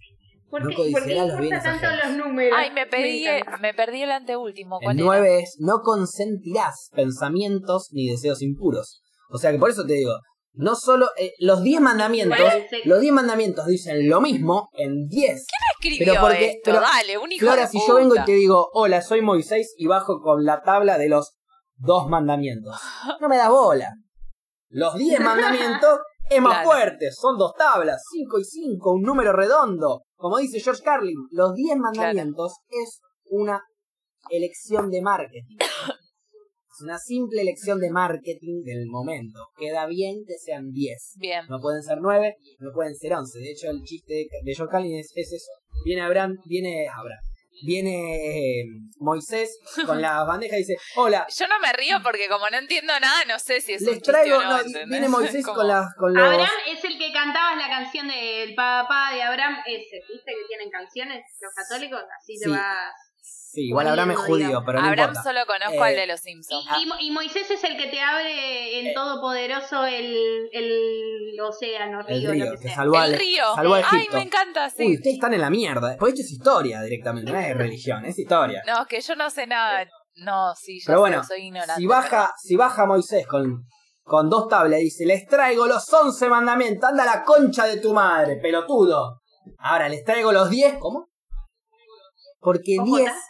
Speaker 2: ¿Por
Speaker 1: No
Speaker 2: qué, por qué
Speaker 1: codiciarás los bienes
Speaker 2: tanto
Speaker 1: ajenos.
Speaker 2: los números?
Speaker 4: Ay, me, pedí, me perdí el anteúltimo.
Speaker 1: El
Speaker 4: ¿Cuál era?
Speaker 1: 9 es no consentirás pensamientos ni deseos impuros. O sea que por eso te digo, no solo eh, los 10 mandamientos, los 10 mandamientos dicen lo mismo en 10.
Speaker 4: escribió
Speaker 1: Pero porque-
Speaker 4: esto?
Speaker 1: pero,
Speaker 4: Dale, un hijo
Speaker 1: Flora,
Speaker 4: de
Speaker 1: si
Speaker 4: puta.
Speaker 1: yo vengo y te digo, hola, soy Moisés y bajo con la tabla de los dos mandamientos, no me das bola. Los 10 mandamientos es más
Speaker 4: Claro.
Speaker 1: fuerte, son dos tablas, 5 y 5, un número redondo. Como dice George Carlin, los 10 mandamientos es una elección de marketing. Una simple elección de marketing del momento. Queda bien que sean 10.
Speaker 4: Bien.
Speaker 1: No pueden ser 9, no pueden ser 11. De hecho, el chiste de, George Carlin es, es eso. Viene Abraham, viene Abraham. Viene eh, Moisés con la bandeja y dice, hola,
Speaker 4: Yo no me río porque como no entiendo nada, no sé si es un
Speaker 1: les
Speaker 4: chiste
Speaker 1: traigo...
Speaker 4: o no,
Speaker 1: viene Moisés
Speaker 4: Como-
Speaker 1: con, las con los...
Speaker 2: Abraham es el que cantabas la canción del papá de Abraham, ese, ¿viste? Que tienen canciones los católicos, así te
Speaker 1: Sí.
Speaker 2: vas.
Speaker 1: Sí, igual Abraham es judío, pero no
Speaker 4: Abraham
Speaker 1: importa.
Speaker 4: solo conozco
Speaker 1: Eh,
Speaker 4: al de los
Speaker 2: Y,
Speaker 4: Simpsons.
Speaker 2: y Mo- y Moisés es el que te abre en
Speaker 1: Eh.
Speaker 2: Todopoderoso el, el océano,
Speaker 1: El
Speaker 2: río,
Speaker 1: río,
Speaker 2: lo que
Speaker 1: que
Speaker 2: sea.
Speaker 1: salvó al,
Speaker 4: el río.
Speaker 1: salvó a
Speaker 4: Ay, me encanta, sí.
Speaker 1: Uy, ustedes están en la mierda. Pues esto es historia directamente, no es religión, es historia.
Speaker 4: No, es que yo no sé nada. No, sí, yo
Speaker 1: Pero bueno,
Speaker 4: soy ignorante.
Speaker 1: Si baja, si baja Moisés con, con dos tablas y dice, les traigo los once mandamientos, anda a la concha de tu madre, pelotudo. Ahora les traigo los diez, ¿cómo? Porque
Speaker 2: ¿Cómo
Speaker 1: diez,
Speaker 2: está?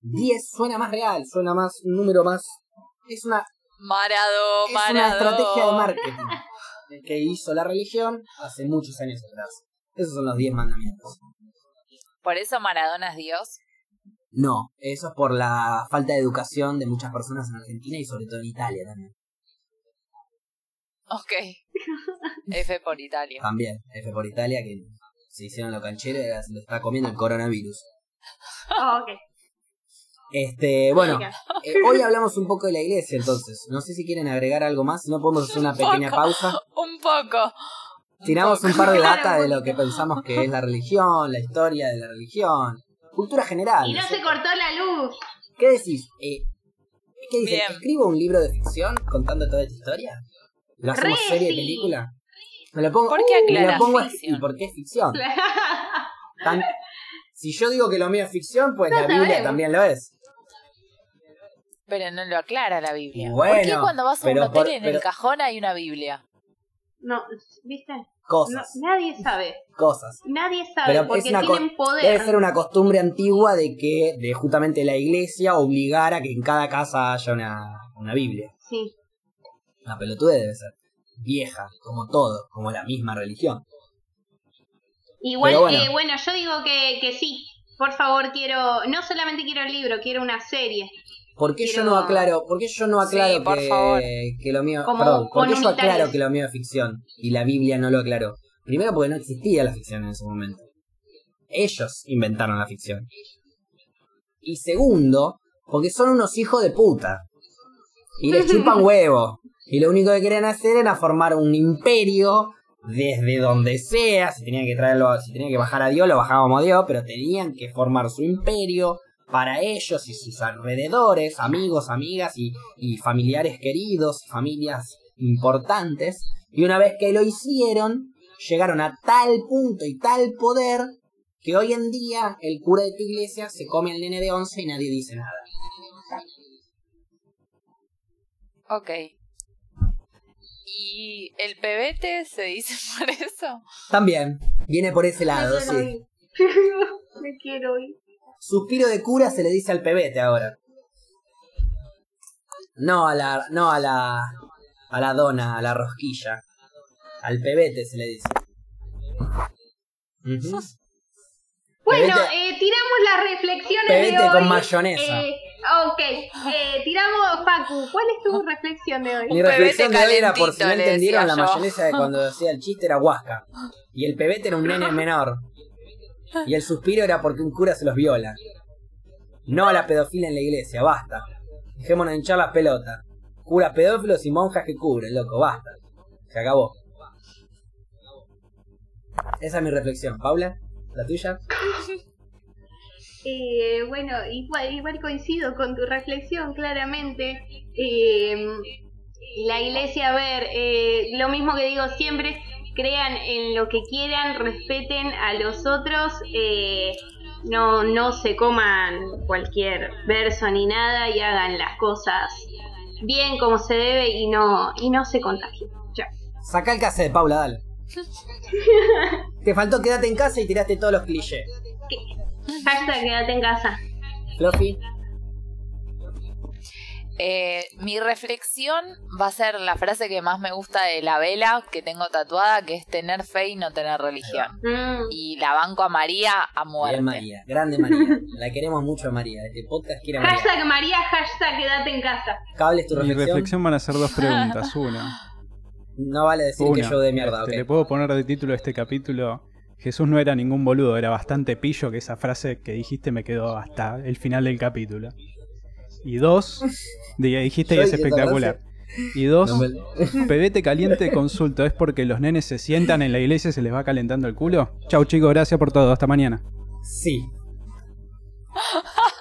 Speaker 1: diez suena más real, suena más, un número más... Es una,
Speaker 4: Marado,
Speaker 1: es una estrategia de marketing que hizo la religión hace muchos años atrás. Esos son los diez mandamientos.
Speaker 4: Por eso Maradona es Dios.
Speaker 1: No, eso es por la falta de educación de muchas personas en Argentina y sobre todo en Italia también.
Speaker 4: Ok. F por Italia.
Speaker 1: También, F por Italia, que se hicieron los cancheros y se lo está comiendo el coronavirus.
Speaker 2: Oh, ok.
Speaker 1: Este, bueno, eh, hoy hablamos un poco de la iglesia entonces. No sé si quieren agregar algo más, si no podemos hacer una pequeña
Speaker 4: poco.
Speaker 1: pausa.
Speaker 4: Un poco. Un
Speaker 1: Tiramos
Speaker 4: poco.
Speaker 1: un par de
Speaker 2: Claro,
Speaker 1: datas de lo que pensamos que es la religión, la historia de la religión, cultura general.
Speaker 2: Y no
Speaker 1: ¿no
Speaker 2: se
Speaker 1: sé.
Speaker 2: cortó la luz.
Speaker 1: ¿Qué decís? Eh, ¿Qué dices?
Speaker 4: Bien.
Speaker 1: ¿Escribo un libro de ficción contando toda esta historia? ¿Lo hacemos
Speaker 2: Re,
Speaker 1: serie de película? Me lo pongo,
Speaker 4: ¿Por qué
Speaker 1: uh, me lo pongo
Speaker 4: ficción?
Speaker 1: ¿Y por qué es ficción? Tan- si yo digo que lo mío es ficción, pues
Speaker 2: No
Speaker 1: la Biblia
Speaker 2: sabemos.
Speaker 1: también lo es.
Speaker 4: Pero no lo aclara la Biblia.
Speaker 1: Y
Speaker 4: ¿Por qué
Speaker 1: bueno,
Speaker 4: cuando vas a un hotel
Speaker 1: por-
Speaker 4: en
Speaker 1: pero-
Speaker 4: el cajón hay una Biblia?
Speaker 2: No, ¿viste? No,
Speaker 1: Cosas,
Speaker 2: nadie sabe.
Speaker 1: cosas.
Speaker 2: Nadie sabe
Speaker 1: Pero
Speaker 2: porque tienen poder.
Speaker 1: Debe ser una costumbre antigua de que de justamente la iglesia obligara que en cada casa haya una, una Biblia.
Speaker 2: Sí.
Speaker 1: Una pelotude debe ser. Vieja, como todo, como la misma religión.
Speaker 2: Igual,
Speaker 1: bueno.
Speaker 2: bueno. bueno, yo digo que, que sí. Por favor, quiero. No solamente quiero el libro, quiero una serie.
Speaker 1: ¿Por qué yo no aclaro, por qué yo no
Speaker 4: Sí,
Speaker 1: aclaro
Speaker 4: por
Speaker 1: que,
Speaker 4: favor.
Speaker 1: que lo mío,
Speaker 2: Como
Speaker 1: perdón, por qué yo aclaro que lo mío es ficción y la Biblia no lo aclaró? Primero porque no existía la ficción en ese momento. Ellos inventaron la ficción. Y segundo, porque son unos hijos de puta. Y les chupan huevo. Y lo único que querían hacer era formar un imperio desde donde sea. Si tenían que traerlo, si tenían que bajar a Dios, lo bajábamos a Dios, pero tenían que formar su imperio para ellos y sus alrededores, amigos, amigas y, familiares queridos, familias importantes. Y una vez que lo hicieron, llegaron a tal punto y tal poder que hoy en día el cura de tu iglesia se come al nene de 11 y nadie dice nada.
Speaker 4: Ok. ¿Y el pebete se dice por eso?
Speaker 1: También, viene por ese lado,
Speaker 2: Me quiero
Speaker 1: sí.
Speaker 2: ir. Me quiero ir.
Speaker 1: Suspiro de cura se le dice al pebete ahora. No a la, no a la, a la dona, a la rosquilla. Al pebete se le dice.
Speaker 2: Bueno, eh, tiramos las reflexiones
Speaker 1: Pebete
Speaker 2: de hoy.
Speaker 1: con mayonesa.
Speaker 2: Eh, ok, eh, tiramos, Facu, ¿cuál es tu reflexión de hoy?
Speaker 1: Mi reflexión de hoy era, por si no entendieron, la
Speaker 4: yo.
Speaker 1: mayonesa de cuando decía el chiste era huasca. Y el pebete era un nene menor. Y el suspiro era porque un cura se los viola. No a la pedofilia en la iglesia, basta. Dejémonos de hinchar las pelotas. Curas pedófilos y monjas que cubren, loco, basta. Se acabó. Esa es mi reflexión. Paula, ¿la tuya?
Speaker 2: Eh, bueno, igual, igual coincido con tu reflexión, claramente. Eh, la iglesia, a ver, eh, lo mismo que digo siempre, crean en lo que quieran, respeten a los otros, eh, no, no se coman cualquier verso ni nada y hagan las cosas bien como se debe y no, y no se contagien. Ya.
Speaker 1: Saca el cassette, Paula, dale. Te faltó quédate en casa y tiraste todos los clichés.
Speaker 2: Hashtag quédate en casa.
Speaker 1: Fluffy,
Speaker 4: Eh, mi reflexión va a ser la frase que más me gusta de la vela que tengo tatuada, que es tener fe y no tener religión.
Speaker 2: Mm.
Speaker 4: Y la banco a María a muerte.
Speaker 1: bien María, grande María. La queremos mucho a María. Este podcast quiere a María.
Speaker 2: Hashtag María, hashtag quédate en casa.
Speaker 1: Cables, tu
Speaker 3: Mi
Speaker 1: reflexión.
Speaker 3: reflexión van a ser dos preguntas. Una.
Speaker 1: No vale decir que yo de mierda,
Speaker 3: Este. Le puedo poner de título a este capítulo. Jesús no era ningún boludo, era bastante pillo que esa frase que dijiste me quedó hasta el final del capítulo. Y dos, di- dijiste y es espectacular. Y dos,
Speaker 1: No me-
Speaker 3: pebete caliente consulto, ¿es porque los nenes se sientan en la iglesia y se les va calentando el culo? Chau chicos, gracias por todo, hasta mañana.
Speaker 1: Sí.